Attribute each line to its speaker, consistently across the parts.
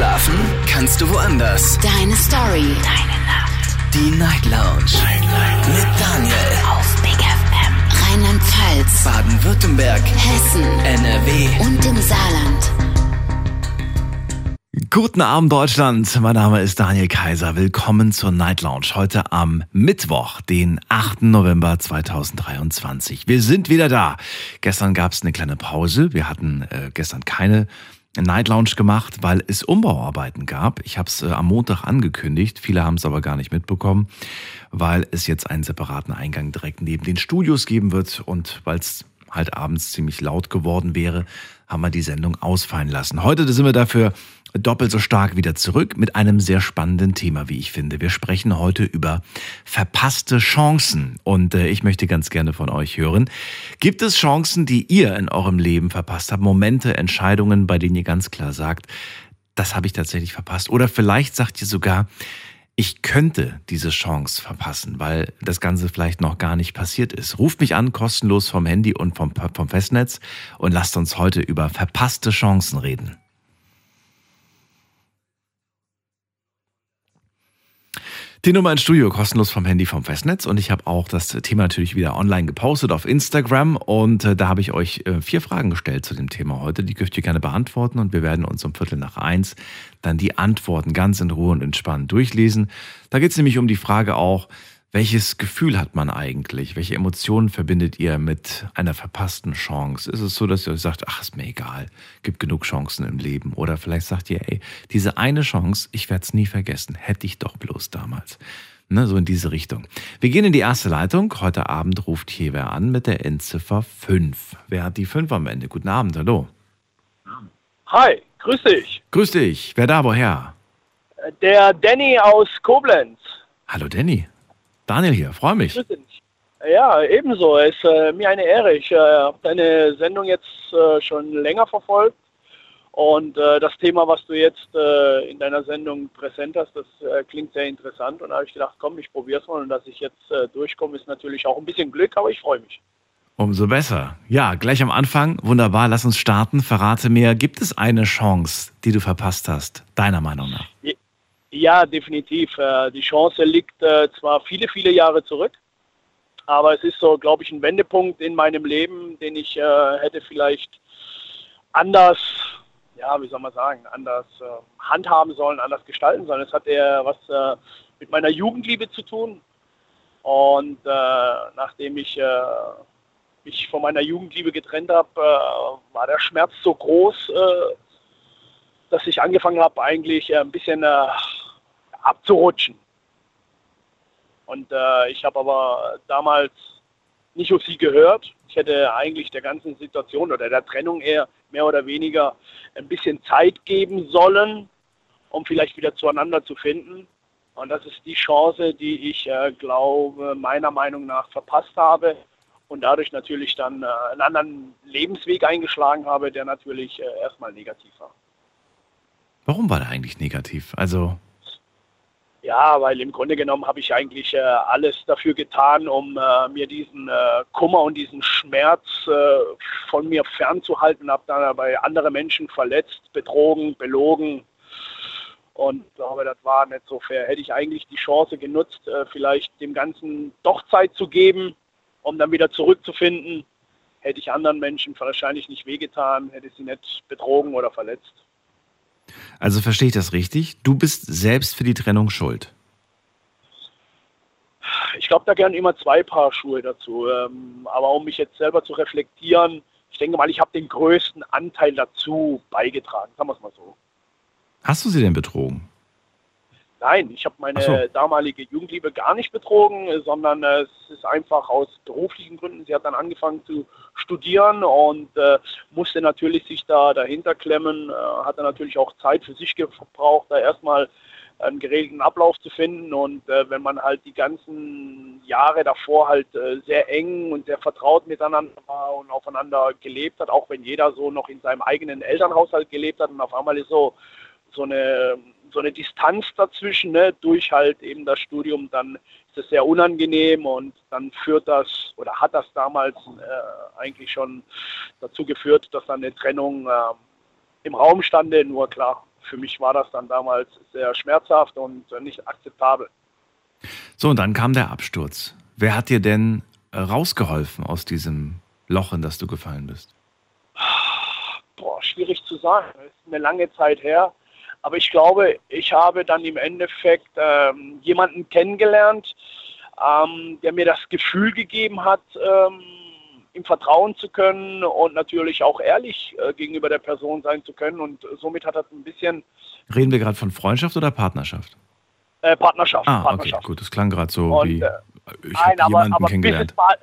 Speaker 1: Schlafen kannst du woanders.
Speaker 2: Deine Story. Deine Nacht.
Speaker 1: Die Night Lounge. Night, Night. Mit Daniel.
Speaker 2: Auf Big FM. Rheinland-Pfalz.
Speaker 1: Baden-Württemberg.
Speaker 2: Hessen.
Speaker 1: NRW.
Speaker 2: Und im Saarland.
Speaker 3: Guten Abend Deutschland, mein Name ist Daniel Kaiser. Willkommen zur Night Lounge heute am Mittwoch, den 8. November 2023. Wir sind wieder da. Gestern gab es eine kleine Pause. Wir hatten äh, gestern keine Night Lounge gemacht, weil es Umbauarbeiten gab. Ich habe es äh, am Montag angekündigt, viele haben es aber gar nicht mitbekommen, weil es jetzt einen separaten Eingang direkt neben den Studios geben wird und weil es halt abends ziemlich laut geworden wäre, haben wir die Sendung ausfallen lassen. Heute sind wir dafür doppelt so stark wieder zurück mit einem sehr spannenden Thema, wie ich finde. Wir sprechen heute über verpasste Chancen und äh, ich möchte ganz gerne von euch hören. Gibt es Chancen, die ihr in eurem Leben verpasst habt? Momente, Entscheidungen, bei denen ihr ganz klar sagt, das habe ich tatsächlich verpasst. Oder vielleicht sagt ihr sogar, ich könnte diese Chance verpassen, weil das Ganze vielleicht noch gar nicht passiert ist. Ruft mich an, kostenlos vom Handy und vom, vom Festnetz und lasst uns heute über verpasste Chancen reden. Die Nummer ins Studio kostenlos vom Handy vom Festnetz und ich habe auch das Thema natürlich wieder online gepostet auf Instagram und äh, da habe ich euch äh, vier Fragen gestellt zu dem Thema heute. Die dürft ihr gerne beantworten und wir werden uns um Viertel nach eins dann die Antworten ganz in Ruhe und entspannt durchlesen. Da geht es nämlich um die Frage auch, welches Gefühl hat man eigentlich? Welche Emotionen verbindet ihr mit einer verpassten Chance? Ist es so, dass ihr euch sagt, ach, ist mir egal, gibt genug Chancen im Leben? Oder vielleicht sagt ihr, ey, diese eine Chance, ich werde es nie vergessen, hätte ich doch bloß damals. Ne, so in diese Richtung. Wir gehen in die erste Leitung. Heute Abend ruft hier wer an mit der Endziffer 5. Wer hat die 5 am Ende? Guten Abend, hallo.
Speaker 4: Hi, grüß dich.
Speaker 3: Grüß dich. Wer da, woher?
Speaker 4: Der Danny aus Koblenz.
Speaker 3: Hallo Danny. Daniel hier, freue mich.
Speaker 4: Ja, ebenso. Es ist äh, mir eine Ehre. Ich äh, habe deine Sendung jetzt äh, schon länger verfolgt. Und äh, das Thema, was du jetzt äh, in deiner Sendung präsent hast, das äh, klingt sehr interessant. Und da habe ich gedacht, komm, ich probiere es mal. Und dass ich jetzt durchkomme, ist natürlich auch ein bisschen Glück, aber ich freue mich.
Speaker 3: Umso besser. Ja, gleich am Anfang, wunderbar, lass uns starten. Verrate mir, gibt es eine Chance, die du verpasst hast, deiner Meinung nach?
Speaker 4: Ja. Ja, definitiv. Äh, die Chance liegt äh, zwar viele, viele Jahre zurück, aber es ist so, glaube ich, ein Wendepunkt in meinem Leben, den ich äh, hätte vielleicht anders, ja, wie soll man sagen, anders handhaben sollen, anders gestalten sollen. Es hat eher was mit meiner Jugendliebe zu tun. Und nachdem ich mich von meiner Jugendliebe getrennt habe, war der Schmerz so groß, dass ich angefangen habe, eigentlich ein bisschen abzurutschen. Und äh, ich habe aber damals nicht auf sie gehört. Ich hätte eigentlich der ganzen Situation oder der Trennung eher mehr oder weniger ein bisschen Zeit geben sollen, um vielleicht wieder zueinander zu finden. Und das ist die Chance, die ich äh, glaube, meiner Meinung nach verpasst habe und dadurch natürlich dann äh, einen anderen Lebensweg eingeschlagen habe, der natürlich äh, erstmal negativ war.
Speaker 3: Warum war der eigentlich negativ? Also
Speaker 4: ja, weil im Grunde genommen habe ich eigentlich äh, alles dafür getan, um äh, mir diesen äh, Kummer und diesen Schmerz äh, von mir fernzuhalten, habe dann dabei andere Menschen verletzt, betrogen, belogen. Und ich glaube, das war nicht so fair. Hätte ich eigentlich die Chance genutzt, äh, vielleicht dem Ganzen doch Zeit zu geben, um dann wieder zurückzufinden, hätte ich anderen Menschen wahrscheinlich nicht wehgetan, hätte sie nicht betrogen oder verletzt.
Speaker 3: Also verstehe ich das richtig? Du bist selbst für die Trennung schuld.
Speaker 4: Ich glaube, da gehören immer zwei Paar Schuhe dazu. Ähm, aber um mich jetzt selber zu reflektieren, ich denke mal, ich habe den größten Anteil dazu beigetragen. Sagen wir es mal so.
Speaker 3: Hast du sie denn betrogen?
Speaker 4: Nein, ich habe meine so. damalige Jugendliebe gar nicht betrogen, sondern äh, es ist einfach aus beruflichen Gründen. Sie hat dann angefangen zu studieren und äh, musste natürlich sich da dahinter klemmen, äh, hat dann natürlich auch Zeit für sich gebraucht, da erstmal einen geregelten Ablauf zu finden. Und äh, wenn man halt die ganzen Jahre davor halt äh, sehr eng und sehr vertraut miteinander war und aufeinander gelebt hat, auch wenn jeder so noch in seinem eigenen Elternhaushalt gelebt hat und auf einmal ist so so eine so eine Distanz dazwischen, ne, durch halt eben das Studium, dann ist es sehr unangenehm und dann führt das oder hat das damals äh, eigentlich schon dazu geführt, dass dann eine Trennung äh, im Raum stande. Nur klar, für mich war das dann damals sehr schmerzhaft und nicht akzeptabel.
Speaker 3: So, und dann kam der Absturz. Wer hat dir denn rausgeholfen aus diesem Loch, in das du gefallen bist?
Speaker 4: Boah, schwierig zu sagen. Das ist eine lange Zeit her. Aber ich glaube, ich habe dann im Endeffekt ähm, jemanden kennengelernt, ähm, der mir das Gefühl gegeben hat, ähm, ihm vertrauen zu können und natürlich auch ehrlich äh, gegenüber der Person sein zu können. Und somit hat das ein bisschen.
Speaker 3: Reden wir gerade von Freundschaft oder Partnerschaft?
Speaker 4: Äh, Partnerschaft.
Speaker 3: Ah,
Speaker 4: Partnerschaft.
Speaker 3: okay, gut. Das klang gerade so
Speaker 4: Und,
Speaker 3: wie.
Speaker 4: äh,
Speaker 3: Ich
Speaker 4: Nein, aber,
Speaker 3: jemanden
Speaker 4: aber bis
Speaker 3: kennengelernt.
Speaker 4: es mal,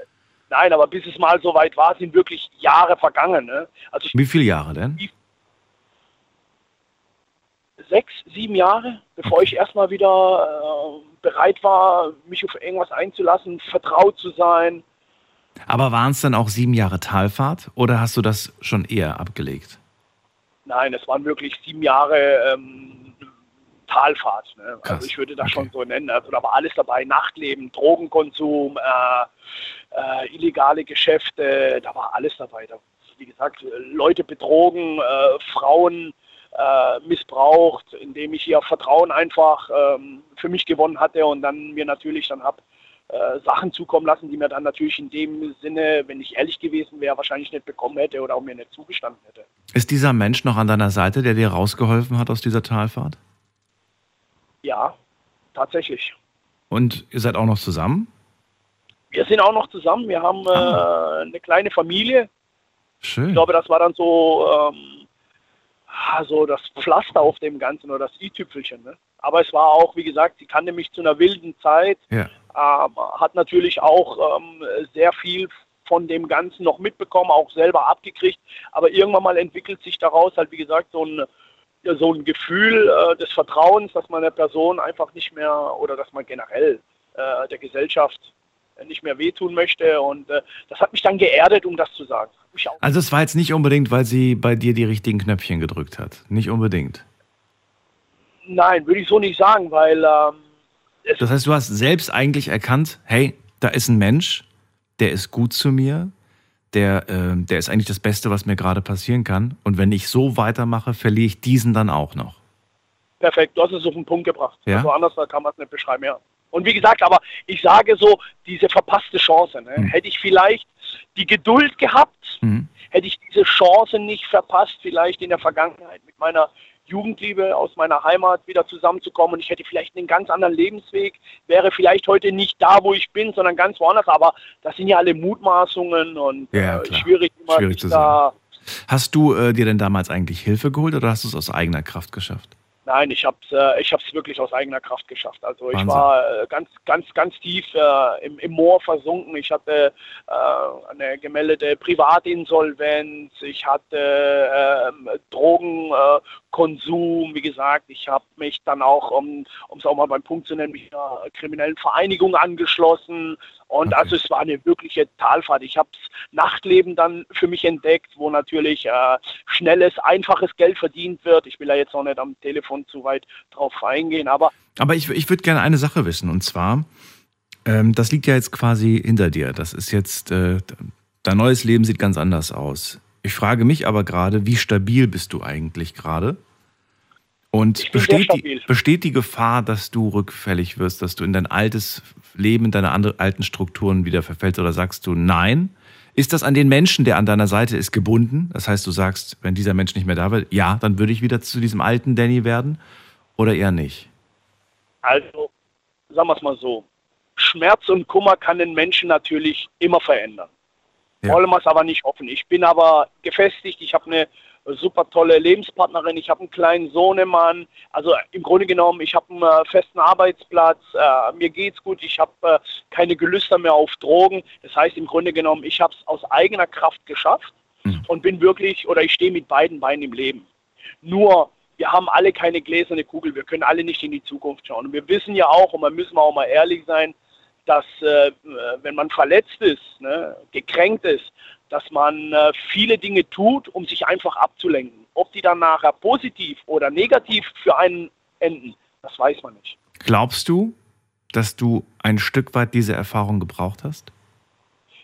Speaker 4: nein, aber bis es mal so weit war, sind wirklich Jahre vergangen. Ne? Also ich,
Speaker 3: Wie viele Jahre denn?
Speaker 4: Sechs, sieben Jahre, bevor ich erstmal wieder äh, bereit war, mich auf irgendwas einzulassen, vertraut zu sein.
Speaker 3: Aber waren es dann auch sieben Jahre Talfahrt oder hast du das schon eher abgelegt?
Speaker 4: Nein, es waren wirklich sieben Jahre ähm, Talfahrt. Ne? Also ich würde das
Speaker 3: okay.
Speaker 4: schon so nennen. Also da war alles dabei, Nachtleben, Drogenkonsum, äh, äh, illegale Geschäfte, da war alles dabei. Da, wie gesagt, Leute betrogen, äh, Frauen äh, missbraucht, indem ich ihr Vertrauen einfach ähm, für mich gewonnen hatte und dann mir natürlich dann habe äh, Sachen zukommen lassen, die mir dann natürlich in dem Sinne, wenn ich ehrlich gewesen wäre, wahrscheinlich nicht bekommen hätte oder auch mir nicht zugestanden hätte.
Speaker 3: Ist dieser Mensch noch an deiner Seite, der dir rausgeholfen hat aus dieser Talfahrt?
Speaker 4: Ja, tatsächlich.
Speaker 3: Und ihr seid auch noch zusammen?
Speaker 4: Wir sind auch noch zusammen. Wir haben äh,
Speaker 3: Ah.
Speaker 4: eine kleine Familie.
Speaker 3: Schön.
Speaker 4: Ich glaube, das war dann so, ähm, ah, so das Pflaster auf dem Ganzen oder das i-Tüpfelchen. Ne? Aber es war auch, wie gesagt, sie kannte mich zu einer wilden Zeit,
Speaker 3: ja.
Speaker 4: ähm, hat natürlich auch ähm, sehr viel von dem Ganzen noch mitbekommen, auch selber abgekriegt. Aber irgendwann mal entwickelt sich daraus halt, wie gesagt, so ein, so ein Gefühl äh, des Vertrauens, dass man der Person einfach nicht mehr oder dass man generell äh, der Gesellschaft nicht mehr wehtun möchte. Und äh, das hat mich dann geerdet, um das zu sagen.
Speaker 3: Also es war jetzt nicht unbedingt, weil sie bei dir die richtigen Knöpfchen gedrückt hat. Nicht unbedingt.
Speaker 4: Nein, würde ich so nicht sagen, weil ähm,
Speaker 3: Das heißt, du hast selbst eigentlich erkannt, hey, da ist ein Mensch, der ist gut zu mir, der, ähm, der ist eigentlich das Beste, was mir gerade passieren kann. Und wenn ich so weitermache, verliere ich diesen dann auch noch.
Speaker 4: perfekt, du hast es auf den Punkt gebracht.
Speaker 3: Ja?
Speaker 4: Also anders kann man es nicht beschreiben, ja. Und wie gesagt, aber ich sage so, diese verpasste Chance, ne?
Speaker 3: Hm.
Speaker 4: hätte ich vielleicht die Geduld gehabt,
Speaker 3: Mhm.
Speaker 4: hätte ich diese Chance nicht verpasst, vielleicht in der Vergangenheit mit meiner Jugendliebe aus meiner Heimat wieder zusammenzukommen und ich hätte vielleicht einen ganz anderen Lebensweg, wäre vielleicht heute nicht da, wo ich bin, sondern ganz woanders, aber das sind ja alle Mutmaßungen und
Speaker 3: Ja,
Speaker 4: äh, schwierig, immer
Speaker 3: Schwierig zu
Speaker 4: da.
Speaker 3: Hast du äh, dir denn damals eigentlich Hilfe geholt oder hast du es aus eigener Kraft geschafft?
Speaker 4: Nein, ich habe es äh, ich hab's wirklich aus eigener Kraft geschafft. Also ich
Speaker 3: Wahnsinn.
Speaker 4: war äh, ganz, ganz, ganz tief äh, im, im Moor versunken. Ich hatte äh, eine gemeldete Privatinsolvenz. Ich hatte ähm, Drogenkonsum, wie gesagt. Ich habe mich dann auch, um es auch mal beim Punkt zu nennen, mich einer kriminellen Vereinigung angeschlossen. Und
Speaker 3: Okay.
Speaker 4: also es war eine wirkliche Talfahrt. Ich habe das Nachtleben dann für mich entdeckt, wo natürlich äh, schnelles, einfaches Geld verdient wird. Ich will da jetzt noch nicht am Telefon zu weit drauf eingehen, aber
Speaker 3: Aber ich, ich würde gerne eine Sache wissen und zwar, ähm, das liegt ja jetzt quasi hinter dir. Das ist jetzt, äh, dein neues Leben sieht ganz anders aus. Ich frage mich aber gerade, wie stabil bist du eigentlich gerade? Und besteht die, besteht die Gefahr, dass du rückfällig wirst, dass du in dein altes Leben, in deine andere, alten Strukturen wieder verfällst oder sagst du nein? Ist das an den Menschen, der an deiner Seite ist, gebunden? Das heißt, du sagst, wenn dieser Mensch nicht mehr da wird, ja, dann würde ich wieder zu diesem alten Danny werden oder eher nicht?
Speaker 4: also sagen wir es mal so. Schmerz und Kummer kann den Menschen natürlich immer verändern.
Speaker 3: Ja.
Speaker 4: Wollen wir es aber nicht hoffen. Ich bin aber gefestigt, ich habe eine super tolle Lebenspartnerin, ich habe einen kleinen Sohnemann. Also im Grunde genommen, ich habe einen äh, festen Arbeitsplatz, äh, mir geht's gut, ich habe äh, keine Gelüster mehr auf Drogen. Das heißt im Grunde genommen, ich habe es aus eigener Kraft geschafft
Speaker 3: Mhm.
Speaker 4: und bin wirklich, oder ich stehe mit beiden Beinen im Leben. Nur, wir haben alle keine gläserne Kugel, wir können alle nicht in die Zukunft schauen. Und wir wissen ja auch, und man müssen auch mal ehrlich sein, dass äh, wenn man verletzt ist, ne, gekränkt ist, dass man äh, viele Dinge tut, um sich einfach abzulenken. Ob die dann nachher positiv oder negativ für einen enden, das weiß man nicht.
Speaker 3: Glaubst du, dass du ein Stück weit diese Erfahrung gebraucht hast?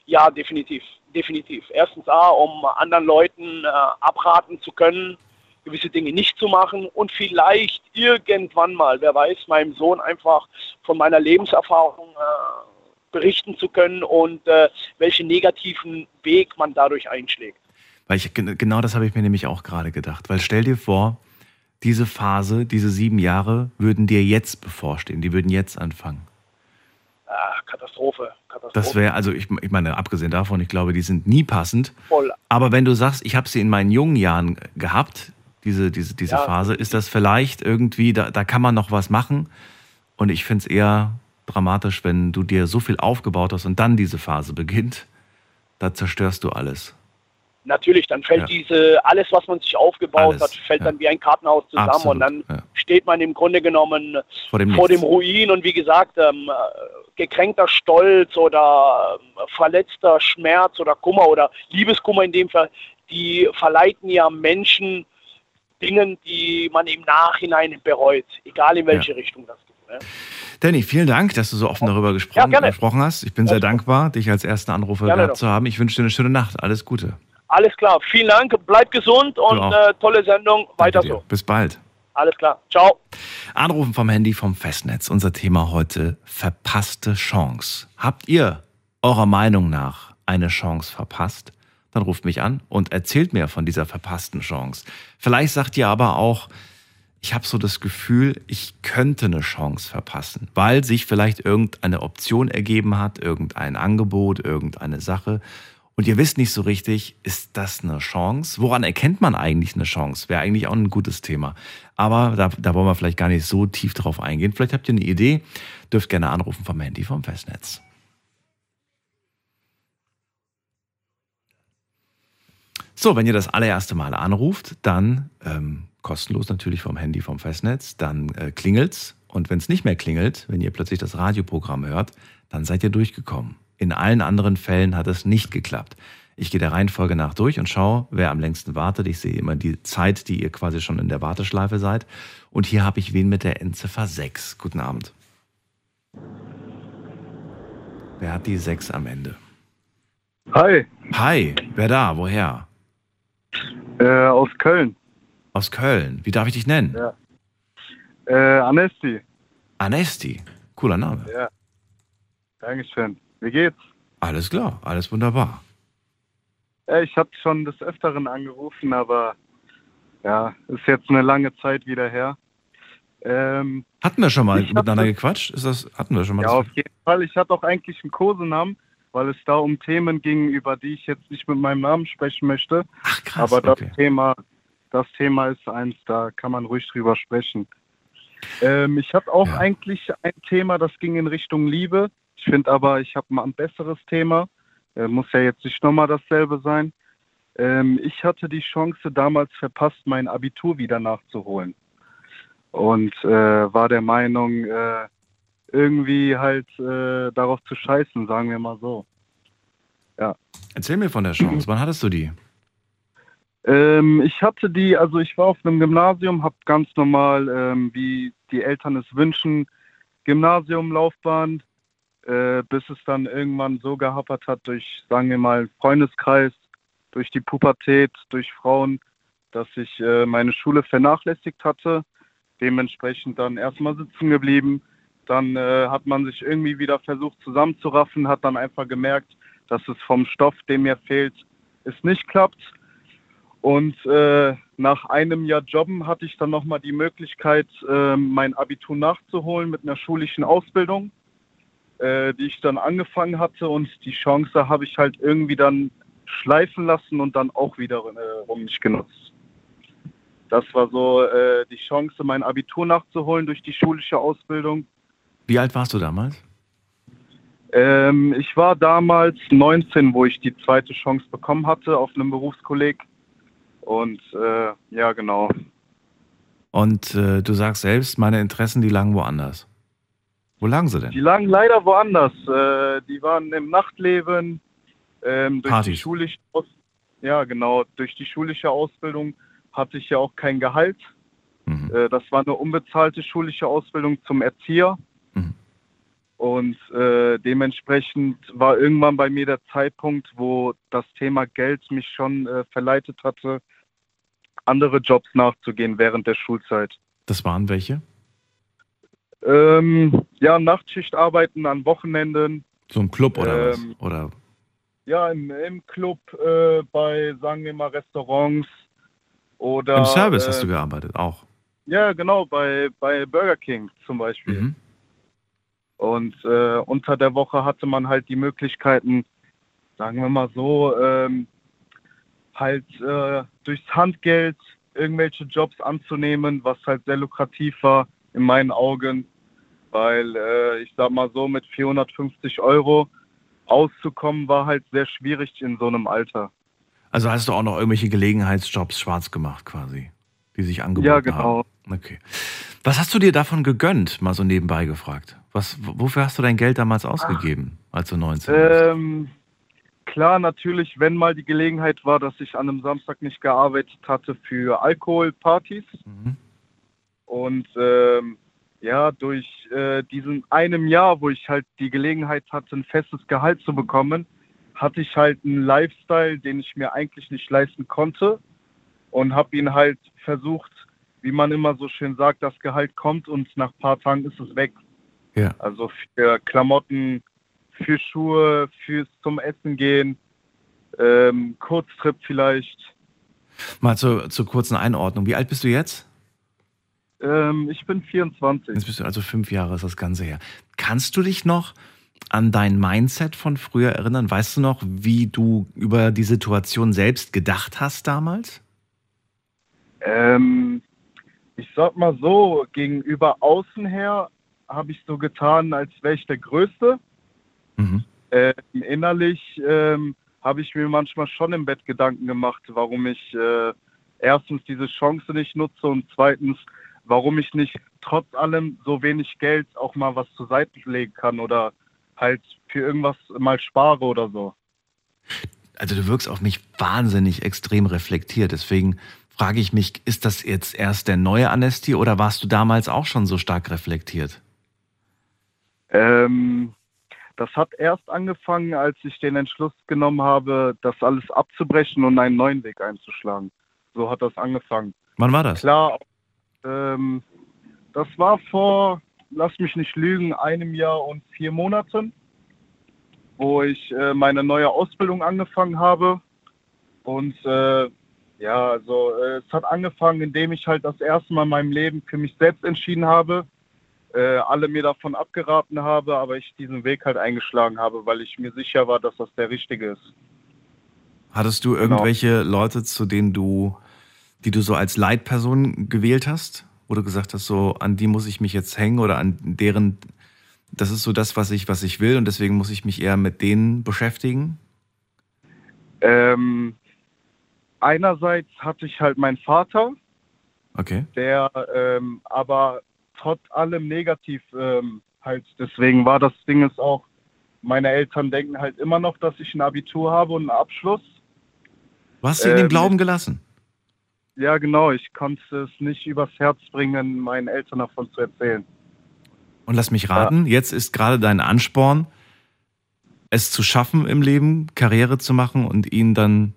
Speaker 4: Ja, definitiv, definitiv. Erstens A, um anderen Leuten äh, abraten zu können, gewisse Dinge nicht zu machen und vielleicht irgendwann mal, wer weiß, meinem Sohn einfach von meiner Lebenserfahrung äh, berichten zu können und äh, welchen negativen Weg man dadurch einschlägt.
Speaker 3: Weil ich, genau das habe ich mir nämlich auch gerade gedacht. Weil stell dir vor, diese Phase, diese sieben Jahre würden dir jetzt bevorstehen, die würden jetzt anfangen.
Speaker 4: Ah, Katastrophe, Katastrophe.
Speaker 3: Das wäre, also ich, ich meine, abgesehen davon, ich glaube, die sind nie passend. Voll. Aber wenn du sagst, ich habe sie in meinen jungen Jahren gehabt, diese, diese, diese ja. Phase, ist das vielleicht irgendwie, da, da kann man noch was machen. Und ich finde es eher dramatisch, wenn du dir so viel aufgebaut hast und dann diese Phase beginnt, da zerstörst du alles.
Speaker 4: Natürlich, dann fällt ja. diese, alles, was man sich aufgebaut alles, hat, fällt ja. dann wie ein Kartenhaus zusammen Absolut, und dann ja. steht man im Grunde genommen vor dem, vor dem Ruin und wie gesagt, ähm, gekränkter Stolz oder äh, verletzter Schmerz oder Kummer oder Liebeskummer in dem Fall, die verleiten ja Menschen Dingen, die man im Nachhinein bereut, egal in welche Richtung das geht. Ne?
Speaker 3: Danny, vielen Dank, dass du so offen darüber gesprochen, ja, gesprochen hast. Ich bin sehr dankbar, dich als ersten Anrufer gerne gehabt doch. zu haben. Ich wünsche dir eine schöne Nacht. Alles Gute.
Speaker 4: Alles klar. Vielen Dank. Bleib gesund und äh, tolle Sendung. Weiter so.
Speaker 3: Bis bald.
Speaker 4: Alles klar. Ciao.
Speaker 3: Anrufen vom Handy vom Festnetz. Unser Thema heute verpasste Chance. Habt ihr eurer Meinung nach eine Chance verpasst? Dann ruft mich an und erzählt mir von dieser verpassten Chance. Vielleicht sagt ihr aber auch, ich habe so das Gefühl, ich könnte eine Chance verpassen, weil sich vielleicht irgendeine Option ergeben hat, irgendein Angebot, irgendeine Sache. Und ihr wisst nicht so richtig, ist das eine Chance? Woran erkennt man eigentlich eine Chance? Wäre eigentlich auch ein gutes Thema. Aber da, da wollen wir vielleicht gar nicht so tief drauf eingehen. Vielleicht habt ihr eine Idee, dürft gerne anrufen vom Handy vom Festnetz. So, wenn ihr das allererste Mal anruft, dann ähm, kostenlos natürlich vom Handy, vom Festnetz. Dann äh, klingelt's. Und wenn es nicht mehr klingelt, wenn ihr plötzlich das Radioprogramm hört, dann seid ihr durchgekommen. In allen anderen Fällen hat es nicht geklappt. Ich gehe der Reihenfolge nach durch und schaue, wer am längsten wartet. Ich sehe immer die Zeit, die ihr quasi schon in der Warteschleife seid. Und hier habe ich wen mit der Endziffer 6. Guten Abend. Wer hat die 6 am Ende?
Speaker 5: Hi.
Speaker 3: Hi, wer da? Woher?
Speaker 5: Äh, aus Köln.
Speaker 3: Aus Köln. Wie darf ich dich nennen?
Speaker 5: Ja. Äh, Anesti.
Speaker 3: Anesti. Cooler Name.
Speaker 5: Ja. Dankeschön. Wie geht's?
Speaker 3: Alles klar, alles wunderbar.
Speaker 5: Ja, ich habe schon des Öfteren angerufen, aber ja, ist jetzt eine lange Zeit wieder her.
Speaker 3: Ähm, hatten wir schon mal miteinander gequatscht? Ist das, hatten wir schon mal?
Speaker 5: Ja, auf jeden Fall. Ich hatte auch eigentlich einen Kosenamen, weil es da um Themen ging, über die ich jetzt nicht mit meinem Namen sprechen möchte.
Speaker 3: Ach krass,
Speaker 5: Aber das
Speaker 3: okay.
Speaker 5: Thema das Thema ist eins, da kann man ruhig drüber sprechen. Ähm, ich habe auch ja. eigentlich ein Thema, das ging in Richtung Liebe. Ich finde aber, ich habe mal ein besseres Thema. Äh, muss ja jetzt nicht nochmal dasselbe sein. Ähm, ich hatte die Chance damals verpasst, mein Abitur wieder nachzuholen. Und äh, war der Meinung, äh, irgendwie halt äh, darauf zu scheißen, sagen wir mal so.
Speaker 3: Ja. Erzähl mir von der Chance. Wann hattest du die?
Speaker 5: Ähm, ich hatte die, also ich war auf einem Gymnasium, habe ganz normal, ähm, wie die Eltern es wünschen, Gymnasiumlaufbahn, äh, bis es dann irgendwann so gehapert hat durch, sagen wir mal, Freundeskreis, durch die Pubertät, durch Frauen, dass ich äh, meine Schule vernachlässigt hatte. Dementsprechend dann erstmal sitzen geblieben. Dann äh, hat man sich irgendwie wieder versucht zusammenzuraffen, hat dann einfach gemerkt, dass es vom Stoff, der mir fehlt, es nicht klappt und äh, nach einem Jahr Jobben hatte ich dann nochmal die Möglichkeit, äh, mein Abitur nachzuholen mit einer schulischen Ausbildung, äh, die ich dann angefangen hatte. Und die Chance habe ich halt irgendwie dann schleifen lassen und dann auch wiederum äh, nicht genutzt. Das war so äh, die Chance, mein Abitur nachzuholen durch die schulische Ausbildung.
Speaker 3: Wie alt warst du damals?
Speaker 5: Ähm, ich war damals 19, wo ich die zweite Chance bekommen hatte auf einem Berufskolleg und äh, ja, genau.
Speaker 3: Und äh, du sagst selbst, meine Interessen, die lagen woanders. Wo lagen sie denn?
Speaker 5: Die lagen leider woanders. Äh, die waren im Nachtleben, ähm, durch
Speaker 3: Partys.
Speaker 5: die schulische Aus ja genau, durch die schulische Ausbildung hatte ich ja auch kein Gehalt. Mhm. Äh, das war eine unbezahlte schulische Ausbildung zum Erzieher. Mhm. Und äh, dementsprechend war irgendwann bei mir der Zeitpunkt, wo das Thema Geld mich schon äh, verleitet hatte, andere Jobs nachzugehen während der Schulzeit.
Speaker 3: Das waren welche?
Speaker 5: Ähm, ja, Nachtschicht arbeiten an Wochenenden.
Speaker 3: So ein Club oder
Speaker 5: Ähm,
Speaker 3: was? Oder
Speaker 5: Ja, im, im Club, äh, bei, sagen wir mal, Restaurants oder.
Speaker 3: im Service
Speaker 5: äh,
Speaker 3: hast du gearbeitet auch.
Speaker 5: Ja, genau, bei, bei Burger King zum Beispiel.
Speaker 3: Mhm.
Speaker 5: Und äh, unter der Woche hatte man halt die Möglichkeiten, sagen wir mal so, ähm, halt äh, durchs Handgeld irgendwelche Jobs anzunehmen, was halt sehr lukrativ war in meinen Augen, weil äh, ich sag mal so, mit 450 Euro auszukommen war halt sehr schwierig in so einem Alter.
Speaker 3: Also hast du auch noch irgendwelche Gelegenheitsjobs schwarz gemacht quasi, die sich angeboten
Speaker 5: Ja, genau.
Speaker 3: haben. Okay. Was hast du dir davon gegönnt, mal so nebenbei gefragt? Was, wofür hast du dein Geld damals ausgegeben, als du 19 warst?
Speaker 5: Ähm, klar, natürlich, wenn mal die Gelegenheit war, dass ich an einem Samstag nicht gearbeitet hatte für Alkoholpartys.
Speaker 3: Mhm.
Speaker 5: Und ähm, ja, durch äh, diesen einem Jahr, wo ich halt die Gelegenheit hatte, ein festes Gehalt zu bekommen, hatte ich halt einen Lifestyle, den ich mir eigentlich nicht leisten konnte und habe ihn halt versucht, wie man immer so schön sagt, das Gehalt kommt und nach ein paar Tagen ist es weg.
Speaker 3: Ja.
Speaker 5: Also für Klamotten, für Schuhe, fürs zum Essen gehen, ähm, Kurztrip vielleicht.
Speaker 3: Mal zur, zur kurzen Einordnung. Wie alt bist du jetzt?
Speaker 5: Ähm, ich bin 24.
Speaker 3: Jetzt bist du also fünf Jahre ist das Ganze her. Kannst du dich noch an dein Mindset von früher erinnern? Weißt du noch, wie du über die Situation selbst gedacht hast damals?
Speaker 5: Ähm, ich sag mal so, gegenüber außen her habe ich so getan, als wäre ich der Größte.
Speaker 3: Mhm.
Speaker 5: Ähm, innerlich ähm, habe ich mir manchmal schon im Bett Gedanken gemacht, warum ich äh, erstens diese Chance nicht nutze und zweitens, warum ich nicht trotz allem so wenig Geld auch mal was zur Seite legen kann oder halt für irgendwas mal spare oder so.
Speaker 3: Also du wirkst auf mich wahnsinnig extrem reflektiert. Deswegen frage ich mich, ist das jetzt erst der neue Amnesty oder warst du damals auch schon so stark reflektiert?
Speaker 5: Ähm, das hat erst angefangen, als ich den Entschluss genommen habe, das alles abzubrechen und einen neuen Weg einzuschlagen. So hat das angefangen.
Speaker 3: Wann war das?
Speaker 5: Klar, ähm, das war vor, lass mich nicht lügen, einem Jahr und vier Monaten, wo ich äh, meine neue Ausbildung angefangen habe. Und äh, ja, also äh, es hat angefangen, indem ich halt das erste Mal in meinem Leben für mich selbst entschieden habe, äh, alle mir davon abgeraten habe, aber ich diesen Weg halt eingeschlagen habe, weil ich mir sicher war, dass das der richtige ist.
Speaker 3: Hattest du
Speaker 5: Genau.
Speaker 3: irgendwelche Leute, zu denen du, die du so als Leitperson gewählt hast? Wo du gesagt hast, so an die muss ich mich jetzt hängen oder an deren, das ist so das, was ich, was ich will und deswegen muss ich mich eher mit denen beschäftigen?
Speaker 5: Ähm, einerseits hatte ich halt meinen Vater,
Speaker 3: Okay.
Speaker 5: der ähm, aber trotz allem negativ ähm, halt, deswegen war das Ding ist auch, meine Eltern denken halt immer noch, dass ich ein Abitur habe und einen Abschluss.
Speaker 3: Du hast sie in den
Speaker 5: Ähm,
Speaker 3: Glauben gelassen.
Speaker 5: Ja, genau, ich konnte es nicht übers Herz bringen, meinen Eltern davon zu erzählen.
Speaker 3: Und lass mich raten, jetzt ist gerade dein Ansporn, es zu schaffen im Leben, Karriere zu machen und ihnen dann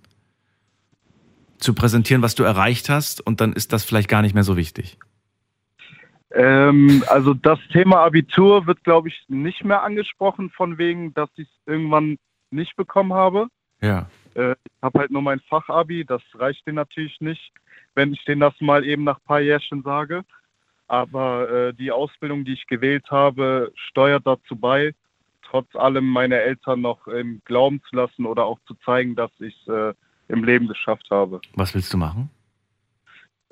Speaker 3: zu präsentieren, was du erreicht hast und dann ist das vielleicht gar nicht mehr so wichtig.
Speaker 5: Ähm, also das Thema Abitur wird, glaube ich, nicht mehr angesprochen, von wegen, dass ich es irgendwann nicht bekommen habe.
Speaker 3: Ja.
Speaker 5: Äh, ich habe halt nur mein Fachabi, das reicht denen natürlich nicht, wenn ich denen das mal eben nach ein paar Jährchen sage. Aber äh, die Ausbildung, die ich gewählt habe, steuert dazu bei, trotz allem meine Eltern noch im Glauben zu lassen oder auch zu zeigen, dass ich es äh, im Leben geschafft habe.
Speaker 3: Was willst du machen?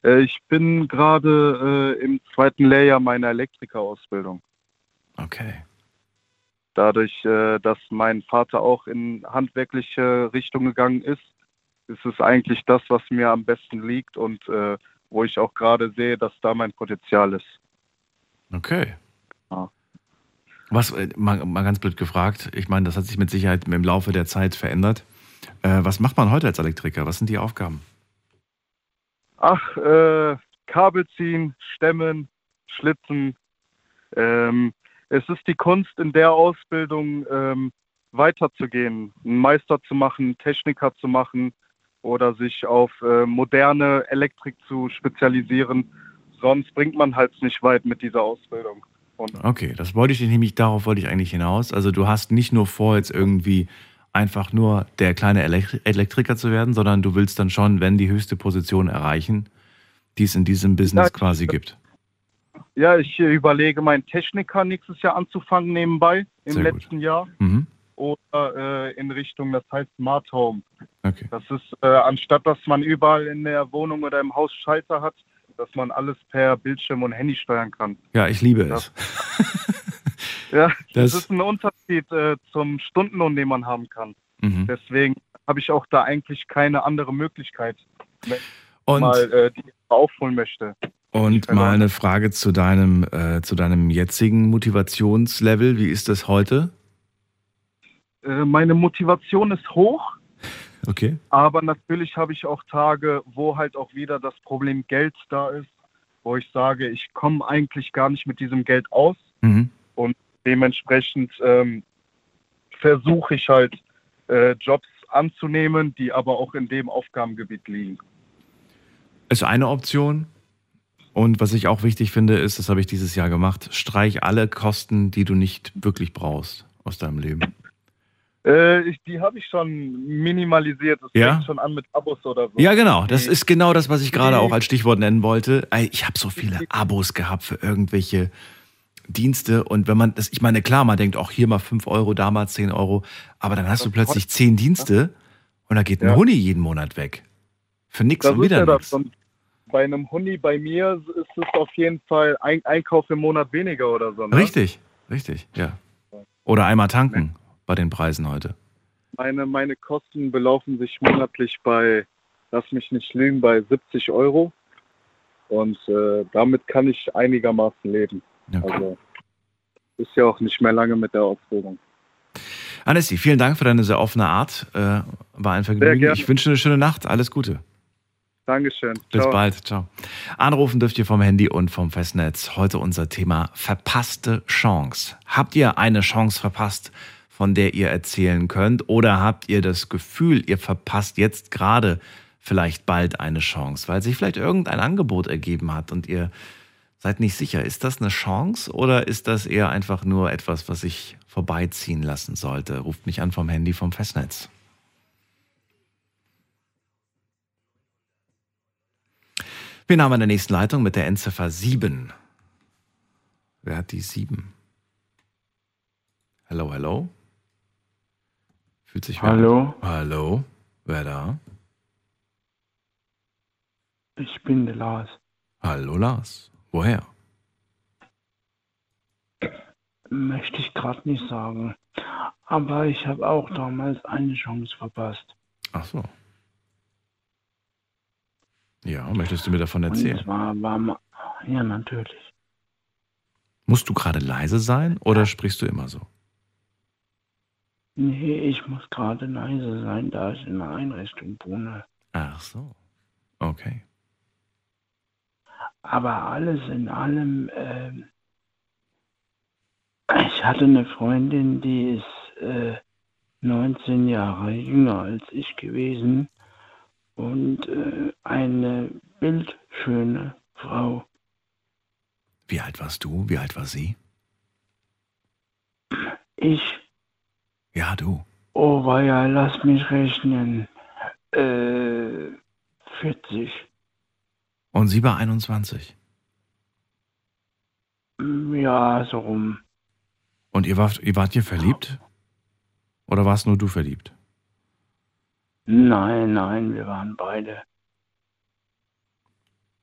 Speaker 5: Äh, ich bin gerade äh, im zweiten Lehrjahr meiner Elektrikerausbildung.
Speaker 3: Okay.
Speaker 5: Dadurch, äh, dass mein Vater auch in handwerkliche Richtung gegangen ist, ist es eigentlich das, was mir am besten liegt und äh, wo ich auch gerade sehe, dass da mein Potenzial ist.
Speaker 3: Okay.
Speaker 5: Ja.
Speaker 3: Was, mal, mal ganz blöd gefragt, ich meine, das hat sich mit Sicherheit im Laufe der Zeit verändert. Was macht man heute als Elektriker? Was sind die Aufgaben?
Speaker 5: Ach, äh, Kabel ziehen, stemmen, schlitzen. Ähm, es ist die Kunst in der Ausbildung ähm, weiterzugehen, einen Meister zu machen, Techniker zu machen, oder sich auf äh, moderne Elektrik zu spezialisieren. Sonst bringt man halt nicht weit mit dieser Ausbildung. Und
Speaker 3: Okay, das wollte ich nämlich, darauf wollte ich eigentlich hinaus. Also du hast nicht nur vor, jetzt irgendwie einfach nur der kleine Elektri Elektriker zu werden, sondern du willst dann schon, wenn die höchste Position erreichen, die es in diesem Business
Speaker 5: Ja,
Speaker 3: quasi gibt.
Speaker 5: ja, ich äh, überlege, meinen Techniker nächstes Jahr anzufangen nebenbei im
Speaker 3: Sehr gut.
Speaker 5: letzten Jahr
Speaker 3: Mhm.
Speaker 5: oder äh, in Richtung, das heißt Smart Home.
Speaker 3: Okay.
Speaker 5: Das ist, äh, anstatt dass man überall in der Wohnung oder im Haus Schalter hat, dass man alles per Bildschirm und Handy steuern kann.
Speaker 3: Ja, ich liebe
Speaker 5: Ja.
Speaker 3: es.
Speaker 5: Ja,
Speaker 3: Das-
Speaker 5: das, ist ein Unterschied äh, zum Stundenlohn, den man haben kann.
Speaker 3: Mhm.
Speaker 5: Deswegen habe ich auch da eigentlich keine andere Möglichkeit,
Speaker 3: Und,
Speaker 5: mal äh, die aufholen möchte.
Speaker 3: und mal eine Frage zu deinem, äh, zu deinem jetzigen Motivationslevel. Wie ist das heute?
Speaker 5: Äh, meine Motivation ist hoch,
Speaker 3: Okay.
Speaker 5: aber natürlich habe ich auch Tage, wo halt auch wieder das Problem Geld da ist, wo ich sage, ich komme eigentlich gar nicht mit diesem Geld aus.
Speaker 3: Mhm.
Speaker 5: Dementsprechend ähm, versuche ich halt äh, Jobs anzunehmen, die aber auch in dem Aufgabengebiet liegen.
Speaker 3: Ist eine Option. Und was ich auch wichtig finde, ist, das habe ich dieses Jahr gemacht, streich alle Kosten, die du nicht wirklich brauchst aus deinem Leben.
Speaker 5: Äh, ich, die habe ich schon minimalisiert. Es
Speaker 3: Ja?
Speaker 5: fängt schon an mit Abos oder so.
Speaker 3: Ja, genau. Das ist genau das, was ich gerade auch als Stichwort nennen wollte. Ich habe so viele Abos gehabt für irgendwelche Dienste. Und wenn man das, ich meine, klar, man denkt auch hier mal 5 Euro, da mal 10 Euro. Aber dann hast du plötzlich 10 Dienste und da geht ein
Speaker 5: Ja.
Speaker 3: Huni jeden Monat weg. Für nix
Speaker 5: Das
Speaker 3: und wieder
Speaker 5: ja. Und bei einem Huni bei mir ist es auf jeden Fall ein Einkauf im Monat weniger oder so. Ne?
Speaker 3: Richtig, richtig, ja. Oder einmal tanken bei den Preisen heute.
Speaker 5: Meine, meine Kosten belaufen sich monatlich bei, lass mich nicht lügen, bei 70 Euro. Und äh, damit kann ich einigermaßen leben.
Speaker 3: Okay.
Speaker 5: Also ist ja auch nicht mehr lange mit der Ausbildung.
Speaker 3: Anessi, vielen Dank für deine sehr offene Art. Äh, war ein Vergnügen. Ich wünsche eine schöne Nacht. Alles Gute.
Speaker 5: Dankeschön.
Speaker 3: Bis
Speaker 5: Ciao.
Speaker 3: bald. Ciao. Anrufen dürft ihr vom Handy und vom Festnetz. Heute unser Thema verpasste Chance. Habt ihr eine Chance verpasst, von der ihr erzählen könnt? Oder habt ihr das Gefühl, ihr verpasst jetzt gerade vielleicht bald eine Chance, weil sich vielleicht irgendein Angebot ergeben hat und ihr seid nicht sicher, ist das eine Chance oder ist das eher einfach nur etwas, was sich vorbeiziehen lassen sollte? Ruft mich an vom Handy vom Festnetz. Wir haben an der nächsten Leitung mit der Endziffer 7. Wer hat die 7? Hallo, hallo? Fühlt sich wer
Speaker 6: Hallo,
Speaker 3: an? Hallo? Wer da?
Speaker 6: ich bin der Lars.
Speaker 3: Hallo Lars. Woher?
Speaker 6: Möchte ich gerade nicht sagen. Aber ich habe auch damals eine Chance verpasst.
Speaker 3: Ach so. Ja, möchtest du mir davon
Speaker 6: Und
Speaker 3: erzählen?
Speaker 6: zwar war ja natürlich.
Speaker 3: Musst du gerade leise sein oder sprichst du immer so?
Speaker 6: Nee, ich muss gerade leise sein, da ich in einer Einrichtung wohne.
Speaker 3: Ach so. Okay.
Speaker 6: Aber alles in allem, ähm, ich hatte eine Freundin, die ist äh, 19 Jahre jünger als ich gewesen und äh, eine bildschöne Frau.
Speaker 3: Wie alt warst du? Wie alt war sie?
Speaker 6: Ich,
Speaker 3: Ja, du.
Speaker 6: oh weia, lass mich rechnen, äh, 40.
Speaker 3: Und sie war 21.
Speaker 6: Ja, so rum.
Speaker 3: Und ihr wart, ihr wart ihr verliebt? Oder warst nur du verliebt?
Speaker 6: Nein, nein, wir waren beide.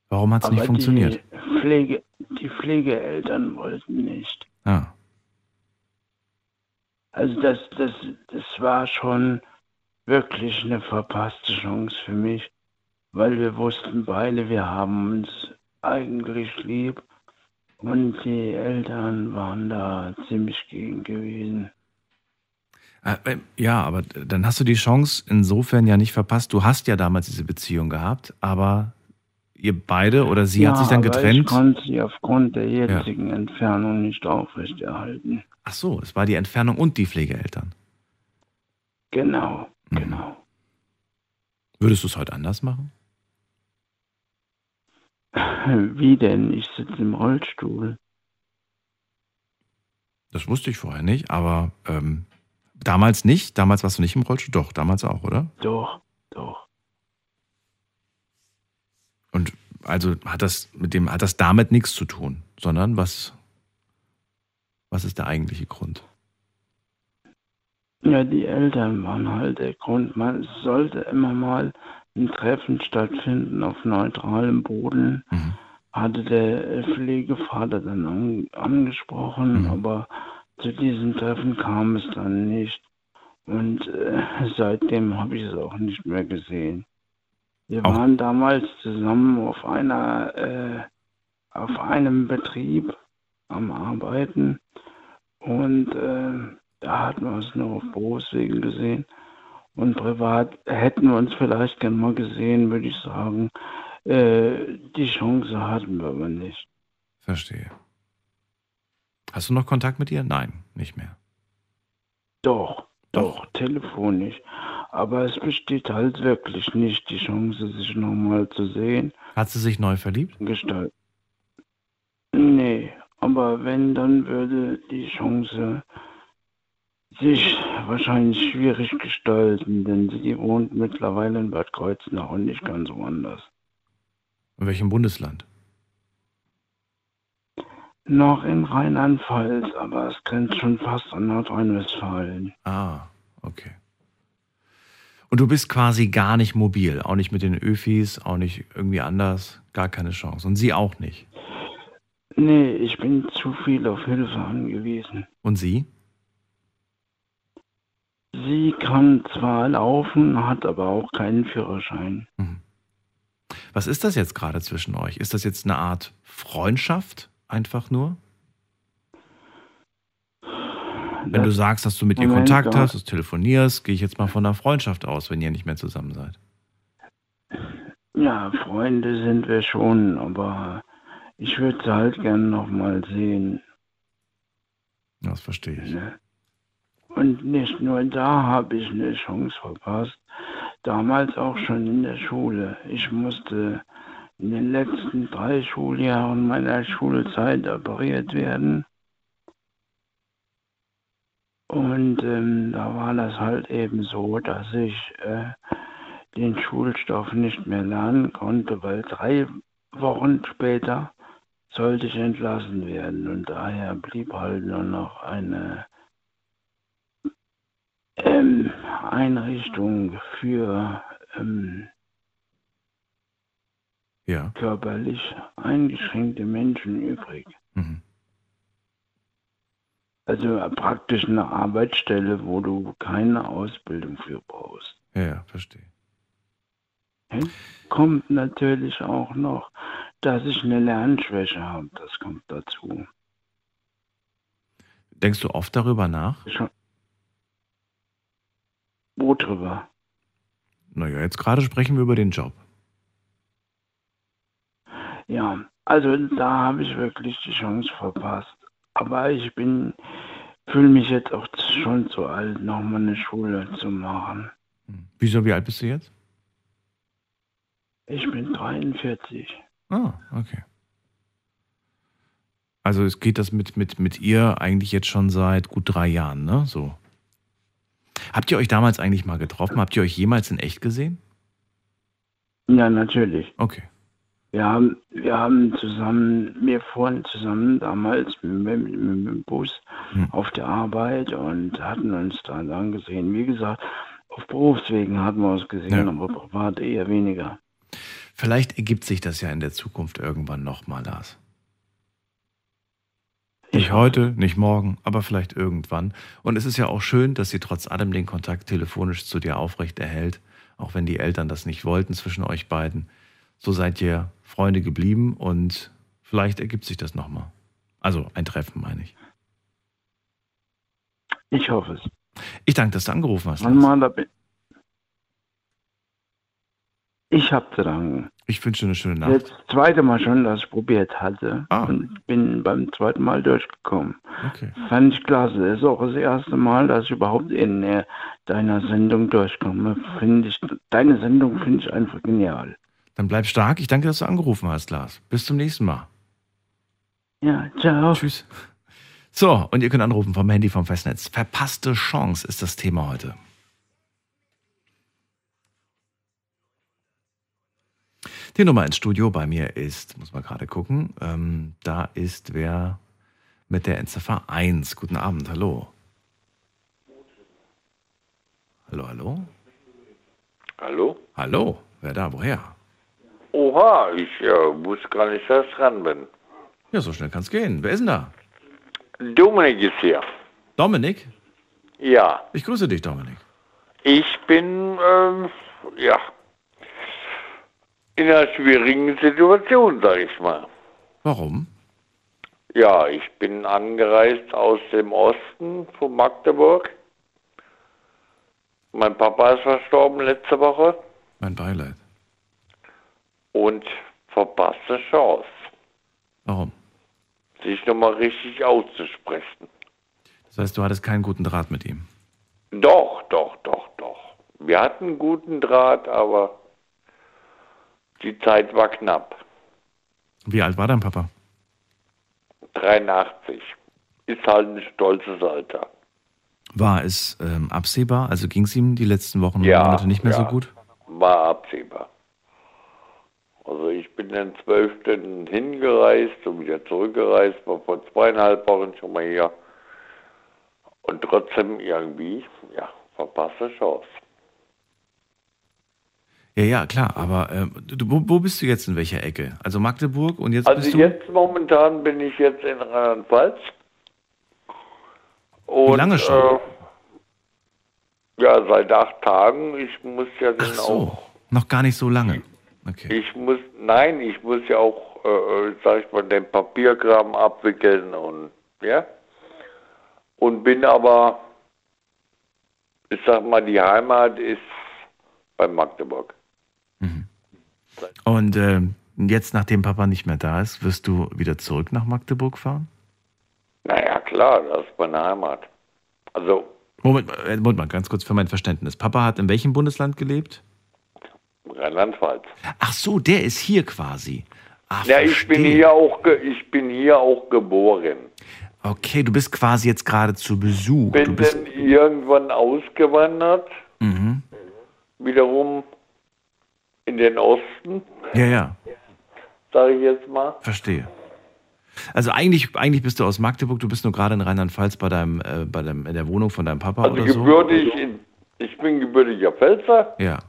Speaker 3: Warum hat es nicht funktioniert?
Speaker 6: Die, Pflege, die Pflegeeltern wollten nicht.
Speaker 3: Ah,
Speaker 6: Also das, das, das war schon wirklich eine verpasste Chance für mich, weil wir wussten beide, wir haben uns eigentlich lieb und die Eltern waren da ziemlich gegen gewesen.
Speaker 3: Äh, äh, Ja, aber dann hast du die Chance insofern ja nicht verpasst. Du hast ja damals diese Beziehung gehabt, aber ihr beide oder sie hat sich dann
Speaker 6: aber Ich
Speaker 3: getrennt.
Speaker 6: konnte sie aufgrund der jetzigen Entfernung nicht aufrechterhalten.
Speaker 3: Ach so, es war die Entfernung und die Pflegeeltern.
Speaker 6: Genau,
Speaker 3: Mhm.
Speaker 6: genau.
Speaker 3: Würdest du es heute anders machen?
Speaker 6: Wie denn? Ich sitze im Rollstuhl.
Speaker 3: Das wusste ich vorher nicht, aber ähm, damals nicht. Damals warst du nicht im Rollstuhl. Doch, damals auch, oder?
Speaker 6: Doch, doch.
Speaker 3: Und also hat das mit dem hat das damit nichts zu tun, sondern was was ist der eigentliche Grund?
Speaker 6: Ja, die Eltern waren halt der Grund. Man sollte immer mal ein Treffen stattfinden auf neutralem Boden.
Speaker 3: Mhm.
Speaker 6: Hatte der Pflegevater dann an, angesprochen,
Speaker 3: Mhm.
Speaker 6: aber zu diesem Treffen kam es dann nicht. Und äh, seitdem habe ich es auch nicht mehr gesehen. Wir
Speaker 3: Auch-
Speaker 6: waren damals zusammen auf einer äh, auf einem Betrieb am Arbeiten und äh, da hatten wir uns nur auf Berufswegen gesehen. Und privat hätten wir uns vielleicht gern mal gesehen, würde ich sagen. Äh, die Chance hatten wir aber nicht.
Speaker 3: Verstehe. Hast du noch Kontakt mit ihr? Nein, nicht mehr.
Speaker 6: Doch, doch, telefonisch. Aber es besteht halt wirklich nicht die Chance, sich nochmal zu sehen.
Speaker 3: Hat sie sich neu verliebt?
Speaker 6: Gestalt. Nee, aber wenn, dann würde die Chance sich wahrscheinlich schwierig gestalten, denn sie wohnt mittlerweile in Bad Kreuznach und nicht ganz woanders.
Speaker 3: In welchem Bundesland?
Speaker 6: Noch in Rheinland-Pfalz, aber es grenzt schon fast an Nordrhein-Westfalen.
Speaker 3: Ah, okay. Und du bist quasi gar nicht mobil, auch nicht mit den Öfis, auch nicht irgendwie anders, gar keine Chance. Und sie auch nicht.
Speaker 6: Nee, ich bin zu viel auf Hilfe angewiesen.
Speaker 3: Und sie?
Speaker 6: Sie kann zwar laufen, hat aber auch keinen Führerschein.
Speaker 3: Was ist das jetzt gerade zwischen euch? Ist das jetzt eine Art Freundschaft einfach nur? Wenn du sagst, dass du mit ihr
Speaker 6: Moment,
Speaker 3: Kontakt
Speaker 6: ja.
Speaker 3: hast, dass du telefonierst, gehe ich jetzt mal von einer Freundschaft aus, wenn ihr nicht mehr zusammen seid.
Speaker 6: Ja, Freunde sind wir schon, aber ich würde sie halt gern nochmal sehen.
Speaker 3: Das verstehe ich.
Speaker 6: Ne? Und nicht nur da habe ich eine Chance verpasst, damals auch schon in der Schule. Ich musste in den letzten drei Schuljahren meiner Schulzeit operiert werden. Und ähm, da war das halt eben so, dass ich äh, den Schulstoff nicht mehr lernen konnte, weil drei Wochen später sollte ich entlassen werden. Und daher blieb halt nur noch eine ähm, Einrichtung für ähm,
Speaker 3: Ja.
Speaker 6: körperlich eingeschränkte Menschen übrig.
Speaker 3: Mhm.
Speaker 6: Also praktisch eine Arbeitsstelle, wo du keine Ausbildung für brauchst.
Speaker 3: Ja, ja, verstehe.
Speaker 6: Kommt natürlich auch noch, dass ich eine Lernschwäche habe. Das kommt dazu.
Speaker 3: Denkst du oft darüber nach?
Speaker 6: Schon. Wo drüber?
Speaker 3: Naja, jetzt gerade sprechen wir über den Job.
Speaker 6: Ja, also da habe ich wirklich die Chance verpasst. Aber ich bin, fühle mich jetzt auch schon zu alt, nochmal eine Schule zu machen.
Speaker 3: Hm. Wieso, wie alt bist du jetzt?
Speaker 6: Ich bin 43.
Speaker 3: Ah, okay. Also es geht das mit, mit, mit ihr eigentlich jetzt schon seit gut drei Jahren, ne? So. Habt ihr euch damals eigentlich mal getroffen? Habt ihr euch jemals in echt gesehen?
Speaker 6: Ja, natürlich.
Speaker 3: Okay.
Speaker 6: Wir haben, wir haben zusammen, wir fuhren zusammen damals mit, mit, mit dem Bus
Speaker 3: Hm.
Speaker 6: auf der Arbeit und hatten uns da dann gesehen. Wie gesagt, auf Berufswegen hatten wir uns gesehen,
Speaker 3: Ja.
Speaker 6: aber privat eher weniger.
Speaker 3: Vielleicht ergibt sich das ja in der Zukunft irgendwann nochmal, Lars. Nicht
Speaker 6: Ich
Speaker 3: heute, nicht morgen, aber vielleicht irgendwann. Und es ist ja auch schön, dass sie trotz allem den Kontakt telefonisch zu dir aufrecht erhält, auch wenn die Eltern das nicht wollten zwischen euch beiden. So seid ihr Freunde geblieben und vielleicht ergibt sich das nochmal. Also ein Treffen, meine ich.
Speaker 6: Ich hoffe es.
Speaker 3: Ich danke, dass du angerufen hast.
Speaker 6: Ich habe zu danken.
Speaker 3: Ich wünsche eine schöne Nacht.
Speaker 6: Das zweite Mal schon, dass ich probiert hatte.
Speaker 3: Ah.
Speaker 6: Und bin beim zweiten Mal durchgekommen.
Speaker 3: Okay.
Speaker 6: Fand ich klasse. Das ist auch das erste Mal, dass ich überhaupt in äh, deiner Sendung durchkomme. Finde ich, deine Sendung finde ich einfach genial.
Speaker 3: Dann bleib stark. Ich danke, dass du angerufen hast, Lars. Bis zum nächsten Mal.
Speaker 6: Ja, ciao.
Speaker 3: Tschüss. So, und ihr könnt anrufen vom Handy vom Festnetz. Verpasste Chance ist das Thema heute. Die Nummer ins Studio bei mir ist, muss man gerade gucken, ähm, da ist wer mit der Endziffer 1. Guten Abend, hallo. Hallo, hallo?
Speaker 7: Hallo?
Speaker 3: Hallo, wer da, woher?
Speaker 7: Oha, ich äh, wusste gar nicht, dass ich dran bin.
Speaker 3: Ja, so schnell kann es gehen. Wer ist denn da?
Speaker 7: Dominik ist hier.
Speaker 3: Dominik?
Speaker 7: Ja,
Speaker 3: Ich grüße dich, Dominik.
Speaker 7: ich bin, ähm, ja, in einer schwierigen Situation, sag ich mal.
Speaker 3: Warum?
Speaker 7: Ja, ich bin angereist aus dem Osten von Magdeburg. Mein Papa ist verstorben letzte Woche
Speaker 3: Mein Beileid.
Speaker 7: und verpasste Chance,
Speaker 3: Warum?
Speaker 7: sich nochmal richtig auszusprechen.
Speaker 3: Das heißt, du hattest keinen guten Draht mit ihm.
Speaker 7: Doch, doch, doch, doch. Wir hatten einen guten Draht, aber die Zeit war knapp.
Speaker 3: Wie alt war dein Papa?
Speaker 7: 83. Ist halt ein stolzes Alter.
Speaker 3: War es ähm, absehbar? Also ging es ihm die letzten Wochen und
Speaker 7: Ja,
Speaker 3: Monate nicht mehr so
Speaker 7: ja.
Speaker 3: gut?
Speaker 7: War absehbar. Also ich bin den 12. hingereist und wieder zurückgereist, war vor zweieinhalb Wochen schon mal hier. Und trotzdem irgendwie, ja, verpasste Chance.
Speaker 3: Ja, ja, klar. Aber ähm, du, wo, wo bist du jetzt in welcher Ecke? Also Magdeburg und jetzt
Speaker 7: Also
Speaker 3: bist du.
Speaker 7: jetzt momentan bin ich jetzt in Rheinland-Pfalz. Und,
Speaker 3: lange schon?
Speaker 7: Äh, ja, seit acht Tagen. Ich muss ja
Speaker 3: Ach
Speaker 7: dann
Speaker 3: so,
Speaker 7: auch,
Speaker 3: noch gar nicht so lange. Okay.
Speaker 7: ich muss, nein, ich muss ja auch, äh, sag ich mal, den Papierkram abwickeln und, ja. Und bin aber, ich sag mal, die Heimat ist bei Magdeburg.
Speaker 3: Und ähm, jetzt, nachdem Papa nicht mehr da ist, wirst du wieder zurück nach Magdeburg fahren?
Speaker 7: Naja, klar, das ist meine Heimat. Also,
Speaker 3: Moment, äh, Moment mal, ganz kurz für mein Verständnis. Papa hat in welchem Bundesland gelebt?
Speaker 7: Rheinland-Pfalz.
Speaker 3: Ach so, der ist hier quasi. Ah,
Speaker 7: Ja, ich bin
Speaker 3: verstehe.
Speaker 7: hier auch, ich bin hier auch geboren.
Speaker 3: Okay, du bist quasi jetzt gerade zu Besuch. Du
Speaker 7: Bin
Speaker 3: bist,
Speaker 7: dann irgendwann ausgewandert,
Speaker 3: mhm.
Speaker 7: wiederum in den Osten,
Speaker 3: Ja, ja,
Speaker 7: sage ich jetzt mal.
Speaker 3: verstehe. Also eigentlich, eigentlich bist du aus Magdeburg, du bist nur gerade in Rheinland-Pfalz bei deinem, äh, bei deinem, in der Wohnung von deinem Papa
Speaker 7: Also
Speaker 3: oder so.
Speaker 7: gebürtig, in, ich bin gebürtiger Pfälzer,
Speaker 3: Ja,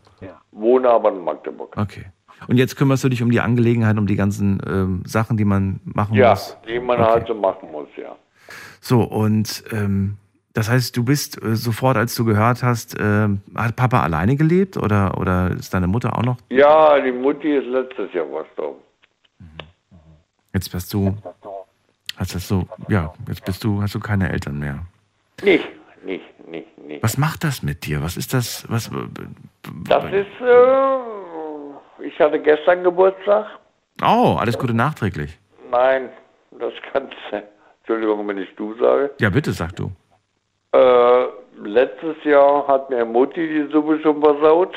Speaker 7: wohne aber in Magdeburg.
Speaker 3: okay. Und jetzt kümmerst du dich um die Angelegenheit, um die ganzen ähm, Sachen, die man machen
Speaker 7: Ja,
Speaker 3: muss.
Speaker 7: die man
Speaker 3: Okay.
Speaker 7: halt so machen muss, ja.
Speaker 3: So, und ähm, das heißt, du bist äh, sofort, als du gehört hast, ähm, hat Papa alleine gelebt oder, oder ist deine Mutter auch noch?
Speaker 7: Ja, die Mutti ist letztes Jahr verstorben.
Speaker 3: Jetzt bist du, hast das so, ja, jetzt bist du, hast du keine Eltern mehr.
Speaker 7: Nicht, nicht, nicht, nicht.
Speaker 3: Was macht das mit dir? Was ist das? Was?
Speaker 7: Das ist, äh, ich hatte gestern Geburtstag.
Speaker 3: Oh, alles Gute nachträglich.
Speaker 7: Nein, das kannst du. Entschuldigung, wenn ich du sage.
Speaker 3: Ja, bitte, sag du.
Speaker 7: Äh, letztes Jahr hat mir Mutti die Suppe schon versaut.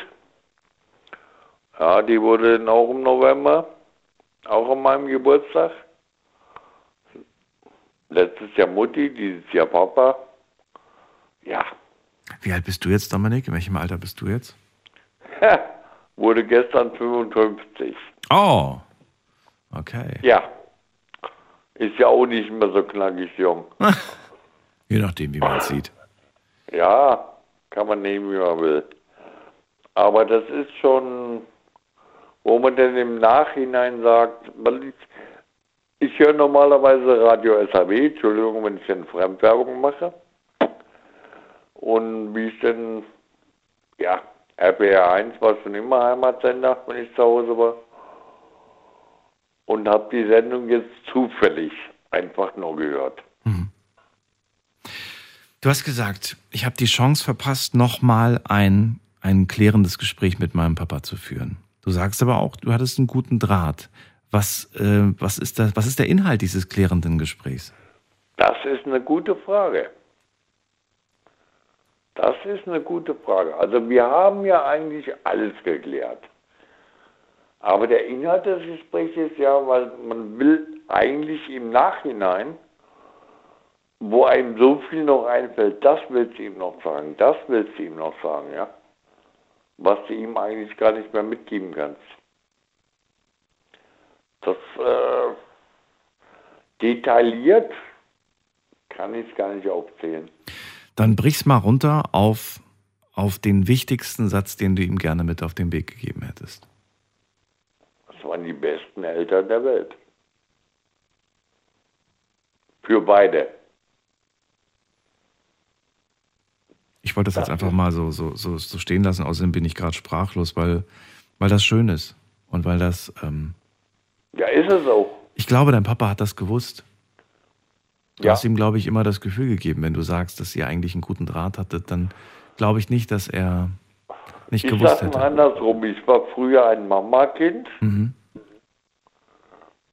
Speaker 7: Ja, die wurde dann auch im November. Auch an meinem Geburtstag. Letztes Jahr Mutti, dieses Jahr Papa. Ja,
Speaker 3: Wie alt bist du jetzt, Dominik? In welchem Alter bist du jetzt?
Speaker 7: wurde gestern 55.
Speaker 3: Oh, okay.
Speaker 7: Ja. Ist ja auch nicht mehr so knackig jung.
Speaker 3: Je nachdem, wie man es sieht.
Speaker 7: Ja, kann man nehmen, wie man will. Aber das ist schon, wo man denn im Nachhinein sagt, ich höre normalerweise Radio SAW, Entschuldigung, wenn ich denn Fremdwerbung mache. Und wie ich denn, ja, RPR 1 war schon immer Heimatsender, wenn ich zu Hause war. Und habe die Sendung jetzt zufällig einfach nur gehört.
Speaker 3: Du hast gesagt, ich habe die Chance verpasst, nochmal ein, ein klärendes Gespräch mit meinem Papa zu führen. Du sagst aber auch, du hattest einen guten Draht. Was, äh, was, ist, das, was ist der Inhalt dieses klärenden Gesprächs?
Speaker 7: Das ist eine gute Frage. Das ist eine gute Frage. Also wir haben ja eigentlich alles geklärt. Aber der Inhalt des Gesprächs ist ja, weil man will eigentlich im Nachhinein, wo einem so viel noch einfällt, das willst du ihm noch sagen, das willst du ihm noch sagen, ja. Was du ihm eigentlich gar nicht mehr mitgeben kannst. Das äh, detailliert kann ich gar nicht aufzählen.
Speaker 3: Dann brich's mal runter auf, auf den wichtigsten Satz, den du ihm gerne mit auf den Weg gegeben hättest.
Speaker 7: Das waren die besten Eltern der Welt. Für beide.
Speaker 3: Ich wollte das jetzt einfach mal so, so, so, so stehen lassen, außerdem bin ich gerade sprachlos, weil, weil das schön ist. Und weil das. Ähm,
Speaker 7: ja, ist es auch.
Speaker 3: Ich glaube, dein Papa hat das gewusst. Du
Speaker 7: Ja.
Speaker 3: hast ihm, glaube ich, immer das Gefühl gegeben, wenn du sagst, dass ihr eigentlich einen guten Draht hattet, dann glaube ich nicht, dass er nicht
Speaker 7: Ich
Speaker 3: gewusst
Speaker 7: sag mal
Speaker 3: hätte.
Speaker 7: andersrum. Ich war früher ein Mama-Kind
Speaker 3: Mhm.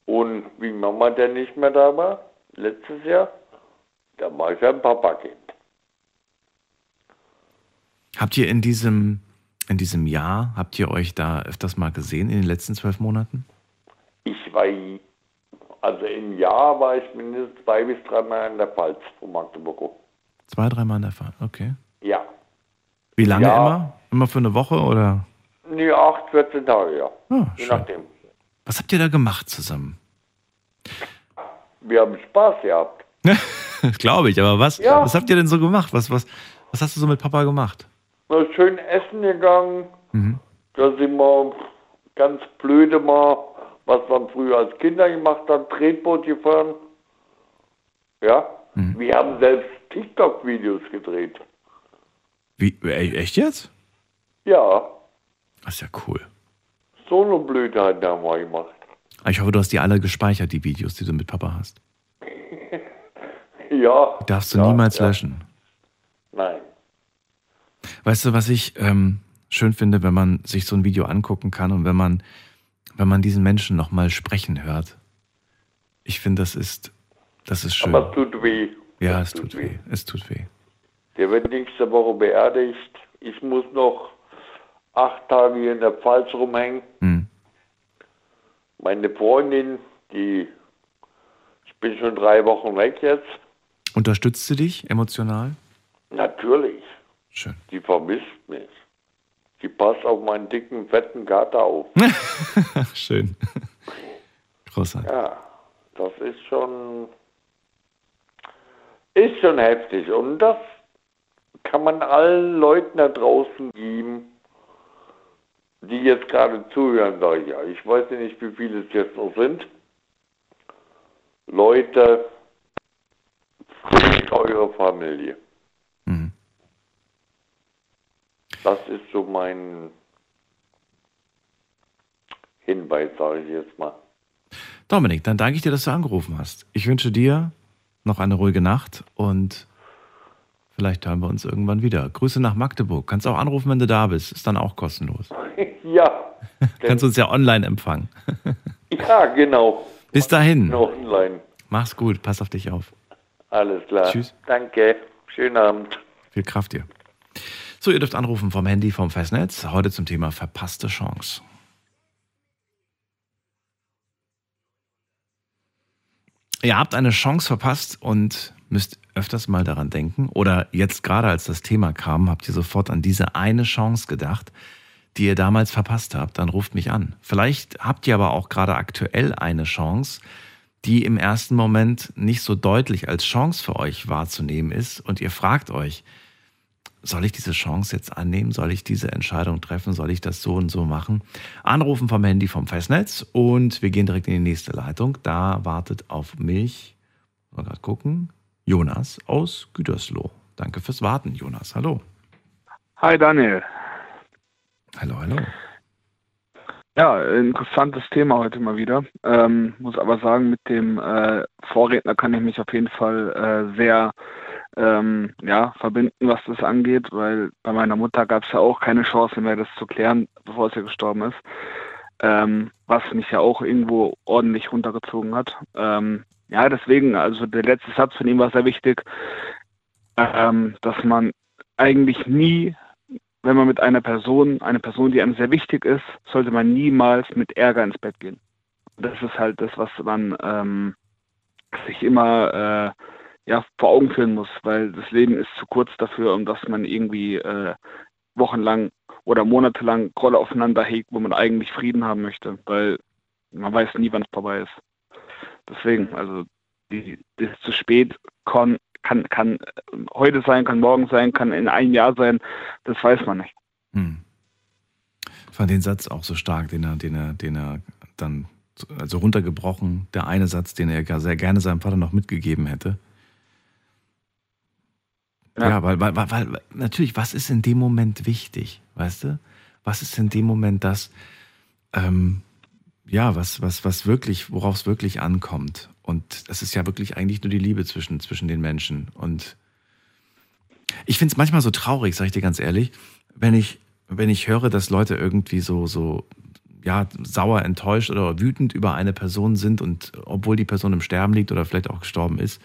Speaker 7: und wie Mama dann nicht mehr da war, letztes Jahr, da war ich ein Papa-Kind.
Speaker 3: Habt ihr in diesem, in diesem Jahr, habt ihr euch da öfters mal gesehen in den letzten zwölf Monaten?
Speaker 7: Ich war, also im Jahr war ich mindestens zwei bis dreimal in der Pfalz von Magdeburg.
Speaker 3: Zwei, dreimal in der Fall, okay.
Speaker 7: Ja.
Speaker 3: Wie lange
Speaker 7: Ja.
Speaker 3: immer? Immer für eine Woche oder?
Speaker 7: Nee, acht, 14 Tage, ja.
Speaker 3: Ah,
Speaker 7: Je
Speaker 3: schön.
Speaker 7: nachdem.
Speaker 3: Was habt ihr da gemacht zusammen?
Speaker 7: Wir haben Spaß gehabt.
Speaker 3: Das glaube ich, aber was,
Speaker 7: Ja.
Speaker 3: was habt ihr denn so gemacht? Was, was, was hast du so mit Papa gemacht?
Speaker 7: Na, schön essen gegangen.
Speaker 3: Mhm.
Speaker 7: Da sind wir ganz blöde mal, was man früher als Kinder gemacht hat, Tretboot gefahren. Ja.
Speaker 3: Mhm.
Speaker 7: Wir haben selbst TikTok-Videos gedreht.
Speaker 3: Wie, e- echt jetzt?
Speaker 7: Ja.
Speaker 3: Das ist ja cool.
Speaker 7: So eine Blödheit haben wir gemacht.
Speaker 3: Ich hoffe, du hast die alle gespeichert, die Videos, die du mit Papa hast.
Speaker 7: Ja.
Speaker 3: Die darfst du
Speaker 7: ja,
Speaker 3: niemals
Speaker 7: ja.
Speaker 3: löschen.
Speaker 7: Nein.
Speaker 3: Weißt du, was ich ähm, schön finde, wenn man sich so ein Video angucken kann und wenn man, wenn man diesen Menschen nochmal sprechen hört? Ich finde, das ist, das ist schön.
Speaker 7: Aber es tut weh.
Speaker 3: ja, es tut weh. Es tut weh.
Speaker 7: Der wird nächste Woche beerdigt. Ich muss noch acht Tage hier in der Pfalz rumhängen.
Speaker 3: Hm.
Speaker 7: Meine Freundin, die, ich bin schon drei Wochen weg jetzt.
Speaker 3: Unterstützt sie dich emotional?
Speaker 7: Natürlich,
Speaker 3: Schön.
Speaker 7: die vermisst mich. Die passt auf meinen dicken, fetten Kater auf.
Speaker 3: Schön. Großartig.
Speaker 7: Ja, das ist schon, ist schon heftig. Und das kann man allen Leuten da draußen geben, die jetzt gerade zuhören, sage ich ja. Ich weiß ja nicht, wie viele es jetzt noch sind. Leute, pflegt eure Familie.
Speaker 3: Mhm.
Speaker 7: Das ist so mein Hinweis, sage ich jetzt mal.
Speaker 3: Dominik, dann danke ich dir, dass du angerufen hast. Ich wünsche dir noch eine ruhige Nacht und vielleicht hören wir uns irgendwann wieder. Grüße nach Magdeburg. Kannst auch anrufen, wenn du da bist. Ist dann auch kostenlos.
Speaker 7: ja,
Speaker 3: Kannst uns ja online empfangen.
Speaker 7: ja, genau.
Speaker 3: Bis dahin.
Speaker 7: Noch online.
Speaker 3: Mach's gut. Pass auf dich auf.
Speaker 7: Alles klar.
Speaker 3: Tschüss.
Speaker 7: Danke. Schönen Abend.
Speaker 3: Viel Kraft dir. So, ihr dürft anrufen vom Handy, vom Festnetz. Heute zum Thema verpasste Chance. Ihr habt eine Chance verpasst und müsst öfters mal daran denken. Oder jetzt gerade, als das Thema kam, habt ihr sofort an diese eine Chance gedacht, die ihr damals verpasst habt. Dann ruft mich an. Vielleicht habt ihr aber auch gerade aktuell eine Chance, die im ersten Moment nicht so deutlich als Chance für euch wahrzunehmen ist. Und ihr fragt euch, soll ich diese Chance jetzt annehmen? Soll ich diese Entscheidung treffen? Soll ich das so und so machen? Anrufen vom Handy vom Festnetz und wir gehen direkt in die nächste Leitung. Da wartet auf mich, mal gerade gucken, Jonas aus Gütersloh. Danke fürs Warten, Jonas. Hallo.
Speaker 8: Hi Daniel.
Speaker 3: Hallo, hallo.
Speaker 8: Ja, interessantes Thema heute mal wieder. Ähm, muss aber sagen, mit dem äh, Vorredner kann ich mich auf jeden Fall äh, sehr ähm, ja, verbinden, was das angeht, weil bei meiner Mutter gab es ja auch keine Chance mehr, das zu klären, bevor sie gestorben ist. ähm, was mich ja auch irgendwo ordentlich runtergezogen hat. Ähm, ja, deswegen, also der letzte Satz von ihm war sehr wichtig, ähm, dass man eigentlich nie, wenn man mit einer Person, eine Person, die einem sehr wichtig ist, sollte man niemals mit Ärger ins Bett gehen. Das ist halt das, was man ähm, sich immer äh, ja, vor Augen führen muss, weil das Leben ist zu kurz dafür, um dass man irgendwie äh, wochenlang oder monatelang Grolle aufeinander hegt, wo man eigentlich Frieden haben möchte, weil man weiß nie, wann es vorbei ist. Deswegen, also die, das zu spät kann, kann, kann heute sein, kann morgen sein, kann in einem Jahr sein, das weiß man nicht. Hm.
Speaker 3: Ich fand den Satz auch so stark, den er, den er, den er dann also runtergebrochen, der eine Satz, den er sehr gerne seinem Vater noch mitgegeben hätte. Ja, ja weil, weil, weil, natürlich, was ist in dem Moment wichtig, weißt du? Was ist in dem Moment das, ähm, ja, was, was, was wirklich, worauf es wirklich ankommt? Und es ist ja wirklich eigentlich nur die Liebe zwischen, zwischen den Menschen. Und ich finde es manchmal so traurig, sage ich dir ganz ehrlich, wenn ich, wenn ich höre, dass Leute irgendwie so, so, ja, sauer, enttäuscht oder wütend über eine Person sind und obwohl die Person im Sterben liegt oder vielleicht auch gestorben ist,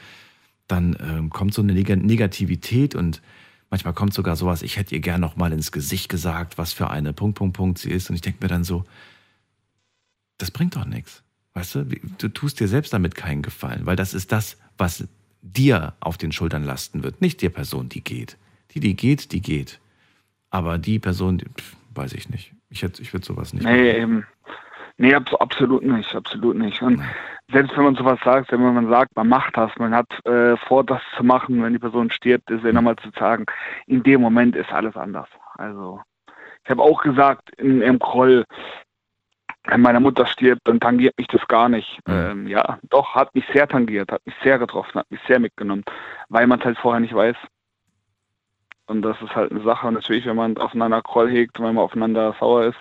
Speaker 3: dann ähm, kommt so eine Negativität und manchmal kommt sogar sowas, ich hätte ihr gern noch mal ins Gesicht gesagt, was für eine Punkt, Punkt, Punkt sie ist. Und ich denke mir dann so, das bringt doch nichts. Weißt du, du tust dir selbst damit keinen Gefallen, weil das ist das, was dir auf den Schultern lasten wird, nicht der Person, die geht. Die, die geht, die geht. Aber die Person, pff, weiß ich nicht. Ich, hätte, ich würde sowas nicht
Speaker 8: nee, machen. Eben. Nee, absolut nicht, absolut nicht. Und selbst wenn man sowas sagt, wenn man sagt, man macht das, man hat äh, vor, das zu machen, wenn die Person stirbt, ist ja nochmal zu sagen, in dem Moment ist alles anders. Also ich habe auch gesagt in, im Kroll, wenn meine Mutter stirbt, dann tangiert mich das gar nicht. Mhm. Ähm, ja, doch, hat mich sehr tangiert, hat mich sehr getroffen, hat mich sehr mitgenommen, weil man es halt vorher nicht weiß. Und das ist halt eine Sache. Und natürlich, wenn man aufeinander Kroll hegt, wenn man aufeinander sauer ist,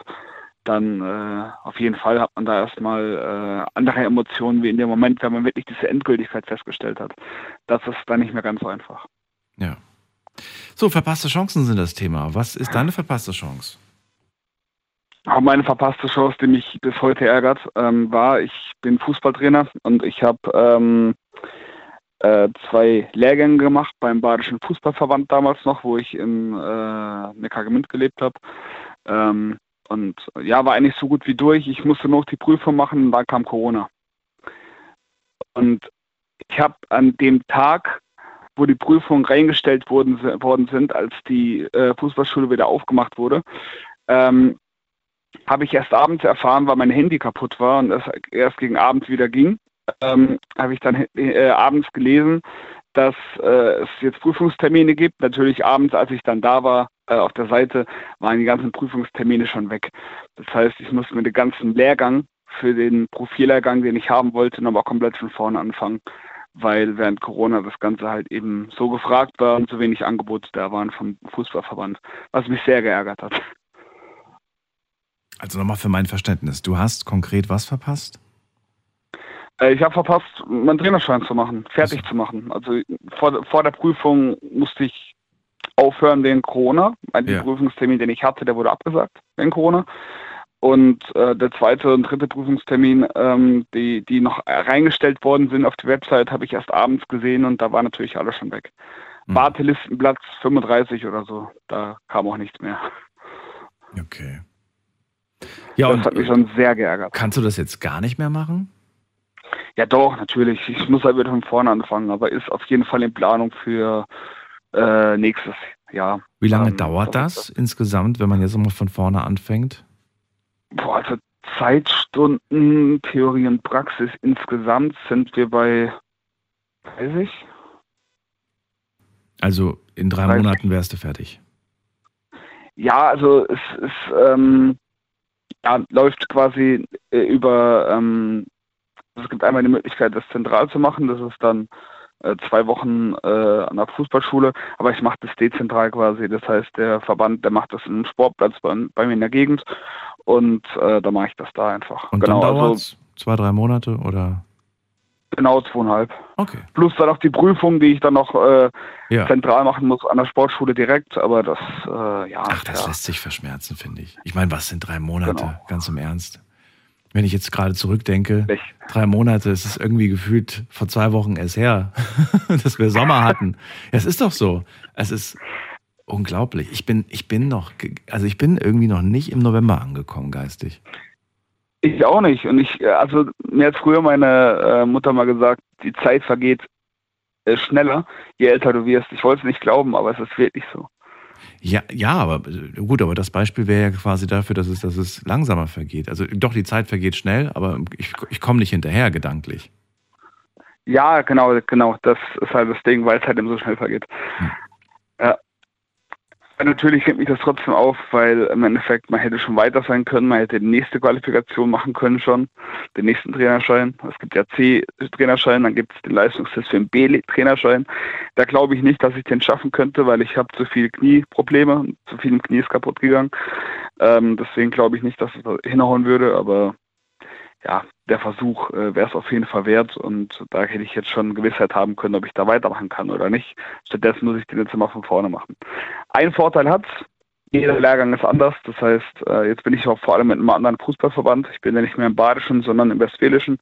Speaker 8: dann äh, auf jeden Fall hat man da erstmal äh, andere Emotionen wie in dem Moment, wenn man wirklich diese Endgültigkeit festgestellt hat. Das ist dann nicht mehr ganz so einfach.
Speaker 3: Ja. So, verpasste Chancen sind das Thema. Was ist deine verpasste Chance?
Speaker 8: Auch meine verpasste Chance, die mich bis heute ärgert, ähm, war, ich bin Fußballtrainer und ich habe ähm, äh, zwei Lehrgänge gemacht beim Badischen Fußballverband damals noch, wo ich in äh, Neckargemünd gelebt habe. Ähm, und ja, war eigentlich so gut wie durch. Ich musste noch die Prüfung machen und dann kam Corona. Und ich habe an dem Tag, wo die Prüfungen reingestellt worden, worden sind, als die äh, Fußballschule wieder aufgemacht wurde, ähm, habe ich erst abends erfahren, weil mein Handy kaputt war und es erst gegen Abend wieder ging. Ähm, habe ich dann äh, abends gelesen, dass äh, es jetzt Prüfungstermine gibt. Natürlich abends, als ich dann da war, äh, auf der Seite waren die ganzen Prüfungstermine schon weg. Das heißt, ich musste mit dem ganzen Lehrgang für den Profillehrgang, den ich haben wollte, nochmal komplett von vorne anfangen, weil während Corona das Ganze halt eben so gefragt war und so wenig Angebote da waren vom Fußballverband, was mich sehr geärgert hat.
Speaker 3: Also nochmal für mein Verständnis, du hast konkret was verpasst?
Speaker 8: Äh, ich habe verpasst, meinen Trainerschein zu machen, fertig also. zu machen. Also vor, vor der Prüfung musste ich aufhören wegen Corona. Mein ja. Prüfungstermin, den ich hatte, der wurde abgesagt wegen Corona. Und äh, der zweite und dritte Prüfungstermin, ähm, die, die noch reingestellt worden sind auf die Website, habe ich erst abends gesehen und da war natürlich alles schon weg. Mhm. Wartelistenplatz 35 oder so, da kam auch nichts mehr.
Speaker 3: Okay.
Speaker 8: Ja, das hat mich schon sehr geärgert.
Speaker 3: Kannst du das jetzt gar nicht mehr machen?
Speaker 8: Ja, doch, natürlich. Ich muss halt wieder von vorne anfangen, aber ist auf jeden Fall in Planung für äh, nächstes Jahr.
Speaker 3: Wie lange ähm, dauert das, das insgesamt, wenn man jetzt mal von vorne anfängt?
Speaker 8: Boah, also Zeitstunden, Theorie und Praxis insgesamt sind wir bei 30.
Speaker 3: Also in drei 30. Monaten wärst du fertig.
Speaker 8: Ja, also es ist ähm, ja, läuft quasi äh, über ähm, es gibt einmal die Möglichkeit, das zentral zu machen. Das ist dann zwei Wochen äh, an der Fußballschule, aber ich mache das dezentral quasi. Das heißt, der Verband, der macht das in einem Sportplatz bei, bei mir in der Gegend und äh, da mache ich das da einfach.
Speaker 3: Und genau, dann also, zwei, drei Monate oder?
Speaker 8: Genau, zweieinhalb.
Speaker 3: Okay.
Speaker 8: Plus dann auch die Prüfung, die ich dann noch äh, ja. zentral machen muss an der Sportschule direkt, aber das, äh, ja.
Speaker 3: Ach, das
Speaker 8: ja.
Speaker 3: lässt sich verschmerzen, finde ich. Ich meine, was sind drei Monate? Genau. Ganz im Ernst. Wenn ich jetzt gerade zurückdenke,
Speaker 8: Echt?
Speaker 3: drei Monate, es ist irgendwie gefühlt vor zwei Wochen erst her, dass wir Sommer hatten. Es ist doch so. Es ist unglaublich. Ich bin, ich bin noch, also ich bin irgendwie noch nicht im November angekommen, geistig.
Speaker 8: Ich auch nicht. Und ich, äh, also mir hat früher meine äh, Mutter mal gesagt, die Zeit vergeht äh, schneller, je älter du wirst. Ich wollte es nicht glauben, aber es ist wirklich so.
Speaker 3: Ja, ja, aber äh, gut, aber das Beispiel wäre ja quasi dafür, dass es, dass es langsamer vergeht. Also doch, die Zeit vergeht schnell, aber ich, ich komme nicht hinterher gedanklich.
Speaker 8: Ja, genau, genau. Das ist halt das Ding, weil es halt eben so schnell vergeht.
Speaker 3: Hm.
Speaker 8: Natürlich regt mich das trotzdem auf, weil im Endeffekt man hätte schon weiter sein können, man hätte die nächste Qualifikation machen können schon, den nächsten Trainerschein. Es gibt ja C-Trainerschein, dann gibt es den Leistungstest für den B-Trainerschein. Da glaube ich nicht, dass ich den schaffen könnte, weil ich habe zu viele Knieprobleme, zu viel im Knie ist kaputt gegangen. Ähm, deswegen glaube ich nicht, dass es da hinhauen würde, aber ja, der Versuch äh, wäre es auf jeden Fall wert und da hätte ich jetzt schon Gewissheit haben können, ob ich da weitermachen kann oder nicht. Stattdessen muss ich den jetzt immer von vorne machen. Ein Vorteil hat's, jeder Lehrgang ist anders. Das heißt, äh, jetzt bin ich auch vor allem mit einem anderen Fußballverband. Ich bin ja nicht mehr im Badischen, sondern im Westfälischen.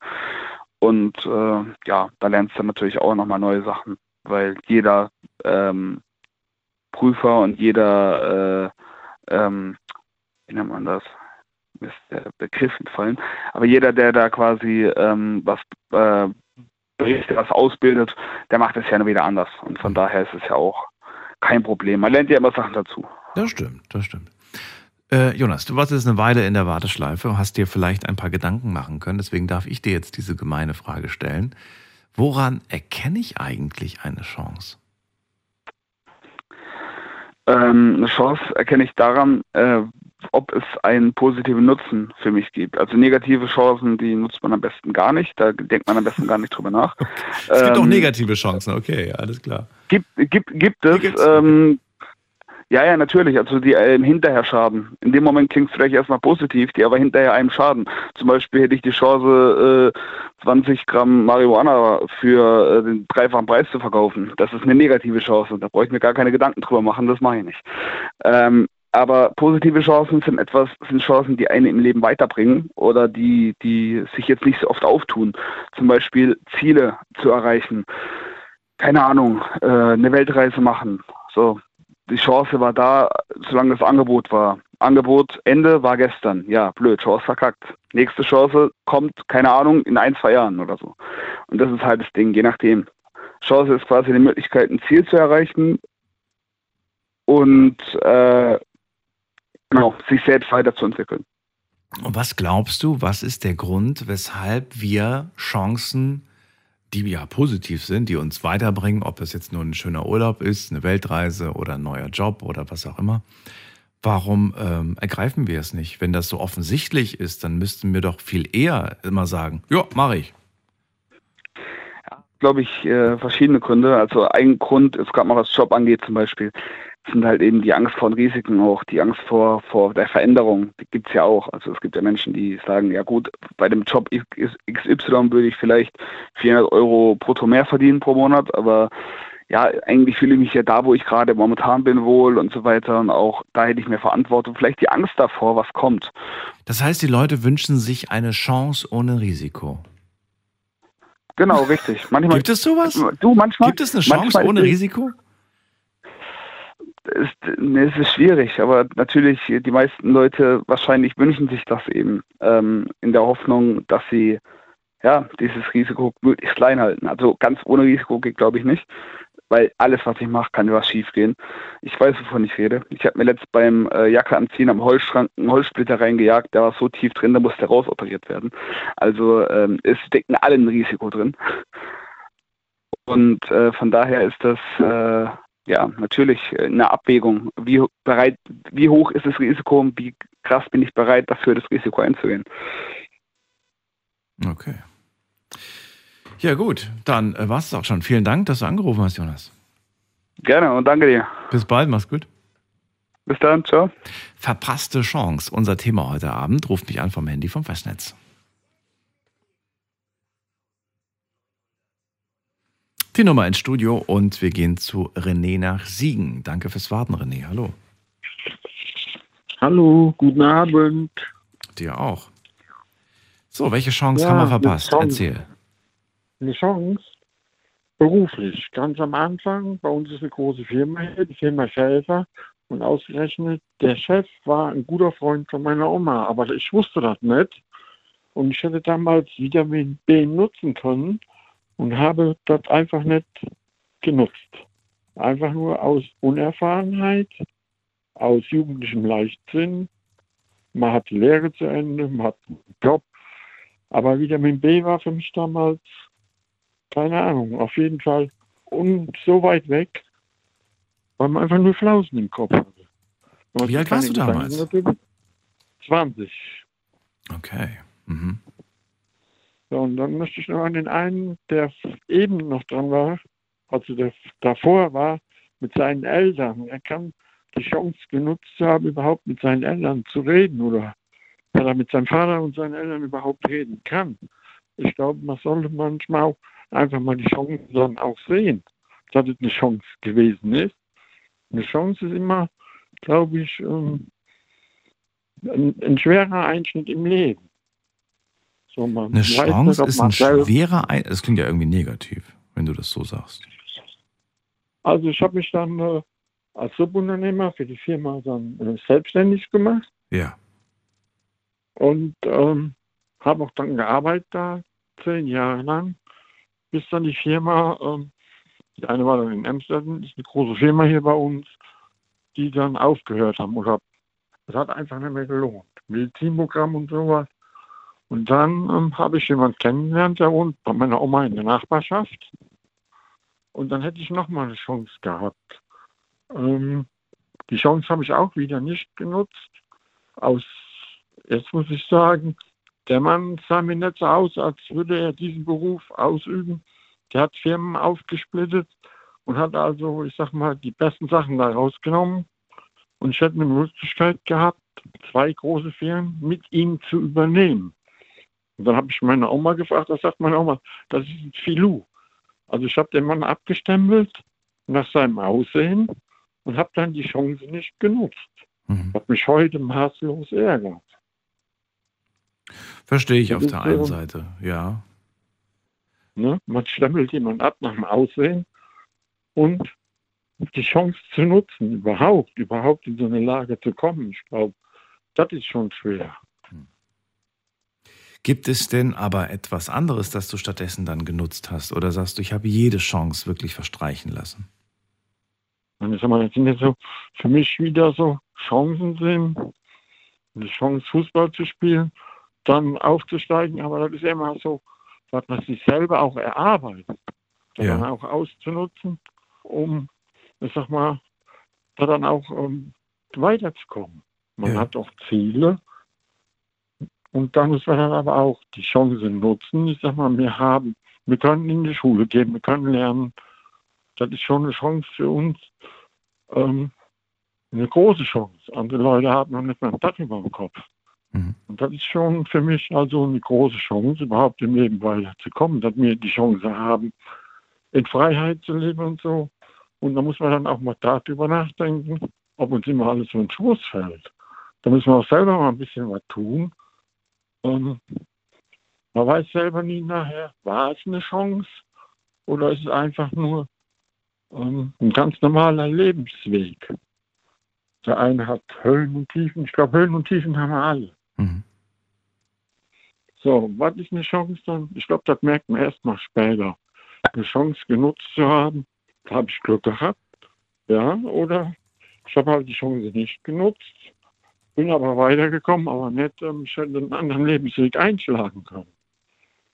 Speaker 8: Und äh, ja, da lernst du natürlich auch nochmal neue Sachen, weil jeder ähm, Prüfer und jeder, äh, ähm, wie nennt man das? Mir ist der Begriff entfallen. Aber jeder, der da quasi ähm, was äh, berichtet, was ausbildet, der macht es ja nur wieder anders. Und von daher ist es ja auch kein Problem. Man lernt ja immer Sachen dazu.
Speaker 3: Das stimmt, das stimmt. Äh, Jonas, du warst jetzt eine Weile in der Warteschleife und hast dir vielleicht ein paar Gedanken machen können. Deswegen darf ich dir jetzt diese gemeine Frage stellen. Woran erkenne ich eigentlich eine Chance?
Speaker 8: Ähm, eine Chance erkenne ich daran, äh, ob es einen positiven Nutzen für mich gibt. Also negative Chancen, die nutzt man am besten gar nicht. Da denkt man am besten gar nicht drüber nach.
Speaker 3: Es gibt auch
Speaker 8: Ähm,
Speaker 3: negative Chancen, okay, alles klar.
Speaker 8: Gibt, gibt, gibt es. Ähm, ja, ja, natürlich. Also die einem hinterher schaden. In dem Moment klingt es vielleicht erstmal positiv, die aber hinterher einem schaden. Zum Beispiel hätte ich die Chance, äh, 20 Gramm Marihuana für äh, den dreifachen Preis zu verkaufen. Das ist eine negative Chance. Da brauche ich mir gar keine Gedanken drüber machen. Das mache ich nicht. Ähm, aber positive Chancen sind etwas, sind Chancen, die einen im Leben weiterbringen oder die, die sich jetzt nicht so oft auftun. Zum Beispiel Ziele zu erreichen. Keine Ahnung, äh, eine Weltreise machen. So, die Chance war da, solange das Angebot war. Angebot Ende war gestern. Ja, blöd, Chance verkackt. Nächste Chance kommt, keine Ahnung, in ein, zwei Jahren oder so. Und das ist halt das Ding, je nachdem. Chance ist quasi die Möglichkeit, ein Ziel zu erreichen und äh, genau, sich selbst weiterzuentwickeln.
Speaker 3: Und was glaubst du, was ist der Grund, weshalb wir Chancen, die ja positiv sind, die uns weiterbringen, ob es jetzt nur ein schöner Urlaub ist, eine Weltreise oder ein neuer Job oder was auch immer, warum ähm, ergreifen wir es nicht? Wenn das so offensichtlich ist, dann müssten wir doch viel eher immer sagen, ja, mache ich.
Speaker 8: glaube ich, äh, verschiedene Gründe. Also ein Grund ist gerade mal was Job angeht zum Beispiel, sind halt eben die Angst vor den Risiken auch, die Angst vor, vor der Veränderung, die gibt's ja auch. Also es gibt ja Menschen, die sagen, ja gut, bei dem Job XY würde ich vielleicht 400 Euro brutto mehr verdienen pro Monat, aber ja, eigentlich fühle ich mich ja da, wo ich gerade momentan bin, wohl und so weiter. Und auch da hätte ich mehr Verantwortung. Vielleicht die Angst davor, was kommt.
Speaker 3: Das heißt, die Leute wünschen sich eine Chance ohne Risiko.
Speaker 8: Genau, richtig. Manchmal,
Speaker 3: Gibt es sowas?
Speaker 8: Du, manchmal.
Speaker 3: Gibt es eine Chance ohne Risiko?
Speaker 8: Ist, ne, es ist schwierig, aber natürlich, die meisten Leute wahrscheinlich wünschen sich das eben ähm, in der Hoffnung, dass sie ja dieses Risiko möglichst klein halten. Also ganz ohne Risiko geht, glaube ich, nicht, weil alles, was ich mache, kann was schief gehen. Ich weiß, wovon ich rede. Ich habe mir letzt beim äh, Jacke anziehen am Holzschrank einen Holzsplitter reingejagt, der war so tief drin, da musste rausoperiert werden. Also ähm, es stecken alle ein Risiko drin. Und äh, von daher ist das äh, ja natürlich eine Abwägung. Wie bereit, wie hoch ist das Risiko und wie krass bin ich bereit, dafür das Risiko einzugehen.
Speaker 3: Okay. Ja, gut, dann äh, war es auch schon. Vielen Dank, dass du angerufen hast, Jonas.
Speaker 8: Gerne und danke dir.
Speaker 3: Bis bald, mach's gut.
Speaker 8: Bis dann, ciao.
Speaker 3: Verpasste Chance, unser Thema heute Abend. Ruft mich an vom Handy vom Festnetz. Die Nummer ins Studio und wir gehen zu René nach Siegen. Danke fürs Warten, René. Hallo.
Speaker 9: Hallo, guten Abend.
Speaker 3: Dir auch. So, welche Chance
Speaker 9: Ja,
Speaker 3: haben wir
Speaker 9: eine
Speaker 3: verpasst?
Speaker 9: Chance.
Speaker 3: Erzähl.
Speaker 9: Eine Chance, beruflich. Ganz am Anfang, bei uns ist eine große Firma hier, die Firma Schäfer. Und ausgerechnet, der Chef war ein guter Freund von meiner Oma, aber ich wusste das nicht. Und ich hätte damals Vitamin B nutzen können und habe das einfach nicht genutzt. Einfach nur aus Unerfahrenheit, aus jugendlichem Leichtsinn. Man hat die Lehre zu Ende, man hat einen Job. Aber Vitamin B war für mich damals, keine Ahnung, auf jeden Fall und so weit weg, weil man einfach nur Flausen im Kopf hatte.
Speaker 3: Wie alt warst du damals?
Speaker 9: natürlich. 20.
Speaker 3: Okay. Mhm.
Speaker 9: So, und dann möchte ich noch an den einen, der eben noch dran war, also der davor war, mit seinen Eltern. Er kann die Chance genutzt haben, überhaupt mit seinen Eltern zu reden oder weil er mit seinem Vater und seinen Eltern überhaupt reden kann. Ich glaube, man sollte manchmal auch einfach mal die Chance dann auch sehen, dass es eine Chance gewesen ist. Eine Chance ist immer, glaube ich, ähm, ein, ein schwerer Einschnitt im Leben. So,
Speaker 3: Eine Chance ist ein schwerer Ein Das klingt ja irgendwie negativ, wenn du das so sagst.
Speaker 9: Also ich habe mich dann äh, als Subunternehmer für die Firma dann äh, selbstständig gemacht
Speaker 3: Ja.
Speaker 9: und ähm, habe auch dann gearbeitet da, zehn Jahre lang, bis dann die Firma, ähm, die eine war dann in Amsterdam, ist eine große Firma hier bei uns, die dann aufgehört haben oder es hat einfach nicht mehr gelohnt. Medizinprogramm und sowas. Und dann ähm, habe ich jemanden kennengelernt, der wohnt bei meiner Oma in der Nachbarschaft. Und dann hätte ich nochmal eine Chance gehabt. Ähm, die Chance habe ich auch wieder nicht genutzt. Aus, jetzt muss ich sagen, der Mann sah mir nicht so aus, als würde er diesen Beruf ausüben. Der hat Firmen aufgesplittet und hat also, ich sag mal, die besten Sachen da rausgenommen. Und ich hätte eine Möglichkeit gehabt, zwei große Firmen mit ihm zu übernehmen. Und dann habe ich meine Oma gefragt, da sagt meine Oma, das ist ein Filou. Also ich habe den Mann abgestempelt nach seinem Aussehen und habe dann die Chance nicht genutzt.
Speaker 3: Mhm.
Speaker 9: Was mich heute maßlos ärgert.
Speaker 3: Verstehe ich
Speaker 9: Das
Speaker 3: auf der einen
Speaker 9: so-
Speaker 3: Seite, ja.
Speaker 9: Ne? Man stempelt jemanden ab nach dem Aussehen und die Chance zu nutzen, überhaupt, überhaupt in so eine Lage zu kommen, ich glaube, das ist schon schwer.
Speaker 3: Gibt es denn aber etwas anderes, das du stattdessen dann genutzt hast? Oder sagst du, ich habe jede Chance wirklich verstreichen lassen?
Speaker 9: Ich sag mal, das sind jetzt so für mich wieder so Chancen sind, eine Chance Fußball zu spielen, dann aufzusteigen, aber das ist immer so, was man sich selber auch erarbeitet,
Speaker 3: Ja.
Speaker 9: dann auch auszunutzen, um, ich sag mal, da dann auch ähm, weiterzukommen. Man
Speaker 3: Ja.
Speaker 9: hat auch Ziele und da muss man dann aber auch die Chancen nutzen. Ich sag mal, wir haben, wir können in die Schule gehen, wir können lernen. Das ist schon eine Chance für uns, ähm, eine große Chance. Andere Leute haben noch nicht mal ein Dach über dem Kopf.
Speaker 3: Mhm.
Speaker 9: Und das ist schon für mich also eine große Chance, überhaupt im Leben weiterzukommen, dass wir die Chance haben, in Freiheit zu leben und so. Und da muss man dann auch mal darüber nachdenken, ob uns immer alles so in den Schoß fällt. Da müssen wir auch selber mal ein bisschen was tun. Ähm, man weiß selber nie nachher, war es eine Chance oder ist es einfach nur ähm, ein ganz normaler Lebensweg. Der eine hat Höhen und Tiefen. Ich glaube, Höhen und Tiefen haben wir alle.
Speaker 3: Mhm.
Speaker 9: So, was ist eine Chance dann? Ich glaube, das merkt man erst mal später. Eine Chance genutzt zu haben, da habe ich Glück gehabt. Ja, oder ich habe halt die Chance nicht genutzt, bin aber weitergekommen, aber nicht, ähm, ich hätte einen anderen Lebensweg einschlagen können.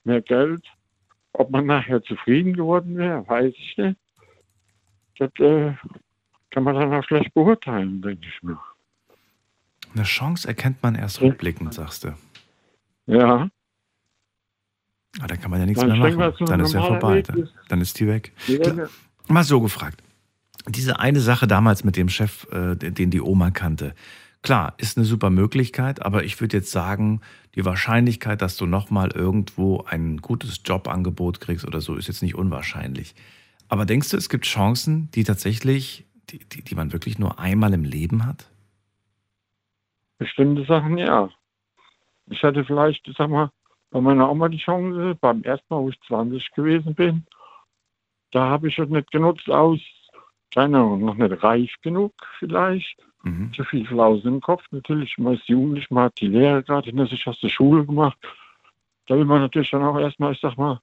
Speaker 9: Mehr Geld, ob man nachher zufrieden geworden wäre, weiß ich nicht. Das äh, kann man dann auch schlecht beurteilen, denke ich mir.
Speaker 3: Eine Chance erkennt man erst rückblickend, sagst du.
Speaker 9: Ja,
Speaker 3: Aber da kann man ja nichts
Speaker 9: Weil
Speaker 3: mehr machen. Dann ist ja vorbei. Dann,
Speaker 9: ist-
Speaker 3: dann ist die weg.
Speaker 9: jeder,
Speaker 3: Mal so gefragt. Diese eine Sache damals mit dem Chef, äh, den die Oma kannte, klar, ist eine super Möglichkeit, aber ich würde jetzt sagen, die Wahrscheinlichkeit, dass du nochmal irgendwo ein gutes Jobangebot kriegst oder so, ist jetzt nicht unwahrscheinlich. Aber denkst du, es gibt Chancen, die tatsächlich, die, die, die man wirklich nur einmal im Leben hat?
Speaker 9: bestimmte Sachen ja. Ich hätte vielleicht, ich sag mal, bei meiner Oma die Chance, beim ersten Mal, wo ich 20 gewesen bin, da habe ich es nicht genutzt aus, keine Ahnung, noch nicht reif genug vielleicht.
Speaker 3: Mhm.
Speaker 9: Zu viel Flausen im Kopf. Natürlich, man ist jugendlich, man hat die Lehre gerade hinter sich aus der Schule gemacht. Da will man natürlich dann auch erstmal, ich sag mal,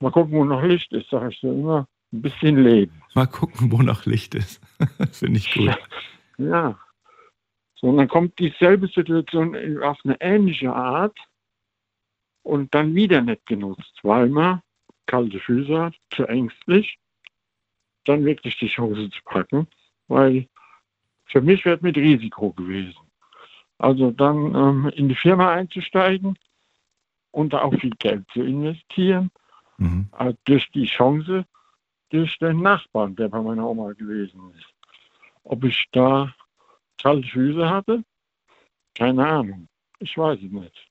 Speaker 9: mal gucken, wo noch Licht ist, sag ich so immer. Ein bisschen leben.
Speaker 3: Mal gucken, wo noch Licht ist. Finde ich gut.
Speaker 9: Ja. So, und dann kommt dieselbe Situation auf eine ähnliche Art und dann wieder nicht genutzt, weil man kalte Füße hat, zu ängstlich, dann wirklich die Chance zu packen, weil für mich wäre es mit Risiko gewesen. Also dann ähm, in die Firma einzusteigen und da auch viel Geld zu investieren,
Speaker 3: Mhm.
Speaker 9: äh, durch die Chance, durch den Nachbarn, der bei meiner Oma gewesen ist. Ob ich da kalte Füße hatte? Keine Ahnung. Ich weiß es nicht.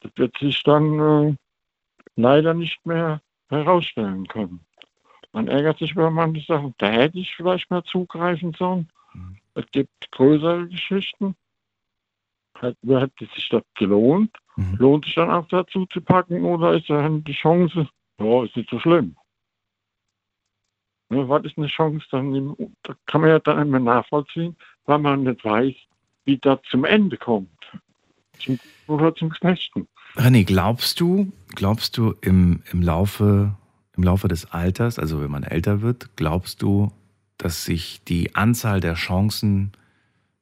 Speaker 9: Das wird sich dann äh, leider nicht mehr herausstellen können. Man ärgert sich über manche Sachen. Da hätte ich vielleicht mal zugreifen sollen. Es gibt größere Geschichten. Hat, hat sich das gelohnt?
Speaker 3: Mhm.
Speaker 9: Lohnt sich dann auch dazu zu packen oder ist dann die Chance, ja, ist nicht so schlimm. Ne, was ist eine Chance? Dann, da kann man ja dann immer nachvollziehen, weil man nicht weiß, wie das zum Ende kommt. Zum, oder zum Schlechten.
Speaker 3: René, glaubst du, glaubst du im, im, Laufe, im Laufe des Alters, also wenn man älter wird, glaubst du, dass sich die Anzahl der Chancen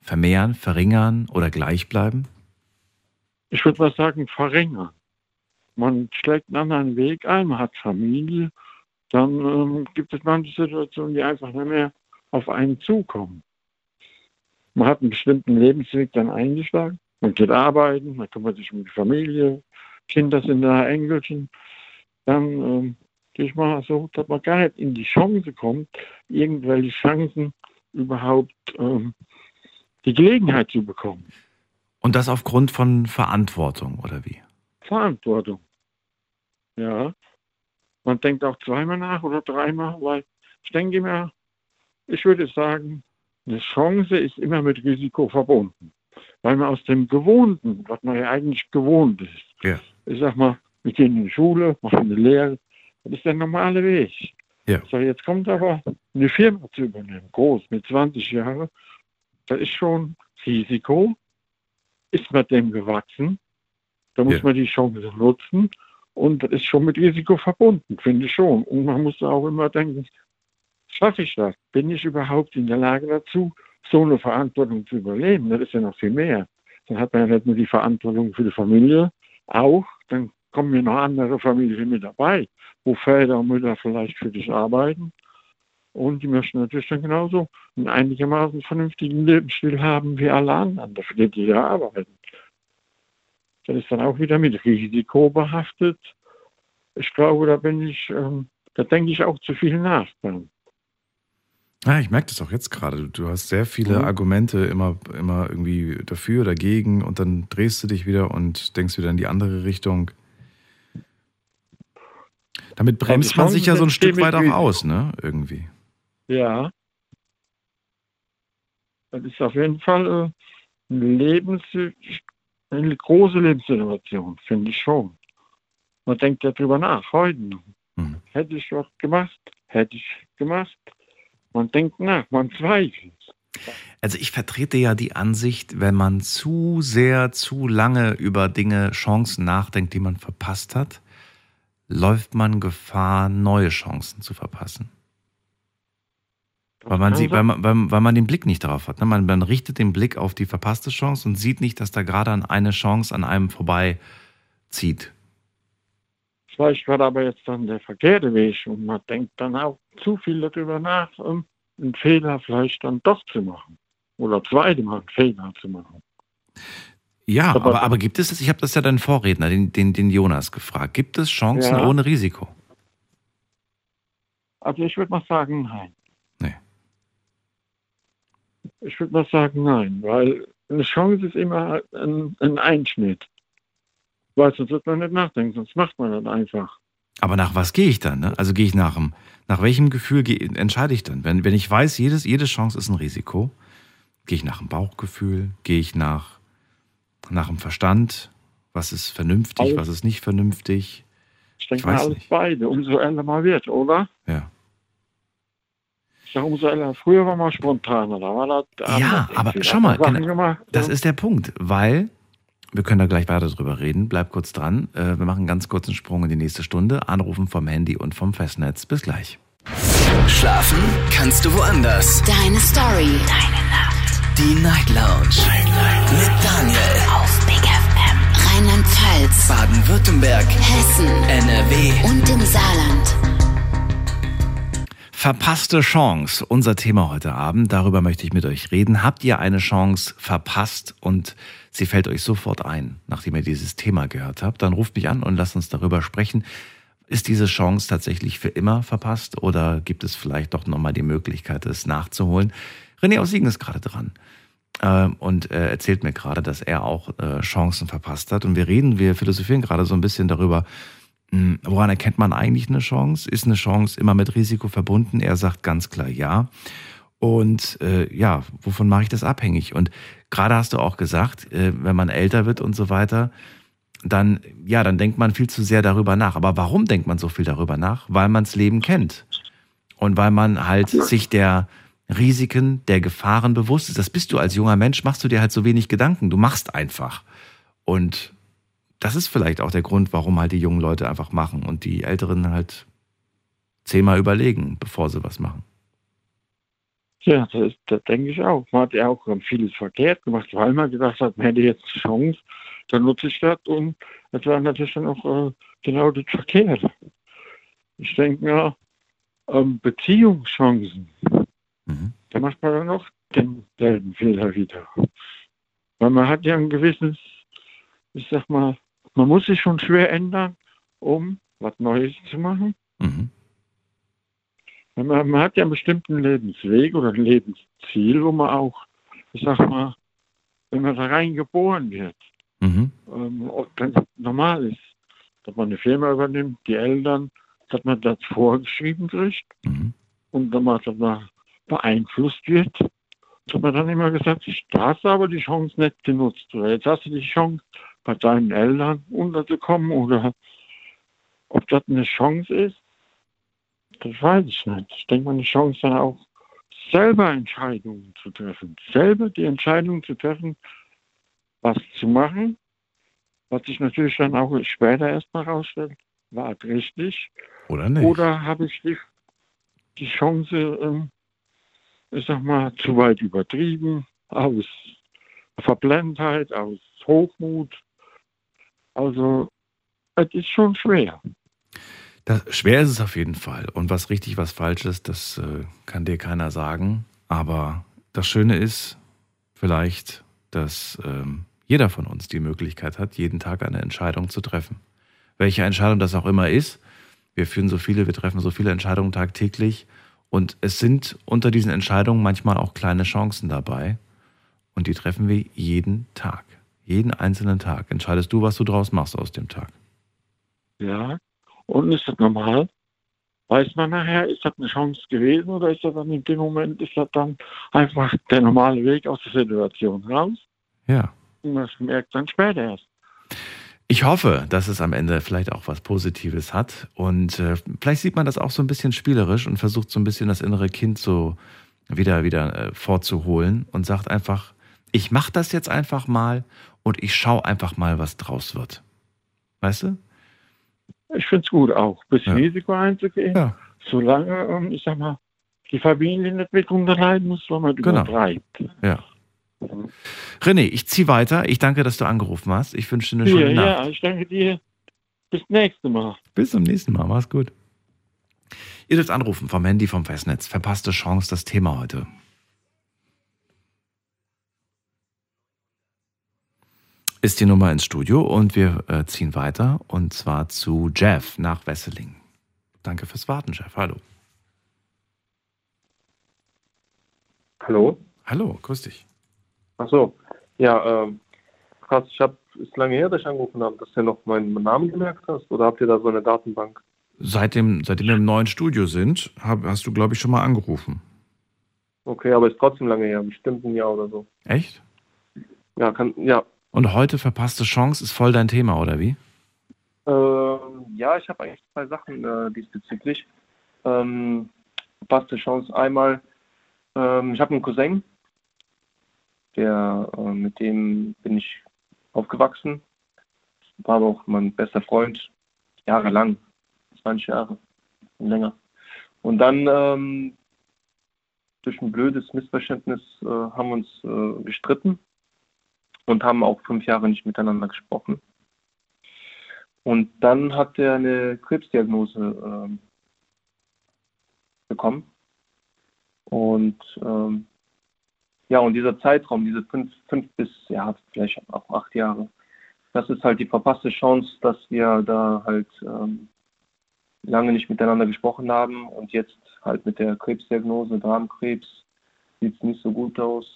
Speaker 3: vermehren, verringern oder gleich bleiben?
Speaker 9: Ich würde mal sagen, verringern. Man schlägt einen anderen Weg ein, man hat Familie, dann ähm, gibt es manche Situationen, die einfach nicht mehr auf einen zukommen. Man hat einen bestimmten Lebensweg dann eingeschlagen, man geht arbeiten, man kümmert sich um die Familie, Kinder sind da, Enkelchen. Dann ähm, ich mal so, dass man gar nicht in die Chance kommt, irgendwelche Chancen überhaupt ähm, die Gelegenheit zu bekommen.
Speaker 3: Und das aufgrund von Verantwortung oder wie?
Speaker 9: Verantwortung. Ja. Man denkt auch zweimal nach oder dreimal, weil ich denke mir, ich würde sagen, eine Chance ist immer mit Risiko verbunden. Weil man aus dem Gewohnten, was man ja eigentlich gewohnt ist,
Speaker 3: Ja.
Speaker 9: ich sag mal, wir gehen in die Schule, machen eine Lehre, das ist der normale Weg.
Speaker 3: Ja.
Speaker 9: So, jetzt kommt aber eine Firma zu übernehmen, groß, mit 20 Jahren, das ist schon Risiko. Ist man dem gewachsen? Da muss
Speaker 3: Ja.
Speaker 9: man die Chance nutzen. Und das ist schon mit Risiko verbunden, finde ich schon. Und man muss auch immer denken, schaffe ich das? Bin ich überhaupt in der Lage dazu, so eine Verantwortung zu überleben? Das ist ja noch viel mehr. Dann hat man ja nicht nur die Verantwortung für die Familie, auch, dann kommen ja noch andere Familien mit dabei, wo Väter und Mütter vielleicht für dich arbeiten. Und die möchten natürlich dann genauso einen einigermaßen vernünftigen Lebensstil haben wie alle anderen, dafür die ja arbeiten. Das ist dann auch wieder mit Risiko behaftet. Ich glaube, da bin ich, ähm, da denke ich auch zu viel nach. Dann.
Speaker 3: Ja, ich merke das auch jetzt gerade. Du- Du hast sehr viele
Speaker 9: Mhm.
Speaker 3: Argumente immer, immer irgendwie dafür, dagegen und dann drehst du dich wieder und denkst wieder in die andere Richtung. Damit bremst man sich ja so ein Stück weit auch aus, ne? Irgendwie.
Speaker 9: Ja. Das ist auf jeden Fall äh, eine, Lebens eine große Lebenssituation, finde ich schon. Man denkt ja drüber nach, heute noch.
Speaker 3: Mhm.
Speaker 9: Hätte ich was gemacht? Hätte ich gemacht? Man denkt nach, man zweifelt.
Speaker 3: Also ich vertrete ja die Ansicht, wenn man zu sehr, zu lange über Dinge, Chancen nachdenkt, die man verpasst hat, läuft man Gefahr, neue Chancen zu verpassen. Weil man, sie, weil, man, weil, weil man den Blick nicht darauf hat. Ne? Man, man richtet den Blick auf die verpasste Chance und sieht nicht, dass da gerade an eine Chance an einem vorbei zieht.
Speaker 9: Vielleicht war aber jetzt dann der verkehrte Weg und man denkt dann auch zu viel darüber nach, um einen Fehler vielleicht dann doch zu machen. Oder zweimal einen Fehler zu machen.
Speaker 3: Ja,
Speaker 9: Aber-
Speaker 3: aber, gibt es es, ich habe das ja deinen Vorredner, den, den, den Jonas, gefragt, gibt es Chancen
Speaker 9: Ja.
Speaker 3: ohne Risiko?
Speaker 9: Also ich würde mal sagen, nein.
Speaker 3: Nee.
Speaker 9: Ich würde mal sagen, nein, weil eine Chance ist immer ein, ein Einschnitt. Weil sonst wird man nicht nachdenken, sonst macht man das einfach.
Speaker 3: Aber nach was gehe ich dann? Ne? Also gehe ich nach dem, nach welchem Gefühl geh, entscheide ich dann? Wenn, wenn ich weiß, jedes, jede Chance ist ein Risiko, gehe ich nach dem Bauchgefühl, gehe ich nach, nach dem Verstand, Was ist vernünftig,
Speaker 9: Alles.
Speaker 3: was ist nicht vernünftig?
Speaker 9: Ich denke
Speaker 3: Ich
Speaker 9: mal alles
Speaker 3: nicht.
Speaker 9: beide, umso älter man wird, oder?
Speaker 3: Ja.
Speaker 9: Ich sage, umso älter. Früher war man spontaner, da war das
Speaker 3: Ja, aber schau mal, genau,
Speaker 9: gemacht,
Speaker 3: Das
Speaker 9: ja.
Speaker 3: ist der Punkt, weil wir können da gleich weiter drüber reden. Bleib kurz dran. Äh, Wir machen einen ganz kurzen Sprung in die nächste Stunde. Anrufen vom Handy und vom Festnetz. Bis gleich.
Speaker 1: Schlafen kannst du woanders.
Speaker 2: Deine Story. Deine.
Speaker 1: Die Night Lounge. Mit Daniel.
Speaker 2: Auf Big FM. Rheinland-Pfalz.
Speaker 1: Baden-Württemberg.
Speaker 2: Hessen.
Speaker 1: NRW.
Speaker 2: Und im Saarland.
Speaker 3: Verpasste Chance, unser Thema heute Abend. Darüber möchte ich mit euch reden. Habt ihr eine Chance verpasst und sie fällt euch sofort ein, nachdem ihr dieses Thema gehört habt? Dann ruft mich an und lasst uns darüber sprechen. Ist diese Chance tatsächlich für immer verpasst oder gibt es vielleicht doch nochmal die Möglichkeit, es nachzuholen? René aus Siegen ist gerade dran ähm, und äh, erzählt mir gerade, dass er auch äh, Chancen verpasst hat. Und wir reden, wir philosophieren gerade so ein bisschen darüber, mh, woran erkennt man eigentlich eine Chance? Ist eine Chance immer mit Risiko verbunden? Er sagt ganz klar ja. Und äh, ja, wovon mache ich das abhängig? Und gerade hast du auch gesagt, äh, wenn man älter wird und so weiter, dann, ja, dann denkt man viel zu sehr darüber nach. Aber warum denkt man so viel darüber nach? Weil man das Leben kennt. Und weil man halt sich der Risiken, der Gefahren bewusst ist. Das bist du als junger Mensch, machst du dir halt so wenig Gedanken. Du machst einfach. Und das ist vielleicht auch der Grund, warum halt die jungen Leute einfach machen und die Älteren halt zehnmal überlegen, bevor sie was machen.
Speaker 9: Ja, das, das denke ich auch. Man hat ja auch vieles verkehrt gemacht, weil man gedacht hat, man hätte jetzt eine Chance, dann nutze ich das und das war natürlich dann auch äh, genau das Verkehrte. Ich denke mir, ähm, Beziehungschancen,
Speaker 3: Mhm.
Speaker 9: da macht man dann noch denselben Fehler wieder. Weil man hat ja ein gewisses, ich sag mal, man muss sich schon schwer ändern, um was Neues zu machen.
Speaker 3: Mhm.
Speaker 9: Man, man hat ja einen bestimmten Lebensweg oder ein Lebensziel, wo man auch, ich sag mal, wenn man da rein geboren wird,
Speaker 3: Mhm.
Speaker 9: ähm, das normal ist, dass man eine Firma übernimmt, die Eltern, dass man das vorgeschrieben kriegt
Speaker 3: Mhm.
Speaker 9: und dann dass man beeinflusst wird. Dass man dann immer gesagt, da hast du aber die Chance nicht genutzt. Oder jetzt hast du die Chance, bei deinen Eltern unterzukommen oder ob das eine Chance ist, das weiß ich nicht. Ich denke mal, eine Chance dann auch, selber Entscheidungen zu treffen. Selber die Entscheidung zu treffen, was zu machen, was sich natürlich dann auch später erstmal rausstellt, war es richtig.
Speaker 3: Oder nicht?
Speaker 9: Oder habe ich die, die Chance, ähm, ich sag mal, zu weit übertrieben, aus Verblendheit, aus Hochmut. Also, es ist schon schwer.
Speaker 3: Das, schwer ist es auf jeden Fall. Und was richtig, was falsch ist, das äh, kann dir keiner sagen. Aber das Schöne ist vielleicht, dass ähm, jeder von uns die Möglichkeit hat, jeden Tag eine Entscheidung zu treffen. Welche Entscheidung das auch immer ist. Wir führen so viele, wir treffen so viele Entscheidungen tagtäglich. Und es sind unter diesen Entscheidungen manchmal auch kleine Chancen dabei. Und die treffen wir jeden Tag. Jeden einzelnen Tag. Entscheidest du, was du draus machst aus dem Tag.
Speaker 9: Ja. Und ist das normal? Weiß man nachher, ist das eine Chance gewesen oder ist das dann in dem Moment, ist das dann einfach der normale Weg aus der Situation raus?
Speaker 3: Ja.
Speaker 9: Und das merkt dann später erst.
Speaker 3: Ich hoffe, dass es am Ende vielleicht auch was Positives hat. Und äh, vielleicht sieht man das auch so ein bisschen spielerisch und versucht so ein bisschen das innere Kind so wieder, wieder äh, vorzuholen und sagt einfach, ich mache das jetzt einfach mal und ich schaue einfach mal, was draus wird. Weißt du?
Speaker 9: Ich finde es gut auch, ein bisschen
Speaker 3: Ja.
Speaker 9: Risiko einzugehen,
Speaker 3: Ja.
Speaker 9: solange, ähm, ich sag mal, die Familie nicht mit unterleiden muss, wenn man
Speaker 3: Genau.
Speaker 9: übertreibt.
Speaker 3: Ja. René, ich ziehe weiter. Ich danke, dass du angerufen hast. Ich wünsche dir eine
Speaker 9: Ja,
Speaker 3: schöne Nacht.
Speaker 9: ja, ich danke dir. Bis nächste Mal.
Speaker 3: Bis zum nächsten Mal. Mach's gut. Ihr dürft anrufen vom Handy, vom Festnetz. Verpasste Chance, das Thema heute. Ist die Nummer ins Studio und wir äh, ziehen weiter und zwar zu Jeff nach Wesseling. Danke fürs Warten, Jeff. Hallo.
Speaker 10: Hallo?
Speaker 3: Hallo, grüß dich.
Speaker 10: Ach so. Ja, ähm, krass, ich hab, ist lange her, dass ich angerufen habe, dass du noch meinen Namen gemerkt hast oder habt ihr da so eine Datenbank?
Speaker 3: Seitdem, seitdem wir im neuen Studio sind, hab, hast du, glaube ich, schon mal angerufen.
Speaker 10: Okay, aber ist trotzdem lange her, bestimmt ein Jahr oder so.
Speaker 3: Echt?
Speaker 10: Ja, kann, ja,
Speaker 3: Und heute verpasste Chance ist voll dein Thema, oder wie?
Speaker 10: Ähm, ja, ich habe eigentlich zwei Sachen äh, diesbezüglich. Ähm, verpasste Chance. Einmal, ähm, ich habe einen Cousin, der, äh, mit dem bin ich aufgewachsen. War aber auch mein bester Freund, jahrelang, 20 Jahre und länger. Und dann ähm, durch ein blödes Missverständnis äh, haben wir uns äh, gestritten und haben auch fünf Jahre nicht miteinander gesprochen. Und dann hat er eine Krebsdiagnose ähm, bekommen. Und ähm, ja, und dieser Zeitraum, diese fünf, fünf bis, ja, vielleicht auch acht Jahre, das ist halt die verpasste Chance, dass wir da halt ähm, lange nicht miteinander gesprochen haben und jetzt halt mit der Krebsdiagnose, Darmkrebs, sieht es nicht so gut aus.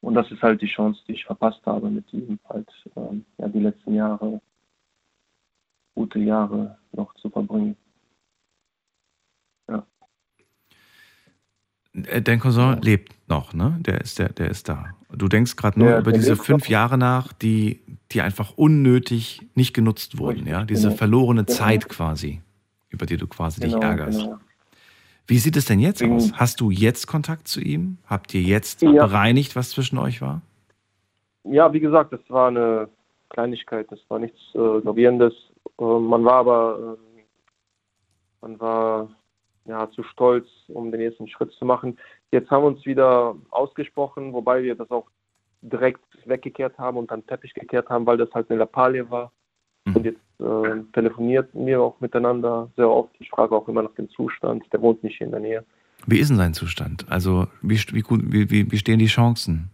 Speaker 10: Und das ist halt die Chance, die ich verpasst habe, mit ihm halt ähm, ja, die letzten Jahre, gute Jahre noch zu verbringen. Ja.
Speaker 3: Äh, dein Cousin lebt noch, ne? Der ist, der, der ist da. Du denkst gerade nur
Speaker 10: Ja,
Speaker 3: über diese fünf
Speaker 10: noch.
Speaker 3: Jahre nach, die, die einfach unnötig nicht genutzt wurden, ja? Diese
Speaker 10: genau.
Speaker 3: verlorene
Speaker 10: Genau.
Speaker 3: Zeit quasi, über die du quasi dich
Speaker 10: Genau,
Speaker 3: ärgerst.
Speaker 10: genau.
Speaker 3: Wie sieht es denn jetzt aus? Hast du jetzt Kontakt zu ihm? Habt ihr jetzt
Speaker 10: Ja.
Speaker 3: bereinigt, was zwischen euch war?
Speaker 10: Ja, wie gesagt, das war eine Kleinigkeit, das war nichts äh, Gravierendes. Äh, man war aber, ähm, man war ja zu stolz, um den nächsten Schritt zu machen. Jetzt haben wir uns wieder ausgesprochen, wobei wir das auch direkt weggekehrt haben und dann Teppich gekehrt haben, weil das halt eine Lappalie war.
Speaker 3: Mhm.
Speaker 10: Und jetzt äh, telefonieren wir auch miteinander sehr oft. Ich frage auch immer nach dem Zustand. Der wohnt nicht hier in der Nähe.
Speaker 3: Wie ist denn sein Zustand? Also, wie, wie, gut, wie, wie stehen die Chancen?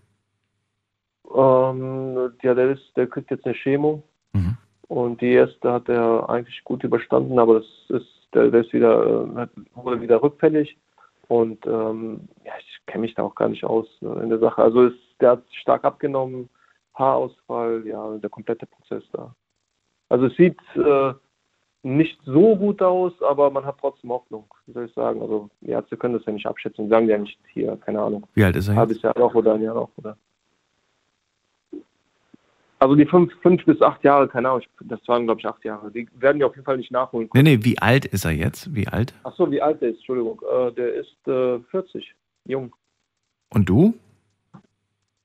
Speaker 10: Ähm, ja, der, ist, der kriegt jetzt eine Chemo.
Speaker 3: Mhm.
Speaker 10: Und die erste hat er eigentlich gut überstanden, aber das ist, der, ist wieder, wurde wieder rückfällig. Und ähm, ja, ich kenne mich da auch gar nicht aus äh, in der Sache. Also es, der hat stark abgenommen, Haarausfall, ja, der komplette Prozess da. Also es sieht äh, nicht so gut aus, aber man hat trotzdem Hoffnung, wie soll ich sagen. Also die Ärzte können das ja nicht abschätzen, die sagen ja nicht hier, keine Ahnung,
Speaker 3: Wie alt ist er jetzt?
Speaker 10: halbes Jahr noch oder ein Jahr noch, oder? Also die fünf, fünf bis acht Jahre, keine Ahnung, das waren glaube ich acht Jahre. Die werden wir auf jeden Fall nicht nachholen
Speaker 3: Nee,
Speaker 10: können.
Speaker 3: nee, wie alt ist er jetzt? Wie alt?
Speaker 10: Ach so, wie alt der ist, Entschuldigung. Äh, der ist äh, 40, jung.
Speaker 3: Und du?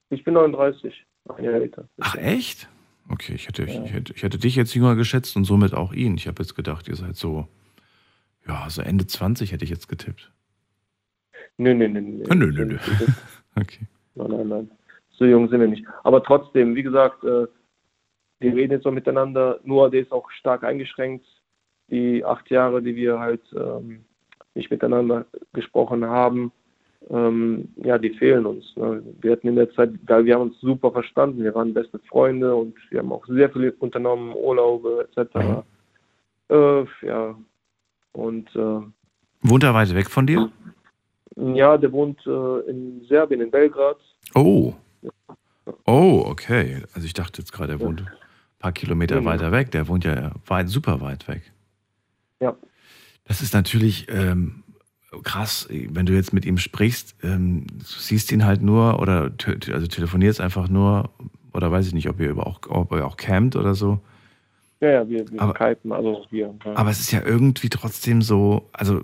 Speaker 10: Ich bin 39, ein Jahr älter.
Speaker 3: Ach, echt? Okay, ich hätte, ich, hätte, ich hätte dich jetzt jünger geschätzt und somit auch ihn. Ich habe jetzt gedacht, ihr seid so, ja, so Ende 20 hätte ich jetzt getippt.
Speaker 10: Nö, nö, nö, nö.
Speaker 3: Ah, nö, nö, nö. Okay.
Speaker 10: Nein, nein, nein. So jung sind wir nicht. Aber trotzdem, wie gesagt, äh, wir reden jetzt noch miteinander, nur der ist auch stark eingeschränkt. Die acht Jahre, die wir halt ähm, nicht miteinander gesprochen haben, ähm, ja, die fehlen uns. Ne? Wir hatten in der Zeit, weil wir haben uns super verstanden, wir waren beste Freunde und wir haben auch sehr viel unternommen, Urlaube etc. Äh, ja, und äh,
Speaker 3: Wohnt er weit weg von dir?
Speaker 10: ja, der wohnt äh, in Serbien, in Belgrad.
Speaker 3: Oh. Oh, okay. Also ich dachte jetzt gerade, er wohnt ein paar Kilometer
Speaker 10: Nee, nee.
Speaker 3: weiter weg. Der wohnt ja weit, super weit weg.
Speaker 10: Ja.
Speaker 3: Das ist natürlich ähm, krass, wenn du jetzt mit ihm sprichst, ähm, du siehst ihn halt nur oder also telefonierst einfach nur oder weiß ich nicht, ob ihr über auch, ob ihr auch campt oder so.
Speaker 10: Ja, ja, wir, wir
Speaker 3: Aber-
Speaker 10: skypen, also wir. Ja.
Speaker 3: Aber es ist ja irgendwie trotzdem so, also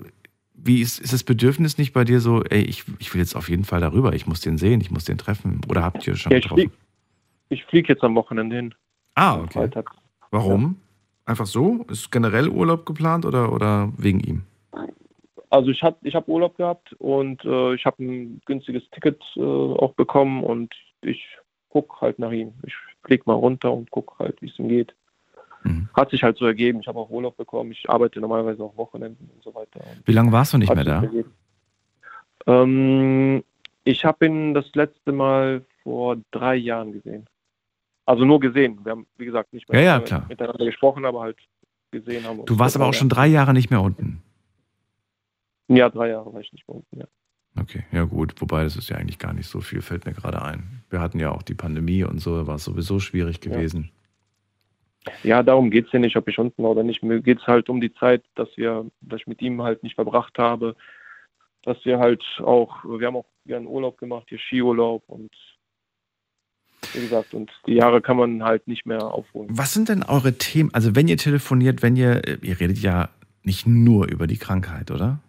Speaker 3: wie ist, ist das Bedürfnis nicht bei dir so, ey, ich, ich will jetzt auf jeden Fall darüber, ich muss den sehen, ich muss den treffen oder habt ihr schon
Speaker 10: Ja,
Speaker 3: getroffen?
Speaker 10: ich flieg jetzt am Wochenende hin.
Speaker 3: Ah, okay. Warum? Einfach so? Ist generell Urlaub geplant oder, oder wegen ihm?
Speaker 10: Also ich, hab- ich habe Urlaub gehabt und äh, ich habe ein günstiges Ticket äh, auch bekommen und ich guck halt nach ihm. Ich flieg mal runter und guck halt, wie es ihm geht.
Speaker 3: Mhm.
Speaker 10: Hat sich halt so ergeben. Ich habe auch Urlaub bekommen. Ich arbeite normalerweise auch Wochenenden und so weiter.
Speaker 3: Wie lange warst du nicht mehr da?
Speaker 10: Ähm, ich habe ihn das letzte Mal vor drei Jahren gesehen. Also nur gesehen. Wir haben, wie gesagt, nicht mehr
Speaker 3: Ja, ja,
Speaker 10: miteinander gesprochen, aber halt gesehen haben.
Speaker 3: Du warst aber auch schon drei Jahre nicht mehr unten.
Speaker 10: Ja, drei Jahre war ich nicht mehr unten, ja.
Speaker 3: Okay, ja gut, wobei das ist ja eigentlich gar nicht so viel, fällt mir gerade ein. Wir hatten ja auch die Pandemie und so, war es sowieso schwierig gewesen.
Speaker 10: Ja, darum geht es ja nicht, ob ich unten war oder nicht. Mir geht es halt um die Zeit, dass wir, dass ich mit ihm halt nicht verbracht habe. Dass wir halt auch, wir haben auch gerne Urlaub gemacht, hier Skiurlaub und wie gesagt, und die Jahre kann man halt nicht mehr aufholen.
Speaker 3: Was sind denn eure Themen? Also wenn ihr telefoniert, wenn ihr, ihr redet ja nicht nur über die Krankheit, oder?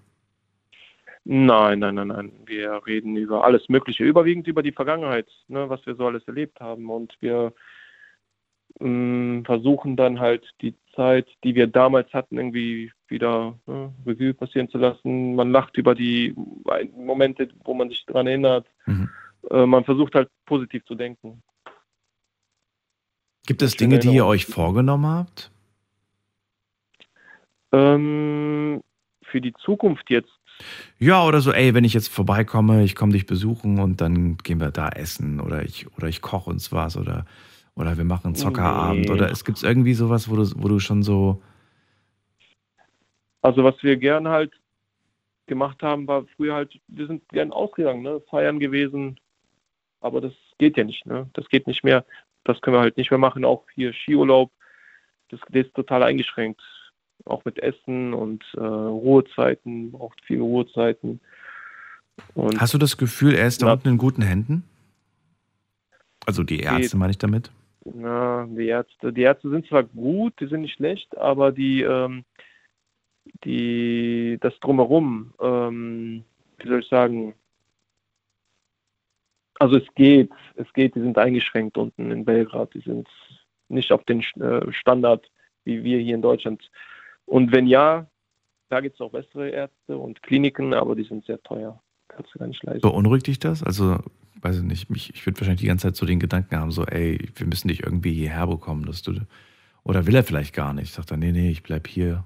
Speaker 10: Nein, nein, nein, nein. Wir reden über alles Mögliche, überwiegend über die Vergangenheit, ne, was wir so alles erlebt haben. Und wir mh, versuchen dann halt die Zeit, die wir damals hatten, irgendwie wieder ne, Revue passieren zu lassen. Man lacht über die Momente, wo man sich daran erinnert.
Speaker 3: Mhm.
Speaker 10: Äh, man versucht halt positiv zu denken.
Speaker 3: Gibt es Dinge, die ihr euch vorgenommen habt?
Speaker 10: Ähm, für die Zukunft jetzt.
Speaker 3: Ja, oder so, ey, wenn ich jetzt vorbeikomme, ich komme dich besuchen und dann gehen wir da essen oder ich, oder ich koche uns was oder, oder wir machen Zockerabend
Speaker 10: Nee.
Speaker 3: oder es gibt irgendwie sowas, wo du, wo du schon so,
Speaker 10: Also was wir gern halt gemacht haben, war früher halt, wir sind gern ausgegangen, ne? feiern gewesen, aber das geht ja nicht, ne? Das geht nicht mehr. Das können wir halt nicht mehr machen. Auch hier Skiurlaub, das, das ist total eingeschränkt. Auch mit Essen und äh, Ruhezeiten, braucht viele Ruhezeiten. Und
Speaker 3: hast du das Gefühl, er ist da unten in guten Händen? Also die Ärzte meine ich damit.
Speaker 10: Ja, die Ärzte, die Ärzte sind zwar gut, die sind nicht schlecht, aber die, ähm, die, das drumherum, ähm, wie soll ich sagen, also es geht, es geht, die sind eingeschränkt unten in Belgrad, die sind nicht auf den äh, Standard wie wir hier in Deutschland. Und wenn ja, da gibt es auch bessere Ärzte und Kliniken, aber die sind sehr teuer. Kannst du gar nicht leisten.
Speaker 3: Beunruhigt dich das? Also, weiß ich nicht, mich, ich würde wahrscheinlich die ganze Zeit so den Gedanken haben, so, ey, wir müssen dich irgendwie hierher bekommen, dass du, oder will er vielleicht gar nicht? Sagt er, nee, nee, ich bleib hier.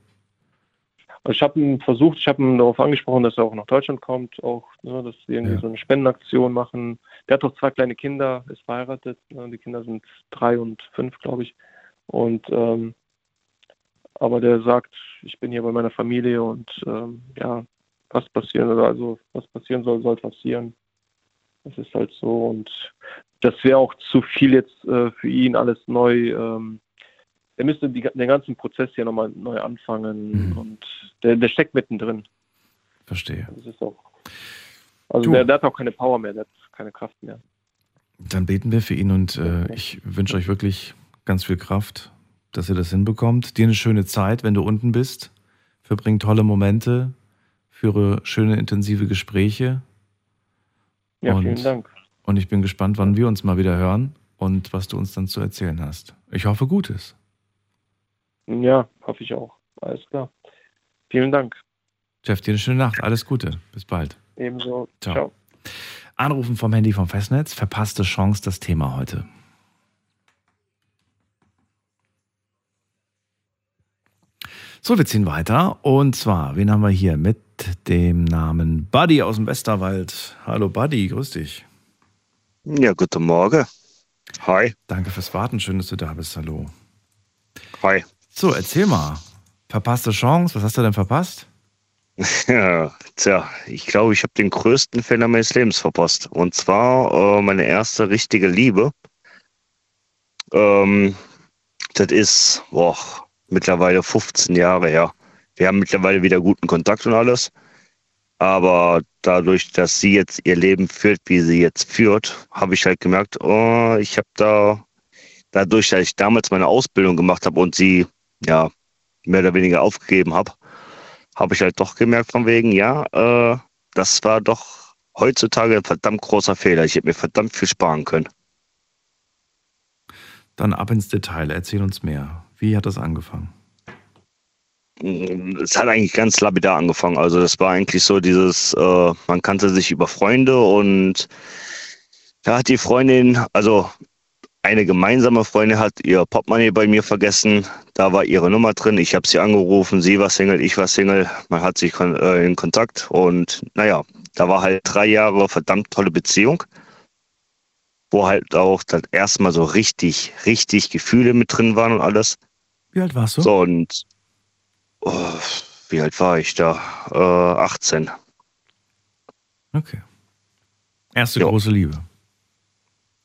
Speaker 10: Also ich habe ihn versucht, ich habe ihn darauf angesprochen, dass er auch nach Deutschland kommt, auch, ne, dass wir irgendwie
Speaker 3: Ja.
Speaker 10: so eine Spendenaktion machen. Der hat auch zwei kleine Kinder, ist verheiratet. Ne, die Kinder sind drei und fünf, glaube ich. Und ähm, aber der sagt, ich bin hier bei meiner Familie und ähm, ja, was passieren soll, also was passieren soll, soll passieren. Das ist halt so und das wäre auch zu viel jetzt äh, für ihn alles neu. Ähm, er müsste die, den ganzen Prozess hier nochmal neu anfangen
Speaker 3: Mhm.
Speaker 10: und der, der steckt mittendrin.
Speaker 3: Verstehe.
Speaker 10: Das ist auch. Also der, der hat auch keine Power mehr, der hat keine Kraft mehr.
Speaker 3: Dann beten wir für ihn und äh, ich wünsche euch wirklich ganz viel Kraft, dass ihr das hinbekommt. Dir eine schöne Zeit, wenn du unten bist. Verbring tolle Momente, führe schöne, intensive Gespräche.
Speaker 10: Ja,
Speaker 3: Und-
Speaker 10: vielen Dank.
Speaker 3: Und ich bin gespannt, wann wir uns mal wieder hören und was du uns dann zu erzählen hast. Ich hoffe Gutes.
Speaker 10: Ja, hoffe ich auch. Alles klar. Vielen Dank.
Speaker 3: Jeff, dir eine schöne Nacht. Alles Gute. Bis bald.
Speaker 10: Ebenso.
Speaker 3: Ciao.
Speaker 10: Ciao.
Speaker 3: Anrufen vom Handy vom Festnetz. Verpasste Chance, das Thema heute. So, wir ziehen weiter. Und zwar, wen haben wir hier mit dem Namen Buddy aus dem Westerwald? Hallo Buddy, grüß dich.
Speaker 11: Ja, guten Morgen. Hi.
Speaker 3: Danke fürs Warten. Schön, dass du da bist. Hallo.
Speaker 11: Hi.
Speaker 3: So, erzähl mal. Verpasste Chance. Was hast du denn verpasst?
Speaker 11: Ja, tja, ich glaube, ich habe den größten Fehler meines Lebens verpasst. Und zwar äh, meine erste richtige Liebe. Ähm, das ist boah, mittlerweile 15 Jahre her. Wir haben mittlerweile wieder guten Kontakt und alles. Aber dadurch, dass sie jetzt ihr Leben führt, wie sie jetzt führt, habe ich halt gemerkt, oh, ich habe da, dadurch, dass ich damals meine Ausbildung gemacht habe und sie ja mehr oder weniger aufgegeben habe, habe ich halt doch gemerkt von wegen, ja, äh, das war doch heutzutage ein verdammt großer Fehler. Ich hätte mir verdammt viel sparen können.
Speaker 3: Dann ab ins Detail. Erzähl uns mehr. Wie hat das angefangen?
Speaker 11: Es hat eigentlich ganz lapidar angefangen. Also das war eigentlich so dieses, äh, man kannte sich über Freunde und da hat die Freundin, also eine gemeinsame Freundin hat ihr Portemonnaie bei mir vergessen. Da war ihre Nummer drin. Ich habe sie angerufen. Sie war Single, ich war Single. Man hat sich kon äh, in Kontakt und naja, da war halt drei Jahre verdammt tolle Beziehung, wo halt auch das erste Mal so richtig, richtig Gefühle mit drin waren und alles.
Speaker 3: Wie alt warst du?
Speaker 11: So und oh, wie alt war ich da? Äh, 18.
Speaker 3: Okay. Erste
Speaker 11: Jo.
Speaker 3: große Liebe.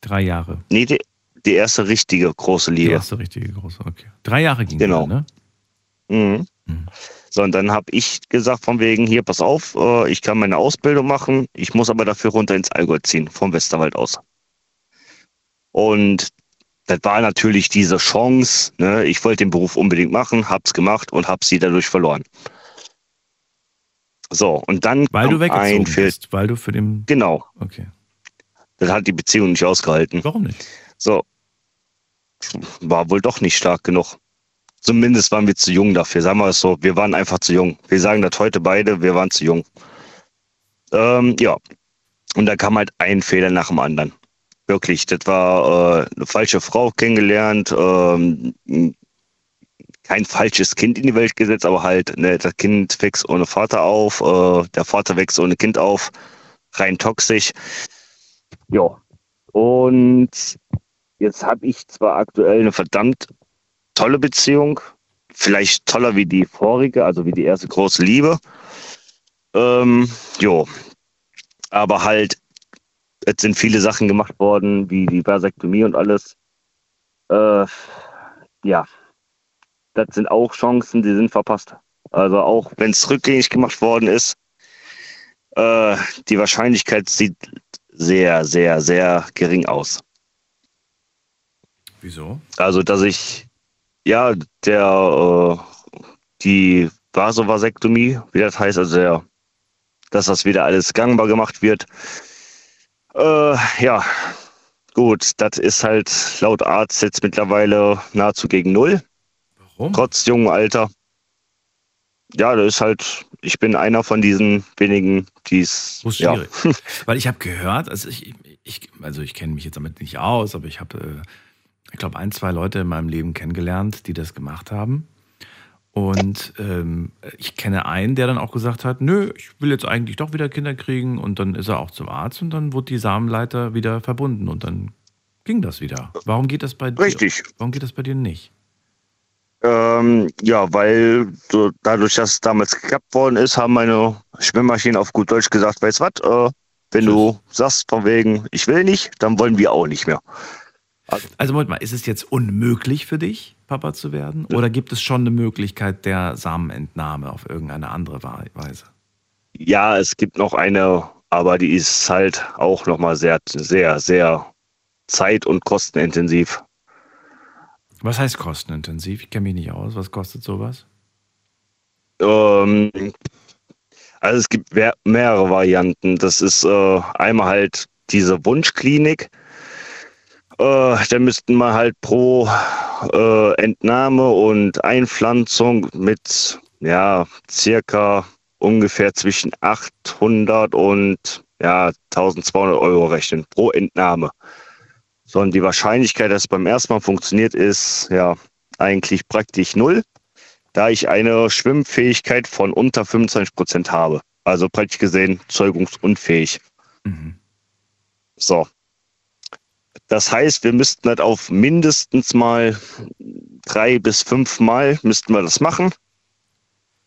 Speaker 3: Drei Jahre.
Speaker 11: Nee, die, die erste richtige große
Speaker 3: Die
Speaker 11: Liebe.
Speaker 3: erste richtige große, okay. Drei Jahre ging
Speaker 11: Genau.
Speaker 3: dann, ne?
Speaker 11: Mhm.
Speaker 3: Mhm.
Speaker 11: So, und dann habe ich gesagt, von wegen, hier, pass auf, äh, ich kann meine Ausbildung machen, ich muss aber dafür runter ins Allgäu ziehen, vom Westerwald aus. Und das war natürlich diese Chance. Ne? Ich wollte den Beruf unbedingt machen, hab's gemacht und hab sie dadurch verloren. So, und dann
Speaker 3: Weil du weggezogen
Speaker 11: für,
Speaker 3: bist, weil du für den...
Speaker 11: Genau.
Speaker 3: Okay.
Speaker 11: Das hat die Beziehung nicht ausgehalten.
Speaker 3: Warum nicht?
Speaker 11: So. War wohl doch nicht stark genug. Zumindest waren wir zu jung dafür. Sagen wir es so, wir waren einfach zu jung. Wir sagen das heute beide, wir waren zu jung. Ähm, ja. Und da kam halt ein Fehler nach dem anderen. Wirklich, das war äh, eine falsche Frau kennengelernt, ähm, kein falsches Kind in die Welt gesetzt, aber halt, ne, das Kind wächst ohne Vater auf, äh, der Vater wächst ohne Kind auf, rein toxisch. Ja. Und jetzt habe ich zwar aktuell eine verdammt tolle Beziehung, vielleicht toller wie die vorige, also wie die erste große Liebe. Ähm, jo. Aber halt, es sind viele Sachen gemacht worden, wie die Vasektomie und alles. Äh, ja, das sind auch Chancen, die sind verpasst. Also auch wenn es rückgängig gemacht worden ist, äh, die Wahrscheinlichkeit sieht sehr, sehr, sehr gering aus.
Speaker 3: Wieso?
Speaker 11: Also, dass ich, ja, der, äh, die Vasovasektomie, wie das heißt, also der, dass das wieder alles gangbar gemacht wird. Äh, ja, gut, das ist halt laut Arzt jetzt mittlerweile nahezu gegen Null.
Speaker 3: Warum?
Speaker 11: Trotz jungen Alter. Ja, das ist halt, ich bin einer von diesen wenigen, die es, ja.
Speaker 3: Weil ich habe gehört, also ich, ich, also ich kenne mich jetzt damit nicht aus, aber ich habe, äh, ich glaube, ein, zwei Leute in meinem Leben kennengelernt, die das gemacht haben. Und ähm, ich kenne einen, der dann auch gesagt hat, nö, ich will jetzt eigentlich doch wieder Kinder kriegen. Und dann ist er auch zum Arzt und dann wurde die Samenleiter wieder verbunden und dann ging das wieder. Warum geht das bei dir?
Speaker 11: Richtig.
Speaker 3: Warum geht das bei dir nicht?
Speaker 11: Ähm, ja, weil so, dadurch, dass es damals geklappt worden ist, haben meine Schwimmmaschinen auf gut Deutsch gesagt, weißt was, äh, wenn du sagst von wegen, ich will nicht, dann wollen wir auch nicht mehr.
Speaker 3: Also Moment mal, ist es jetzt unmöglich für dich, Papa zu werden? Oder gibt es schon eine Möglichkeit der Samenentnahme auf irgendeine andere Weise?
Speaker 11: Ja, es gibt noch eine, aber die ist halt auch nochmal sehr, sehr, sehr zeit- und kostenintensiv.
Speaker 3: Was heißt kostenintensiv? Ich kenne mich nicht aus. Was kostet sowas?
Speaker 11: Ähm, also es gibt mehrere Varianten. Das ist äh, einmal halt diese Wunschklinik. Äh, da müssten wir halt pro äh, Entnahme und Einpflanzung mit ja circa ungefähr zwischen 800 und ja 1200 Euro rechnen pro Entnahme. So, und die Wahrscheinlichkeit, dass es beim ersten Mal funktioniert, ist ja eigentlich praktisch null da ich eine Schwimmfähigkeit von unter 25 Prozent habe. Also praktisch gesehen zeugungsunfähig. So. Das heißt, wir müssten halt auf mindestens mal drei bis fünf Mal müssten wir das machen.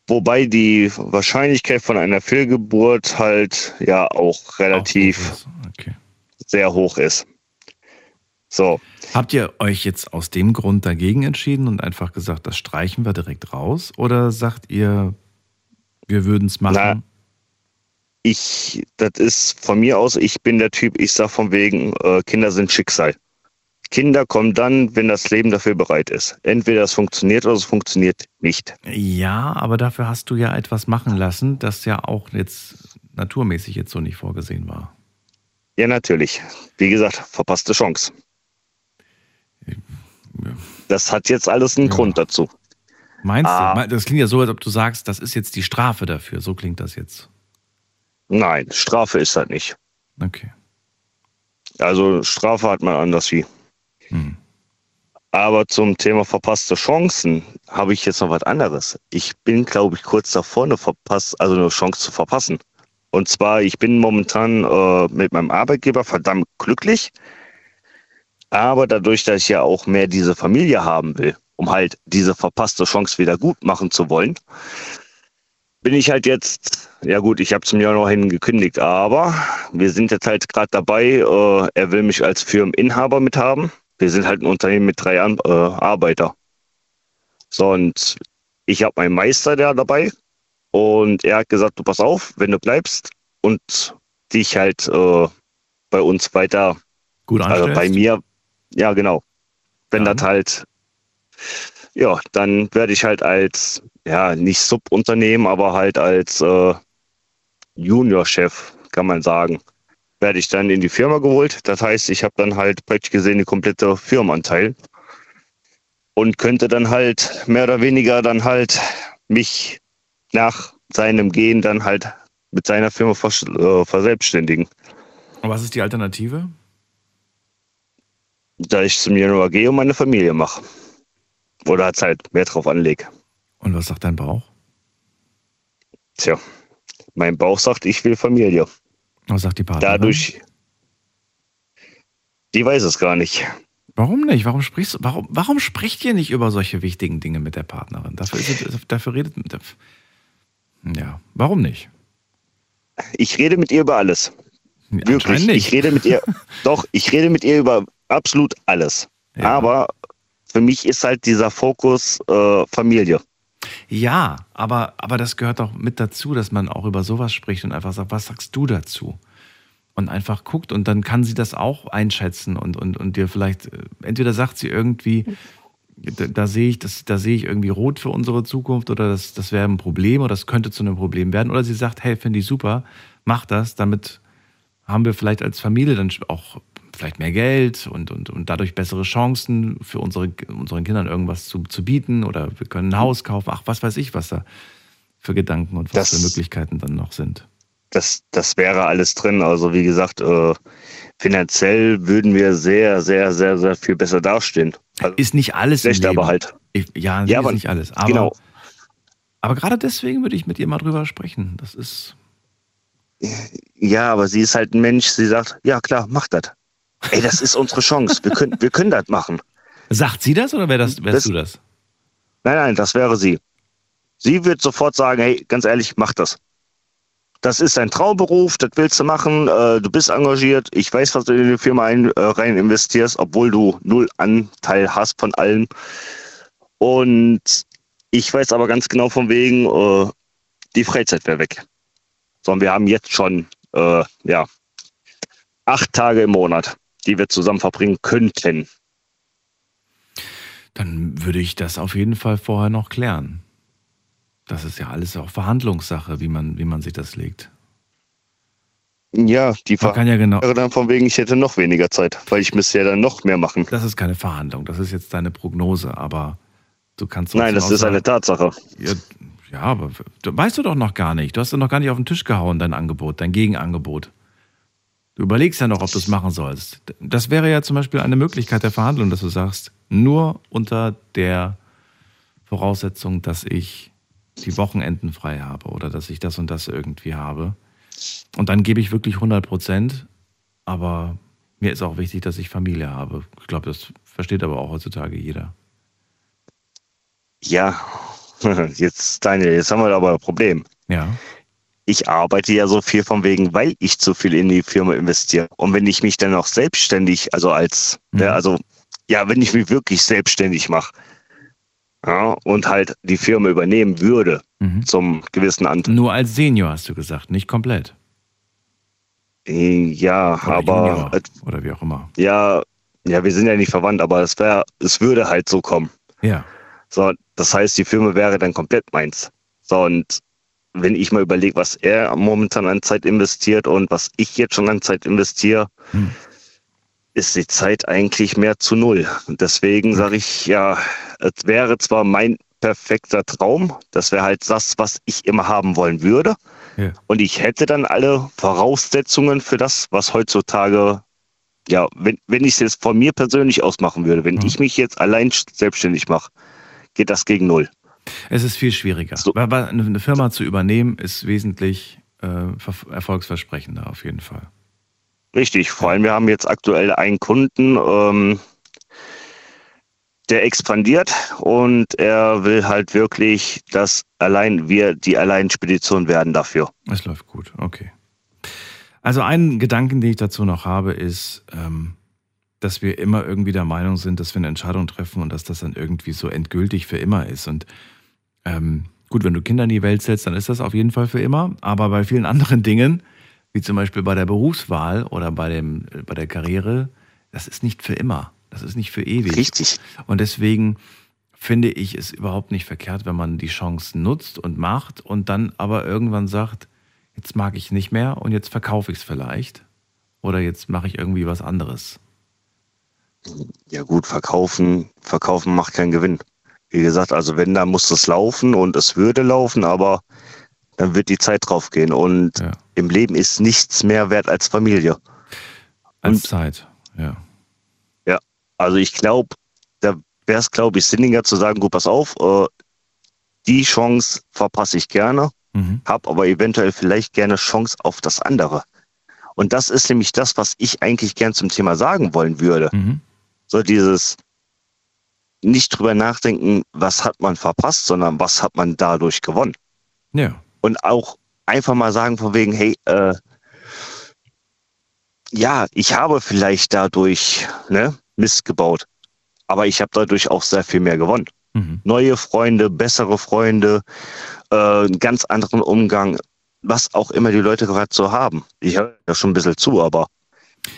Speaker 11: Wobei die Wahrscheinlichkeit von einer Fehlgeburt halt ja auch relativ sehr hoch ist. So.
Speaker 3: Habt ihr euch jetzt aus dem Grund dagegen entschieden und einfach gesagt, das streichen wir direkt raus? Oder sagt ihr, wir würden es machen?
Speaker 11: Na, ich, das ist von mir aus, ich bin der Typ, ich sag von wegen, äh, Kinder sind Schicksal. Kinder kommen dann, wenn das Leben dafür bereit ist. Entweder es funktioniert oder es funktioniert nicht.
Speaker 3: Ja, aber dafür hast du ja etwas machen lassen, das ja auch jetzt naturmäßig jetzt so nicht vorgesehen war.
Speaker 11: Ja, natürlich. Wie gesagt, verpasste Chance. Das hat jetzt alles einen Grund dazu.
Speaker 3: Meinst
Speaker 11: Ah.
Speaker 3: du? Das klingt ja so, als ob du sagst, das ist jetzt die Strafe dafür. So klingt das jetzt.
Speaker 11: Nein, Strafe ist das nicht.
Speaker 3: Okay.
Speaker 11: Also Strafe hat man anders wie. Aber zum Thema verpasste Chancen habe ich jetzt noch was anderes. Ich bin, glaube ich, kurz davor, eine, verpass also eine Chance zu verpassen. Und zwar, ich bin momentan äh, mit meinem Arbeitgeber verdammt glücklich. Aber dadurch, dass ich ja auch mehr diese Familie haben will, um halt diese verpasste Chance wieder gut machen zu wollen, bin ich halt jetzt, ja gut, ich habe zum Januar hin gekündigt, aber wir sind jetzt halt gerade dabei, äh, er will mich als Firmeninhaber mithaben. Wir sind halt ein Unternehmen mit drei An äh, Arbeiter. So, und ich habe meinen Meister da dabei und er hat gesagt, du pass auf, wenn du bleibst und dich halt äh, bei uns weiter,
Speaker 3: Gut
Speaker 11: also bei mir, ja, genau. Wenn das halt, ja, dann werde ich halt als, ja, nicht Subunternehmen, aber halt als äh, Juniorchef, kann man sagen, werde ich dann in die Firma geholt. Das heißt, ich habe dann halt praktisch gesehen den komplette Firmenanteil und könnte dann halt mehr oder weniger dann halt mich nach seinem Gehen dann halt mit seiner Firma vers äh, verselbstständigen.
Speaker 3: Und was ist die Alternative?
Speaker 11: Da ich zum Januar gehe und meine Familie mache. Oder halt mehr drauf anlege.
Speaker 3: Und was sagt dein Bauch?
Speaker 11: Tja, mein Bauch sagt, ich will Familie.
Speaker 3: Was sagt die Partnerin?
Speaker 11: Dadurch, die weiß es gar nicht.
Speaker 3: Warum nicht? Warum sprichst du, warum, warum spricht ihr nicht über solche wichtigen Dinge mit der Partnerin? Dafür, ist, dafür redet, dafür, ja, warum nicht?
Speaker 11: Ich rede mit ihr über alles. Wirklich.
Speaker 3: nicht.
Speaker 11: Ich rede mit ihr, doch, ich rede mit ihr über absolut alles.
Speaker 3: Ja.
Speaker 11: Aber für mich ist halt dieser Fokus äh, Familie.
Speaker 3: Ja, aber, aber das gehört doch mit dazu, dass man auch über sowas spricht und einfach sagt, was sagst du dazu? Und einfach guckt und dann kann sie das auch einschätzen und, und, und dir vielleicht, äh, entweder sagt sie irgendwie, da, da sehe ich, das, da sehe ich irgendwie rot für unsere Zukunft oder das, das wäre ein Problem oder das könnte zu einem Problem werden. Oder sie sagt, hey, finde ich super, mach das, damit haben wir vielleicht als Familie dann auch vielleicht mehr Geld und, und, und dadurch bessere Chancen für unsere, unseren Kindern irgendwas zu, zu bieten oder wir können ein Haus kaufen. Ach, was weiß ich, was da für Gedanken und was
Speaker 11: Das-
Speaker 3: für Möglichkeiten dann noch sind.
Speaker 11: Das, das wäre alles drin. Also wie gesagt, äh, finanziell würden wir sehr, sehr, sehr, sehr viel besser dastehen. Also,
Speaker 3: Ist nicht alles
Speaker 11: schlecht, aber halt.
Speaker 3: Ich, ja,
Speaker 11: Ja,
Speaker 3: ist
Speaker 11: aber-
Speaker 3: nicht alles. Aber,
Speaker 11: genau.
Speaker 3: aber gerade deswegen würde ich mit ihr mal drüber sprechen. Das ist,
Speaker 11: Ja, aber sie ist halt ein Mensch, sie sagt, ja klar, mach das. Ey, das ist unsere Chance. Wir können, wir können das machen.
Speaker 3: sagt sie das oder wär das, wärst
Speaker 11: Das-
Speaker 3: du das?
Speaker 11: Nein, nein, das wäre sie. Sie wird sofort sagen, hey, ganz ehrlich, mach das. Das ist dein Traumberuf, das willst du machen, äh, du bist engagiert, ich weiß, was du in die Firma ein, äh, rein investierst, obwohl du null Anteil hast von allem. Und ich weiß aber ganz genau von wegen, äh, die Freizeit wäre weg. Sondern wir haben jetzt schon, äh, ja, acht Tage im Monat, die wir zusammen verbringen könnten.
Speaker 3: Dann würde ich das auf jeden Fall vorher noch klären. Das ist ja alles auch Verhandlungssache, wie man, wie man sich das legt.
Speaker 11: Ja, die
Speaker 3: kann ja genau.
Speaker 11: wäre dann von wegen, ich hätte noch weniger Zeit, weil ich müsste ja dann noch mehr machen.
Speaker 3: Das ist keine Verhandlung, das ist jetzt deine Prognose, aber du kannst
Speaker 11: Nein, das ist
Speaker 3: sagen-
Speaker 11: eine Tatsache.
Speaker 3: Ja, ja, aber weißt du doch noch gar nicht. Du hast doch noch gar nicht auf den Tisch gehauen, dein Angebot, dein Gegenangebot. Du überlegst ja noch, ob du es machen sollst. Das wäre ja zum Beispiel eine Möglichkeit der Verhandlung, dass du sagst, nur unter der Voraussetzung, dass ich die Wochenenden frei habe oder dass ich das und das irgendwie habe. Und dann gebe ich wirklich 100 Prozent, aber mir ist auch wichtig, dass ich Familie habe. Ich glaube, das versteht aber auch heutzutage jeder.
Speaker 11: Ja, jetzt Daniel, jetzt haben wir aber ein Problem.
Speaker 3: Ja.
Speaker 11: Ich arbeite ja so viel von wegen, weil ich zu viel in die Firma investiere. Und wenn ich mich dann auch selbstständig, also als, ne, also ja, wenn ich mich wirklich selbstständig mache ja, und halt die Firma übernehmen würde zum gewissen Anteil.
Speaker 3: Nur als Senior hast du gesagt, nicht komplett.
Speaker 11: Ja,
Speaker 3: Oder
Speaker 11: aber
Speaker 3: Junior, oder wie auch immer.
Speaker 11: ja, ja, wir sind ja nicht verwandt, aber es wäre, es würde halt so kommen.
Speaker 3: Ja.
Speaker 11: So, das heißt, die Firma wäre dann komplett meins. So, und wenn ich mal überlege, was er momentan an Zeit investiert und was ich jetzt schon an Zeit investiere, ist die Zeit eigentlich mehr zu null. Und deswegen sage ich, ja, es wäre zwar mein perfekter Traum, das wäre halt das, was ich immer haben wollen würde.
Speaker 3: Ja.
Speaker 11: Und ich hätte dann alle Voraussetzungen für das, was heutzutage, ja, wenn, wenn ich es jetzt von mir persönlich aus machen würde, wenn ich mich jetzt allein selbstständig mache, geht das gegen null.
Speaker 3: Es ist viel schwieriger. Weil Eine Firma zu übernehmen ist wesentlich äh, ver- erfolgsversprechender auf jeden Fall.
Speaker 11: Richtig, vor allem wir haben jetzt aktuell einen Kunden, ähm, der expandiert und er will halt wirklich, dass allein wir die Alleinspedition werden dafür.
Speaker 3: Es läuft gut, okay. Also einen Gedanken, den ich dazu noch habe, ist, ähm, dass wir immer irgendwie der Meinung sind, dass wir eine Entscheidung treffen und dass das dann irgendwie so endgültig für immer ist. Und ähm, gut, wenn du Kinder in die Welt setzt, dann ist das auf jeden Fall für immer. Aber bei vielen anderen Dingen, wie zum Beispiel bei der Berufswahl oder bei, dem, bei der Karriere, das ist nicht für immer. Das ist nicht für ewig.
Speaker 11: Richtig.
Speaker 3: Und deswegen finde ich es überhaupt nicht verkehrt, wenn man die Chance nutzt und macht und dann aber irgendwann sagt, jetzt mag ich nicht mehr und jetzt verkaufe ich es vielleicht. Oder jetzt mache ich irgendwie was anderes.
Speaker 11: Ja gut, verkaufen, verkaufen macht keinen Gewinn. Wie gesagt, also wenn, dann muss es laufen und es würde laufen, aber dann wird die Zeit drauf gehen. Und
Speaker 3: Ja.
Speaker 11: im Leben ist nichts mehr wert als Familie.
Speaker 3: Als
Speaker 11: Und-
Speaker 3: Zeit, ja.
Speaker 11: Ja, also ich glaube, da wäre es, glaube ich, sinniger zu sagen, gut, pass auf, äh, die Chance verpasse ich gerne,
Speaker 3: Mhm.
Speaker 11: habe aber eventuell vielleicht gerne Chance auf das andere. Und das ist nämlich das, was ich eigentlich gern zum Thema sagen wollen würde.
Speaker 3: Mhm.
Speaker 11: So dieses nicht drüber nachdenken, was hat man verpasst, sondern was hat man dadurch gewonnen.
Speaker 3: Ja.
Speaker 11: Und auch einfach mal sagen von wegen, hey, äh, ja, ich habe vielleicht dadurch ne, Mist gebaut, aber ich habe dadurch auch sehr viel mehr gewonnen.
Speaker 3: Mhm.
Speaker 11: Neue Freunde, bessere Freunde, äh, einen ganz anderen Umgang, was auch immer die Leute gerade so haben. Ich höre ja schon ein bisschen zu, aber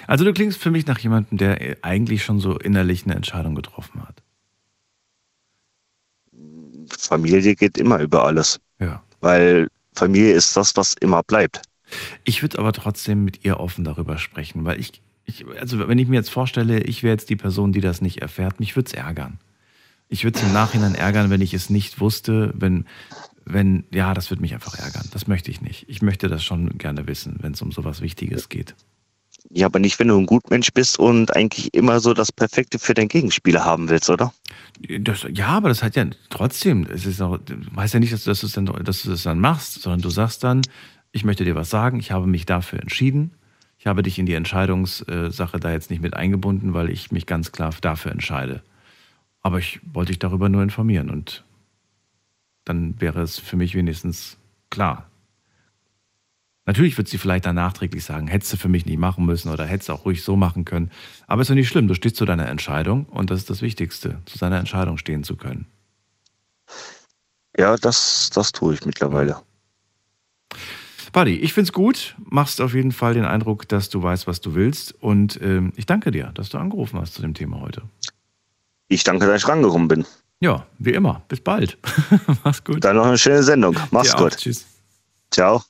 Speaker 3: Also du klingst für mich nach jemandem, der eigentlich schon so innerlich eine Entscheidung getroffen hat.
Speaker 11: Familie geht immer über alles.
Speaker 3: Ja.
Speaker 11: Weil Familie ist das, was immer bleibt.
Speaker 3: Ich würde aber trotzdem mit ihr offen darüber sprechen, weil ich, ich also wenn ich mir jetzt vorstelle, ich wäre jetzt die Person, die das nicht erfährt, mich würde es ärgern. Ich würde es im Nachhinein ärgern, wenn ich es nicht wusste, wenn, wenn, ja, das würde mich einfach ärgern. Das möchte ich nicht. Ich möchte das schon gerne wissen, wenn es um sowas Wichtiges geht.
Speaker 11: Ja, aber nicht, wenn du ein Gutmensch bist und eigentlich immer so das Perfekte für deinen Gegenspieler haben willst, oder?
Speaker 3: Das, ja, aber das hat ja trotzdem, es ist noch, weißt ja nicht, dass, du- es dann, dass du das dann machst, sondern du sagst dann, ich möchte dir was sagen, ich habe mich dafür entschieden. Ich habe dich in die Entscheidungssache da jetzt nicht mit eingebunden, weil ich mich ganz klar dafür entscheide. Aber ich wollte dich darüber nur informieren und dann wäre es für mich wenigstens klar. Natürlich wird sie vielleicht dann nachträglich sagen, hättest du für mich nicht machen müssen oder hättest du auch ruhig so machen können. Aber ist doch nicht schlimm, du stehst zu deiner Entscheidung und das ist das Wichtigste, zu seiner Entscheidung stehen zu können.
Speaker 11: Ja, das, das tue ich mittlerweile.
Speaker 3: Buddy, ich find's gut, machst auf jeden Fall den Eindruck, dass du weißt, was du willst und ähm, ich danke dir, dass du angerufen hast zu dem Thema heute.
Speaker 11: Ich danke, dass ich rangekommen bin.
Speaker 3: Ja, wie immer. Bis bald. Mach's gut.
Speaker 11: Dann noch eine schöne Sendung. Mach's gut.
Speaker 3: Tschüss.
Speaker 11: Ciao.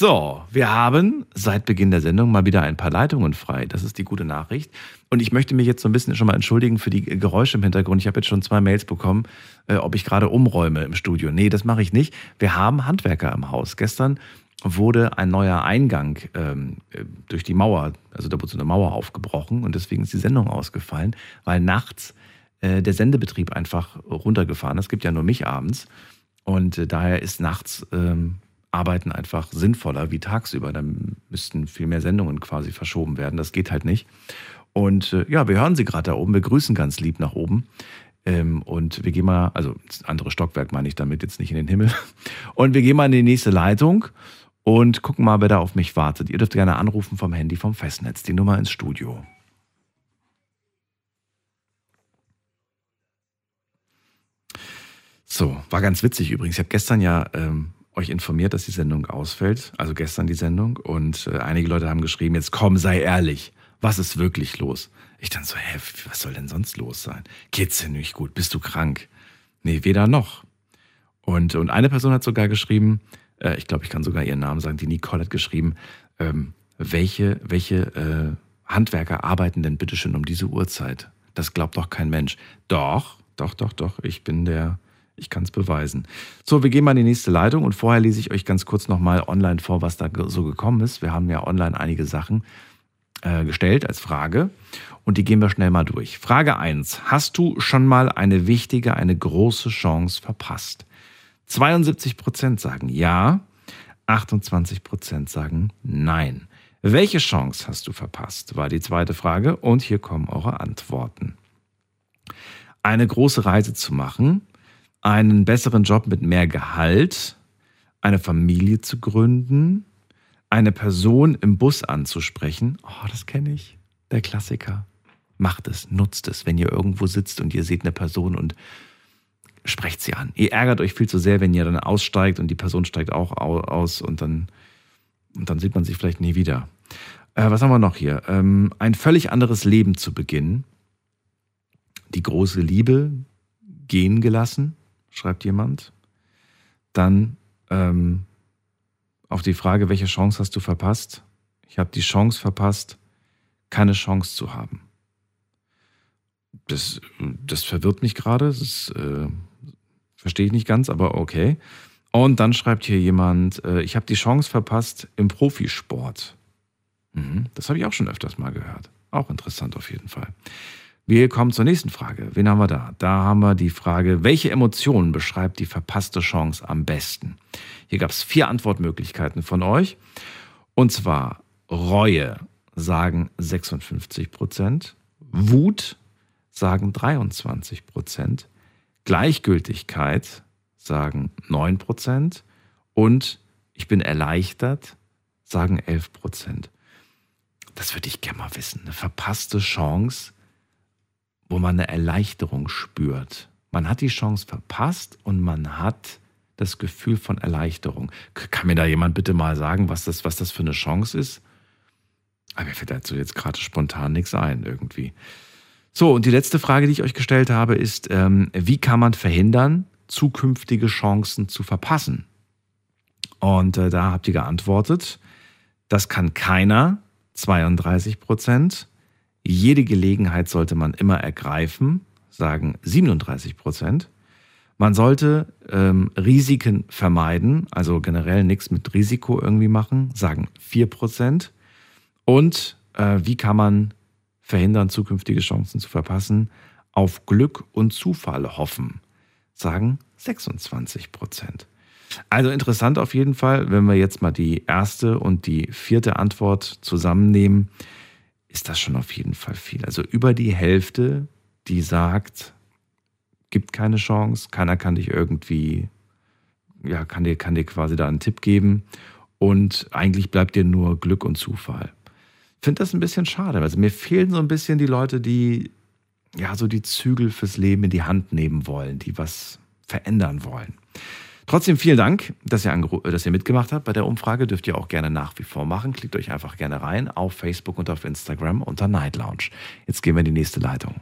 Speaker 3: So, wir haben seit Beginn der Sendung mal wieder ein paar Leitungen frei. Das ist die gute Nachricht. Und ich möchte mich jetzt so ein bisschen schon mal entschuldigen für die Geräusche im Hintergrund. Ich habe jetzt schon zwei Mails bekommen, äh, ob ich gerade umräume im Studio. Nee, das mache ich nicht. Wir haben Handwerker im Haus. Gestern wurde ein neuer Eingang ähm, äh, durch die Mauer, also da wurde so eine Mauer aufgebrochen und deswegen ist die Sendung ausgefallen, weil nachts äh, der Sendebetrieb einfach runtergefahren ist. Es gibt ja nur mich abends. Und äh, daher ist nachts ähm, Arbeiten einfach sinnvoller wie tagsüber. Dann müssten viel mehr Sendungen quasi verschoben werden. Das geht halt nicht. Und äh, ja, wir hören sie gerade da oben. Wir grüßen ganz lieb nach oben. Ähm, und wir gehen mal, also das andere Stockwerk meine ich damit, jetzt nicht in den Himmel. Und wir gehen mal in die nächste Leitung und gucken mal, wer da auf mich wartet. Ihr dürft gerne anrufen vom Handy vom Festnetz, die Nummer ins Studio. So, war ganz witzig übrigens. Ich habe gestern ja ähm, euch informiert, dass die Sendung ausfällt. Also gestern die Sendung. Und äh, einige Leute haben geschrieben, jetzt komm, sei ehrlich. Was ist wirklich los? Ich dann so, hä, was soll denn sonst los sein? Geht's dir nicht gut? Bist du krank? Nee, weder noch. Und, und eine Person hat sogar geschrieben, äh, ich glaube, ich kann sogar ihren Namen sagen, die Nicole hat geschrieben, ähm, welche, welche äh, Handwerker arbeiten denn bitteschön um diese Uhrzeit? Das glaubt doch kein Mensch. Doch, doch, doch, doch, ich bin der, ich kann es beweisen. So, wir gehen mal in die nächste Leitung und vorher lese ich euch ganz kurz nochmal online vor, was da so gekommen ist. Wir haben ja online einige Sachen äh, gestellt als Frage und die gehen wir schnell mal durch. Frage 1. Hast du schon mal eine wichtige, eine große Chance verpasst? 72 Prozent sagen ja, 28 Prozent sagen nein. Welche Chance hast du verpasst? War die zweite Frage und hier kommen eure Antworten. Eine große Reise zu machen, einen besseren Job mit mehr Gehalt, eine Familie zu gründen, eine Person im Bus anzusprechen. Oh, das kenne ich. Der Klassiker. Macht es, nutzt es, wenn ihr irgendwo sitzt und ihr seht eine Person und sprecht sie an. Ihr ärgert euch viel zu sehr, wenn ihr dann aussteigt und die Person steigt auch au- aus und dann, und dann sieht man sich vielleicht nie wieder. Äh, was haben wir noch hier? Ähm, ein völlig anderes Leben zu beginnen. die große Liebe gehen gelassen, schreibt jemand. Dann ähm, auf die Frage, welche Chance hast du verpasst? Ich habe die Chance verpasst, keine Chance zu haben. Das, das verwirrt mich gerade. Das äh, verstehe ich nicht ganz, aber okay. Und dann schreibt hier jemand, äh, ich habe die Chance verpasst im Profisport. Mhm, das habe ich auch schon öfters mal gehört. Auch interessant auf jeden Fall. Wir kommen zur nächsten Frage. Wen haben wir da? Da haben wir die Frage, welche Emotion beschreibt die verpasste Chance am besten? Hier gab es vier Antwortmöglichkeiten von euch. Und zwar Reue sagen 56 Prozent, Wut sagen 23 Prozent, Gleichgültigkeit sagen 9 Prozent und ich bin erleichtert sagen 11 Prozent. Das würde ich gerne mal wissen. Eine verpasste Chance, wo man eine Erleichterung spürt. Man hat die Chance verpasst und man hat das Gefühl von Erleichterung. Kann mir da jemand bitte mal sagen, was das, was das für eine Chance ist? Aber mir fällt dazu jetzt gerade spontan nichts ein irgendwie. So, und die letzte Frage, die ich euch gestellt habe, ist, ähm, wie kann man verhindern, zukünftige Chancen zu verpassen? Und äh, da habt ihr geantwortet, das kann keiner, 32 Prozent. Jede Gelegenheit sollte man immer ergreifen, sagen 37 Prozent. Man sollte ähm, Risiken vermeiden, also generell nichts mit Risiko irgendwie machen, sagen 4 Prozent. Und äh, wie kann man verhindern, zukünftige Chancen zu verpassen? Auf Glück und Zufall hoffen, sagen 26 Prozent. Also interessant auf jeden Fall, wenn wir jetzt mal die erste und die vierte Antwort zusammennehmen, ist das schon auf jeden Fall viel. Also über die Hälfte, die sagt, gibt keine Chance, keiner kann dich irgendwie, ja, kann dir, kann dir quasi da einen Tipp geben und eigentlich bleibt dir nur Glück und Zufall finde das ein bisschen schade. Also mir fehlen so ein bisschen die Leute, die ja so die Zügel fürs Leben in die Hand nehmen wollen, die was verändern wollen. Trotzdem vielen Dank, dass ihr, dass ihr mitgemacht habt bei der Umfrage. Dürft ihr auch gerne nach wie vor machen. Klickt euch einfach gerne rein auf Facebook und auf Instagram unter Night Lounge. Jetzt gehen wir in die nächste Leitung.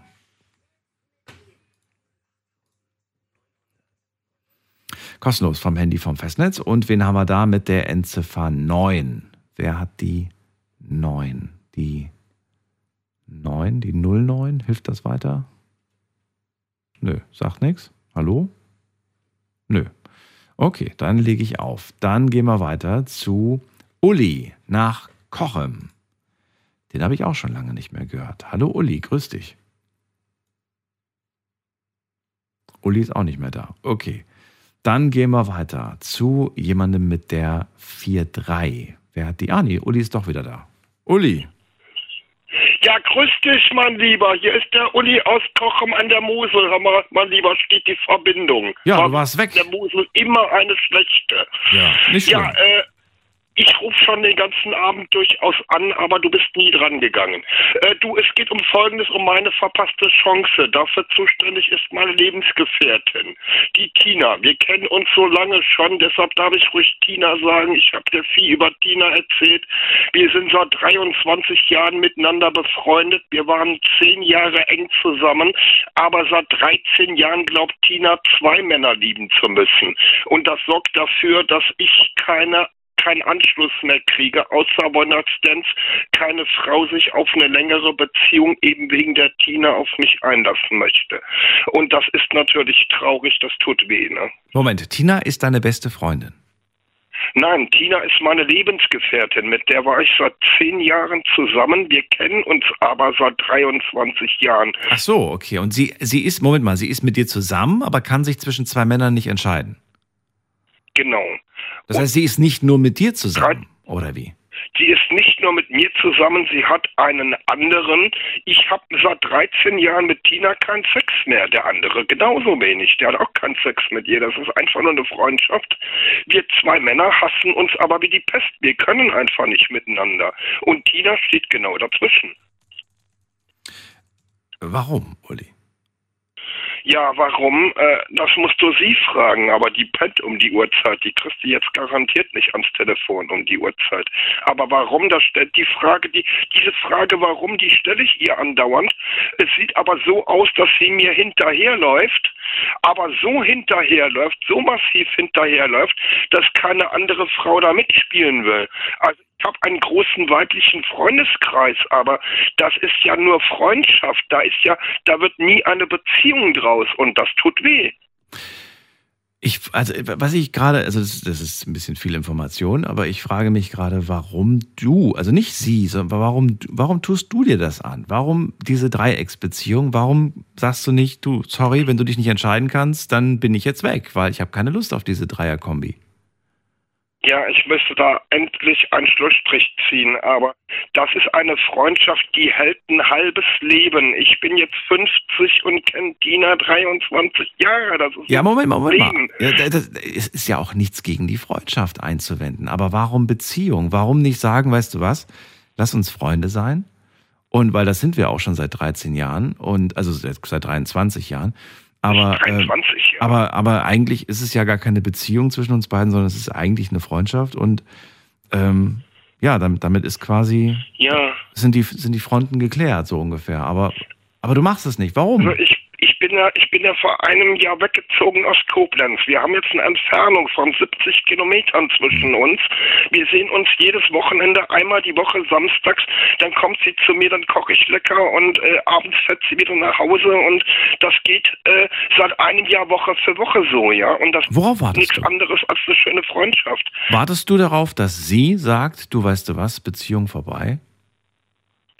Speaker 3: Kostenlos vom Handy vom Festnetz. Und wen haben wir da mit der Endziffer 9? Wer hat die 9. Die 9, die 09, hilft das weiter? Nö, sagt nichts. Hallo? Nö. Okay, dann lege ich auf. Dann gehen wir weiter zu Uli nach Kochem. Den habe ich auch schon lange nicht mehr gehört. Hallo Uli, grüß dich. Uli ist auch nicht mehr da. Okay. Dann gehen wir weiter zu jemandem mit der 4-3. Wer hat die? Ah, nee, Uli ist doch wieder da. Uli.
Speaker 12: Ja, grüß dich, mein Lieber. Hier ist der Uli aus Kochem an der Mosel. Mal, mein Lieber, steht die Verbindung.
Speaker 3: Ja, du warst weg.
Speaker 12: Der Mosel immer eine schlechte.
Speaker 3: Ja, nicht schlimm.
Speaker 12: Ja, äh, ich rufe schon den ganzen Abend durchaus an, aber du bist nie dran gegangen. Äh, du, es geht um Folgendes, um meine verpasste Chance. Dafür zuständig ist meine Lebensgefährtin, die Tina. Wir kennen uns so lange schon, deshalb darf ich ruhig Tina sagen. Ich habe dir viel über Tina erzählt. Wir sind seit 23 Jahren miteinander befreundet. Wir waren zehn Jahre eng zusammen, aber seit 13 Jahren glaubt Tina, zwei Männer lieben zu müssen. Und das sorgt dafür, dass ich keine keinen Anschluss mehr kriege, außer One-Night-Stands, keine Frau sich auf eine längere Beziehung eben wegen der Tina auf mich einlassen möchte. Und das ist natürlich traurig, das tut weh. Ne?
Speaker 3: Moment, Tina ist deine beste Freundin?
Speaker 12: Nein, Tina ist meine Lebensgefährtin. Mit der war ich seit zehn Jahren zusammen. Wir kennen uns aber seit 23 Jahren.
Speaker 3: Ach so, okay. Und sie, sie ist, Moment mal, sie ist mit dir zusammen, aber kann sich zwischen zwei Männern nicht entscheiden.
Speaker 12: Genau.
Speaker 3: Das heißt, sie ist nicht nur mit dir zusammen, oder wie?
Speaker 12: Sie ist nicht nur mit mir zusammen, sie hat einen anderen. Ich habe seit 13 Jahren mit Tina keinen Sex mehr. Der andere genauso wenig. Der hat auch keinen Sex mit ihr. Das ist einfach nur eine Freundschaft. Wir zwei Männer hassen uns aber wie die Pest. Wir können einfach nicht miteinander. Und Tina steht genau dazwischen.
Speaker 3: Warum, Uli?
Speaker 12: Ja, warum? Äh, das musst du sie fragen, aber die pennt um die Uhrzeit. Die kriegst du jetzt garantiert nicht ans Telefon um die Uhrzeit. Aber warum, das stellt die Frage, die, diese Frage, warum, die stelle ich ihr andauernd. Es sieht aber so aus, dass sie mir hinterherläuft, aber so hinterherläuft, so massiv hinterherläuft, dass keine andere Frau da mitspielen will. Also ich habe einen großen weiblichen Freundeskreis, aber das ist ja nur Freundschaft. Da ist ja, da wird nie eine Beziehung draus und das tut weh.
Speaker 3: Ich, also, was ich gerade, also das, das, ist ein bisschen viel Information, aber ich frage mich gerade, warum du, also nicht sie, sondern warum, warum tust du dir das an? Warum diese Dreiecksbeziehung? Warum sagst du nicht, du, sorry, wenn du dich nicht entscheiden kannst, dann bin ich jetzt weg, weil ich habe keine Lust auf diese Dreierkombi?
Speaker 12: Ja, ich müsste da endlich einen Schlussstrich ziehen, aber das ist eine Freundschaft, die hält ein halbes Leben. Ich bin jetzt 50 und kenne Dina 23 Jahre. Das ist
Speaker 3: ja, Moment, Moment Leben. mal. Ja, das ist ja auch nichts gegen die Freundschaft einzuwenden. Aber warum Beziehung? Warum nicht sagen, weißt du was, lass uns Freunde sein? Und weil das sind wir auch schon seit 13 Jahren und also seit 23 Jahren. Aber, 23, äh, ja. aber, aber eigentlich ist es ja gar keine Beziehung zwischen uns beiden, sondern es ist eigentlich eine Freundschaft und ähm, ja, damit, damit ist quasi
Speaker 12: ja.
Speaker 3: sind die sind die Fronten geklärt so ungefähr. Aber aber du machst es nicht. Warum?
Speaker 12: Also ich ich bin ja, ich bin ja vor einem Jahr weggezogen aus Koblenz. Wir haben jetzt eine Entfernung von 70 Kilometern zwischen uns. Wir sehen uns jedes Wochenende einmal die Woche samstags. Dann kommt sie zu mir, dann koche ich lecker und äh, abends fährt sie wieder nach Hause und das geht äh, seit einem Jahr Woche für Woche so, ja. Und das
Speaker 3: Worauf wartest
Speaker 12: ist nichts
Speaker 3: du?
Speaker 12: anderes als eine schöne Freundschaft.
Speaker 3: Wartest du darauf, dass sie sagt, du weißt du was, Beziehung vorbei?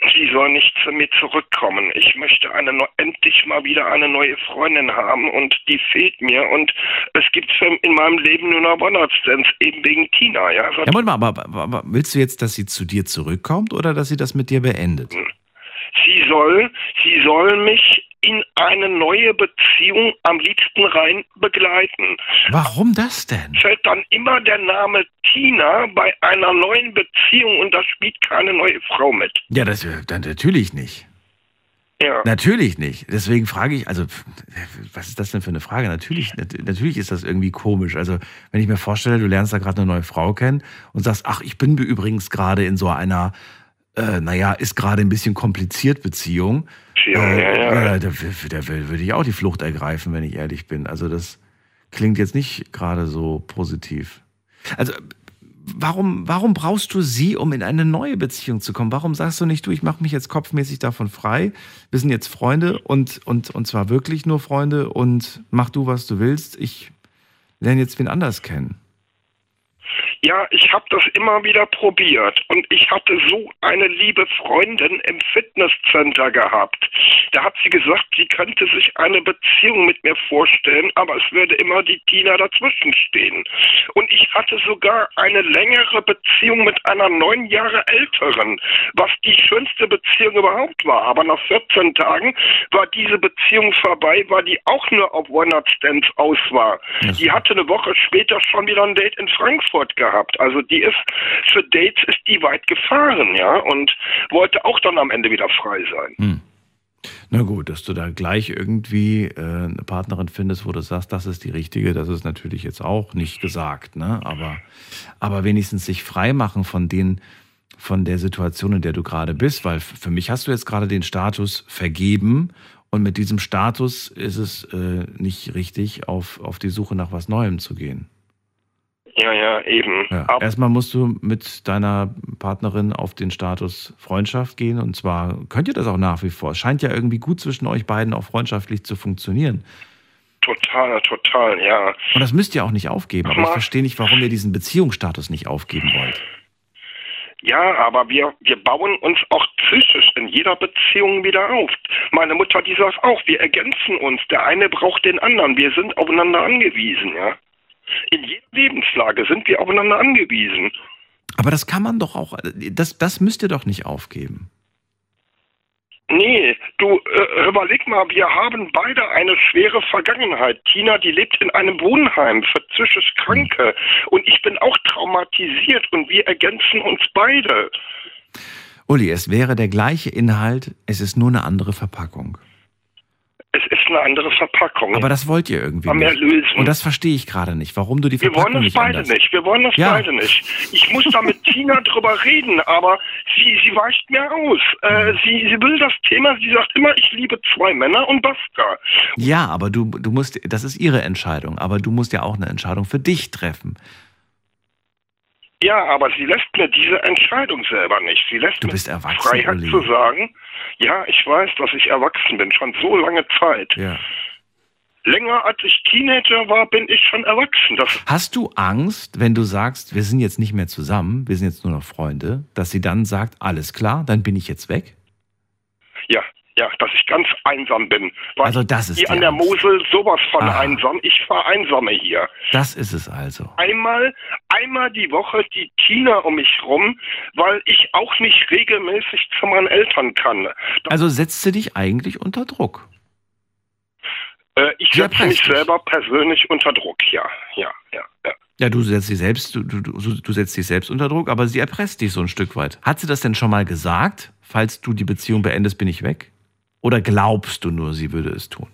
Speaker 12: Sie soll nicht zu mir zurückkommen. Ich möchte eine endlich mal wieder eine neue Freundin haben und die fehlt mir und es gibt in meinem Leben nur noch One-Night-Stands, eben wegen Tina. Ja,
Speaker 3: ja Moment mal, aber, aber, aber, willst du jetzt, dass sie zu dir zurückkommt oder dass sie das mit dir beendet?
Speaker 12: Sie soll, sie soll mich in eine neue Beziehung am liebsten rein begleiten.
Speaker 3: Warum das denn?
Speaker 12: Fällt dann immer der Name Tina bei einer neuen Beziehung und da spielt keine neue Frau mit.
Speaker 3: Ja, das dann natürlich nicht.
Speaker 12: Ja.
Speaker 3: Natürlich nicht. Deswegen frage ich, also, was ist das denn für eine Frage? Natürlich, natürlich ist das irgendwie komisch. Also, wenn ich mir vorstelle, du lernst da gerade eine neue Frau kennen und sagst, ach, ich bin übrigens gerade in so einer, äh, naja, ist gerade ein bisschen kompliziert Beziehung.
Speaker 12: Ja, äh, ja, ja.
Speaker 3: da, da, da würde ich auch die Flucht ergreifen, wenn ich ehrlich bin. Also, das klingt jetzt nicht gerade so positiv. Also, warum, warum brauchst du sie, um in eine neue Beziehung zu kommen? Warum sagst du nicht, du, ich mache mich jetzt kopfmäßig davon frei, wir sind jetzt Freunde und, und, und zwar wirklich nur Freunde und mach du, was du willst, ich lerne jetzt wen anders kennen?
Speaker 12: Ja, ich habe das immer wieder probiert und ich hatte so eine liebe Freundin im Fitnesscenter gehabt. Da hat sie gesagt, sie könnte sich eine Beziehung mit mir vorstellen, aber es würde immer die Tina dazwischen stehen. Und ich hatte sogar eine längere Beziehung mit einer neun Jahre älteren, was die schönste Beziehung überhaupt war. Aber nach 14 Tagen war diese Beziehung vorbei, weil die auch nur auf One-Night-Stands aus war. Die hatte eine Woche später schon wieder ein Date in Frankfurt gehabt gehabt. Also die ist, für Dates ist die weit gefahren, ja, und wollte auch dann am Ende wieder frei sein.
Speaker 3: Hm. Na gut, dass du da gleich irgendwie äh, eine Partnerin findest, wo du sagst, das ist die richtige, das ist natürlich jetzt auch nicht gesagt, ne? Aber, aber wenigstens sich frei machen von den, von der Situation, in der du gerade bist, weil für mich hast du jetzt gerade den Status vergeben und mit diesem Status ist es äh, nicht richtig, auf, auf die Suche nach was Neuem zu gehen.
Speaker 12: Ja, ja, eben.
Speaker 3: Ja. Erstmal musst du mit deiner Partnerin auf den Status Freundschaft gehen. Und zwar könnt ihr das auch nach wie vor. Es scheint ja irgendwie gut zwischen euch beiden auch freundschaftlich zu funktionieren.
Speaker 12: Total, total, ja.
Speaker 3: Und das müsst ihr auch nicht aufgeben. Aber ich verstehe nicht, warum ihr diesen Beziehungsstatus nicht aufgeben wollt.
Speaker 12: Ja, aber wir, wir bauen uns auch psychisch in jeder Beziehung wieder auf. Meine Mutter, die sagt auch, wir ergänzen uns. Der eine braucht den anderen. Wir sind aufeinander angewiesen, ja. In jeder Lebenslage sind wir aufeinander angewiesen.
Speaker 3: Aber das kann man doch auch, das, das müsst ihr doch nicht aufgeben.
Speaker 12: Nee, du äh, überleg mal, wir haben beide eine schwere Vergangenheit. Tina, die lebt in einem Wohnheim für psychisch Kranke und ich bin auch traumatisiert und wir ergänzen uns beide.
Speaker 3: Uli, es wäre der gleiche Inhalt, es ist nur eine andere Verpackung.
Speaker 12: Es ist eine andere Verpackung.
Speaker 3: Aber das wollt ihr irgendwie
Speaker 12: mehr
Speaker 3: nicht.
Speaker 12: lösen.
Speaker 3: Und das verstehe ich gerade nicht, warum du die
Speaker 12: wir
Speaker 3: Verpackung
Speaker 12: wollen das beide
Speaker 3: anders.
Speaker 12: nicht. Wir wollen das
Speaker 3: Ja.
Speaker 12: beide nicht. Ich muss da mit Tina drüber reden, aber sie, sie weicht mir aus. Äh, sie, sie will das Thema, sie sagt immer, ich liebe zwei Männer und basta.
Speaker 3: Ja, aber du, du musst, das ist ihre Entscheidung, aber du musst ja auch eine Entscheidung für dich treffen.
Speaker 12: Ja, aber sie lässt mir diese Entscheidung selber nicht. Sie lässt
Speaker 3: Du
Speaker 12: mir
Speaker 3: bist erwachsen,
Speaker 12: Freiheit
Speaker 3: Uli.
Speaker 12: zu sagen, ja, ich weiß, dass ich erwachsen bin, schon so lange Zeit.
Speaker 3: Ja.
Speaker 12: Länger als ich Teenager war, bin ich schon erwachsen. Das
Speaker 3: Hast du Angst, wenn du sagst, wir sind jetzt nicht mehr zusammen, wir sind jetzt nur noch Freunde, dass sie dann sagt, alles klar, dann bin ich jetzt weg?
Speaker 12: Ja, ja, dass ich ganz einsam bin. Weil
Speaker 3: Also das ist
Speaker 12: hier an der
Speaker 3: Angst.
Speaker 12: Mosel sowas von
Speaker 3: Ah.
Speaker 12: einsam. Ich vereinsame hier.
Speaker 3: Das ist es also.
Speaker 12: Einmal, einmal die Woche die Tina um mich rum, weil ich auch nicht regelmäßig zu meinen Eltern kann.
Speaker 3: Also setzt sie dich eigentlich unter Druck.
Speaker 12: Äh, ich
Speaker 3: Sie
Speaker 12: setze mich selber persönlich unter Druck, ja, ja, ja, ja.
Speaker 3: Ja, du setzt dich selbst, du, du, du setzt dich selbst unter Druck, aber sie erpresst dich so ein Stück weit. Hat sie das denn schon mal gesagt? Falls du die Beziehung beendest, bin ich weg? Oder glaubst du nur, sie würde es tun?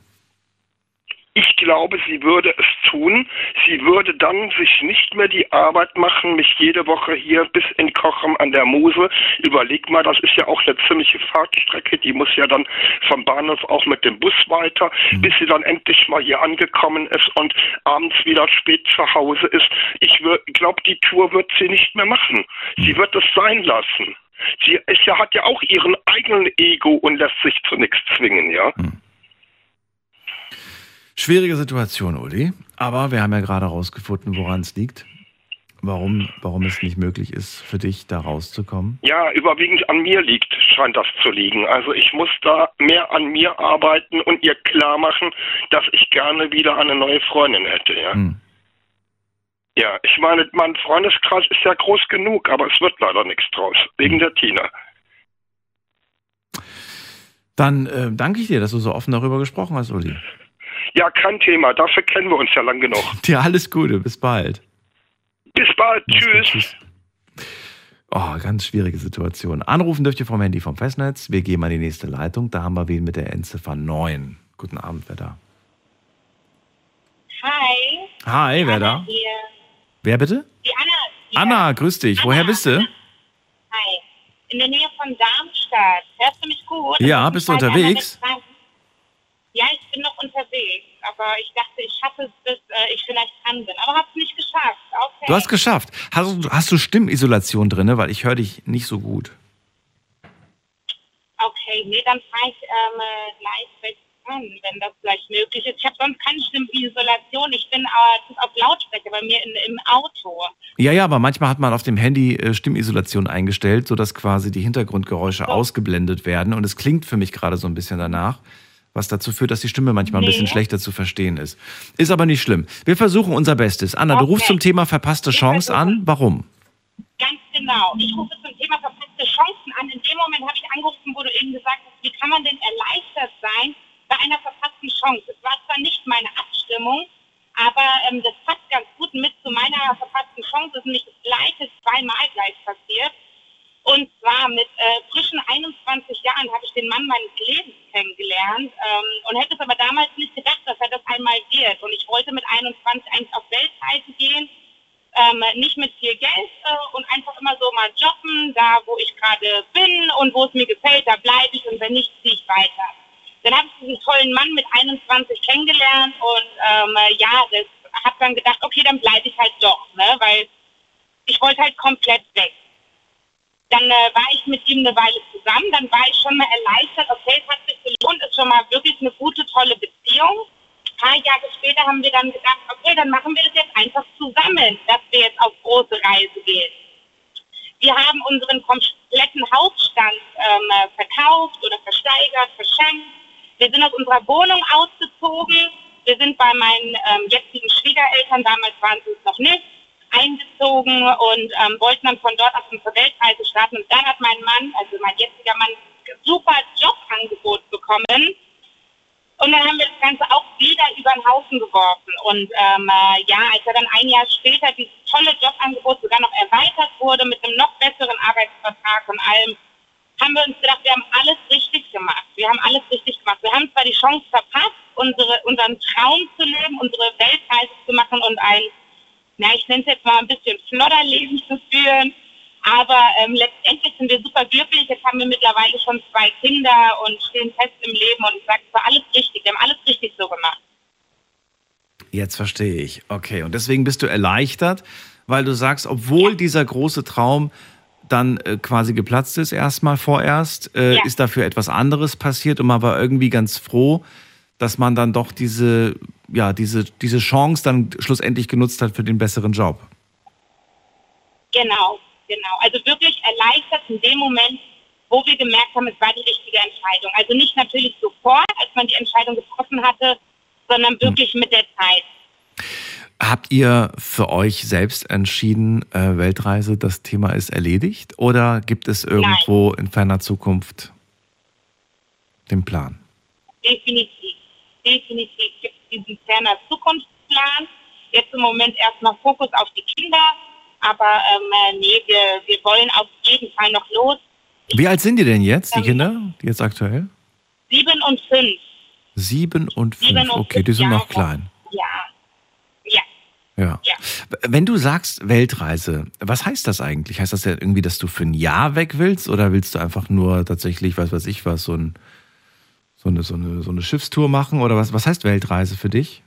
Speaker 12: Ich glaube, sie würde es tun. Sie würde dann sich nicht mehr die Arbeit machen, mich jede Woche hier bis in Kochem an der Mosel. Überleg mal, das ist ja auch eine ziemliche Fahrtstrecke. Die muss ja dann vom Bahnhof auch mit dem Bus weiter, bis sie dann endlich mal hier angekommen ist und abends wieder spät zu Hause ist. Ich glaube, die Tour wird sie nicht mehr machen. Sie wird es sein lassen. Sie ja, hat ja auch ihren eigenen Ego und lässt sich zu nichts zwingen, ja.
Speaker 3: Schwierige Situation, Uli. Aber wir haben ja gerade herausgefunden, woran es liegt. Warum, warum es nicht möglich ist, für dich da rauszukommen.
Speaker 12: Ja, überwiegend an mir liegt, scheint das zu liegen. Also ich muss da mehr an mir arbeiten und ihr klar machen, dass ich gerne wieder eine neue Freundin hätte, ja.
Speaker 3: Hm.
Speaker 12: Ja, ich meine, mein Freundeskreis ist ja groß genug, aber es wird leider nichts draus, wegen der Tina.
Speaker 3: Dann äh, danke ich dir, dass du so offen darüber gesprochen hast, Uli.
Speaker 12: Ja, kein Thema, dafür kennen wir uns ja lang genug.
Speaker 3: Dir alles Gute, bis bald.
Speaker 12: Bis bald, tschüss.
Speaker 3: Oh, ganz schwierige Situation. Anrufen dürft ihr vom Handy vom Festnetz. Wir gehen mal in die nächste Leitung. Da haben wir wen mit der Endziffer 9. Guten Abend, wer da?
Speaker 13: Hi.
Speaker 3: Hi, wer da?
Speaker 13: Hier.
Speaker 3: Wer bitte?
Speaker 13: Die Anna.
Speaker 3: Anna, grüß dich. Woher bist du?
Speaker 13: Hi. In der Nähe von Darmstadt. Hörst du mich gut?
Speaker 3: Ja, bist du unterwegs?
Speaker 13: Ja, ich bin noch unterwegs. Aber ich dachte, ich schaffe es, bis äh, ich vielleicht dran bin. Aber hab's nicht geschafft. Okay.
Speaker 3: Du hast geschafft. Hast, du- hast du Stimmisolation drin? Weil ich höre dich nicht so gut.
Speaker 13: Okay, nee, dann fahre ich ähm, äh, gleich weg dran, wenn das gleich möglich ist. Ich habe sonst keine Stimmisolation. Ich bin äh, auf Lautsprecher bei mir in, im Auto.
Speaker 3: Ja, ja, aber manchmal hat man auf dem Handy äh, Stimmisolation eingestellt, sodass quasi die Hintergrundgeräusche ausgeblendet werden. Und es klingt für mich gerade so ein bisschen danach, was dazu führt, dass die Stimme manchmal ein bisschen schlechter zu verstehen ist. Ist aber nicht schlimm. Wir versuchen unser Bestes. Anna, du rufst zum Thema verpasste Chance an. Warum?
Speaker 13: Ganz genau. Ich rufe zum Thema verpasste Chancen an. In dem Moment habe ich angerufen, wo du eben gesagt hast, wie kann man denn erleichtert sein bei einer verpassten Chance? Es war zwar nicht meine Abstimmung, aber ähm, das passt ganz gut mit zu meiner verpassten Chance. Es ist nämlich das Gleiche zweimal gleich passiert. Und zwar mit äh, frischen 21 Jahren habe ich den Mann meines Lebens kennengelernt ähm, und hätte es aber damals nicht gedacht, dass er das einmal wird. Und ich wollte mit 21 eigentlich auf Weltreise gehen, ähm, nicht mit viel Geld äh, und einfach immer so mal jobben, da wo ich gerade bin und wo es mir gefällt, da bleibe ich und wenn nicht, ziehe ich weiter. Dann habe ich diesen tollen Mann mit 21 kennengelernt und ähm, äh, ja, das habe dann gedacht, okay, dann bleibe ich halt doch, ne, weil ich wollte halt komplett weg. Dann äh, war ich mit ihm eine Weile zusammen, dann war ich schon mal erleichtert, okay, es hat sich gelohnt, ist schon mal wirklich eine gute, tolle Beziehung. Ein paar Jahre später haben wir dann gedacht, okay, dann machen wir das jetzt einfach zusammen, dass wir jetzt auf große Reise gehen. Wir haben unseren kompletten Hausstand ähm, äh, verkauft oder versteigert, verschenkt. Wir sind aus unserer Wohnung ausgezogen. Wir sind bei meinen ähm, jetzigen Schwiegereltern, damals waren sie es noch nicht, eingezogen und ähm, wollten dann von dort aus unsere Weltreise starten. Und dann hat mein Mann, also mein jetziger Mann, ein super Jobangebot bekommen. Und dann haben wir das Ganze auch wieder über den Haufen geworfen. Und ähm, äh, ja, als er dann ein Jahr später dieses tolle Jobangebot sogar noch erweitert wurde mit einem noch besseren Arbeitsvertrag und allem, haben wir uns gedacht, wir haben alles richtig gemacht. Wir haben alles richtig gemacht. Wir haben zwar die Chance verpasst, unsere, unseren Traum zu leben, unsere Weltreise zu machen und ein, na, ich nenne es jetzt mal ein bisschen Flodderleben zu führen. Aber ähm, letztendlich sind wir super glücklich. Jetzt haben wir mittlerweile schon zwei Kinder und stehen fest im Leben und ich sage, es war alles richtig. Wir haben alles richtig so gemacht.
Speaker 3: Jetzt verstehe ich. Okay, und deswegen bist du erleichtert, weil du sagst, obwohl dieser große Traum dann äh, quasi geplatzt ist, erstmal vorerst, äh,
Speaker 13: Ja.
Speaker 3: ist dafür etwas anderes passiert und man war irgendwie ganz froh, dass man dann doch diese, ja, diese, diese Chance dann schlussendlich genutzt hat für den besseren Job.
Speaker 13: Genau, genau. Also wirklich erleichtert in dem Moment, wo wir gemerkt haben, es war die richtige Entscheidung. Also nicht natürlich sofort, als man die Entscheidung getroffen hatte, sondern wirklich mit der Zeit.
Speaker 3: Habt ihr für euch selbst entschieden, äh, Weltreise, das Thema ist erledigt? Oder gibt es irgendwo in ferner Zukunft den Plan?
Speaker 13: Definitiv. Definitiv gibt es diesen ferner Zukunftsplan. Jetzt im Moment erstmal Fokus auf die Kinder. Aber ähm, äh, nee, wir, wir wollen auf jeden Fall noch los.
Speaker 3: Wie alt sind die denn jetzt, die
Speaker 13: Ähm,
Speaker 3: Kinder, die jetzt aktuell?
Speaker 13: Sieben und fünf.
Speaker 3: Sieben und fünf. Okay, die sind noch klein.
Speaker 13: Ja. Ja.
Speaker 3: Ja. Wenn du sagst Weltreise, was heißt das eigentlich? Heißt das ja irgendwie, dass du für ein Jahr weg willst oder willst du einfach nur tatsächlich, was weiß ich was, so, ein, so, eine, so, eine, so eine Schiffstour machen oder was, was heißt Weltreise für dich?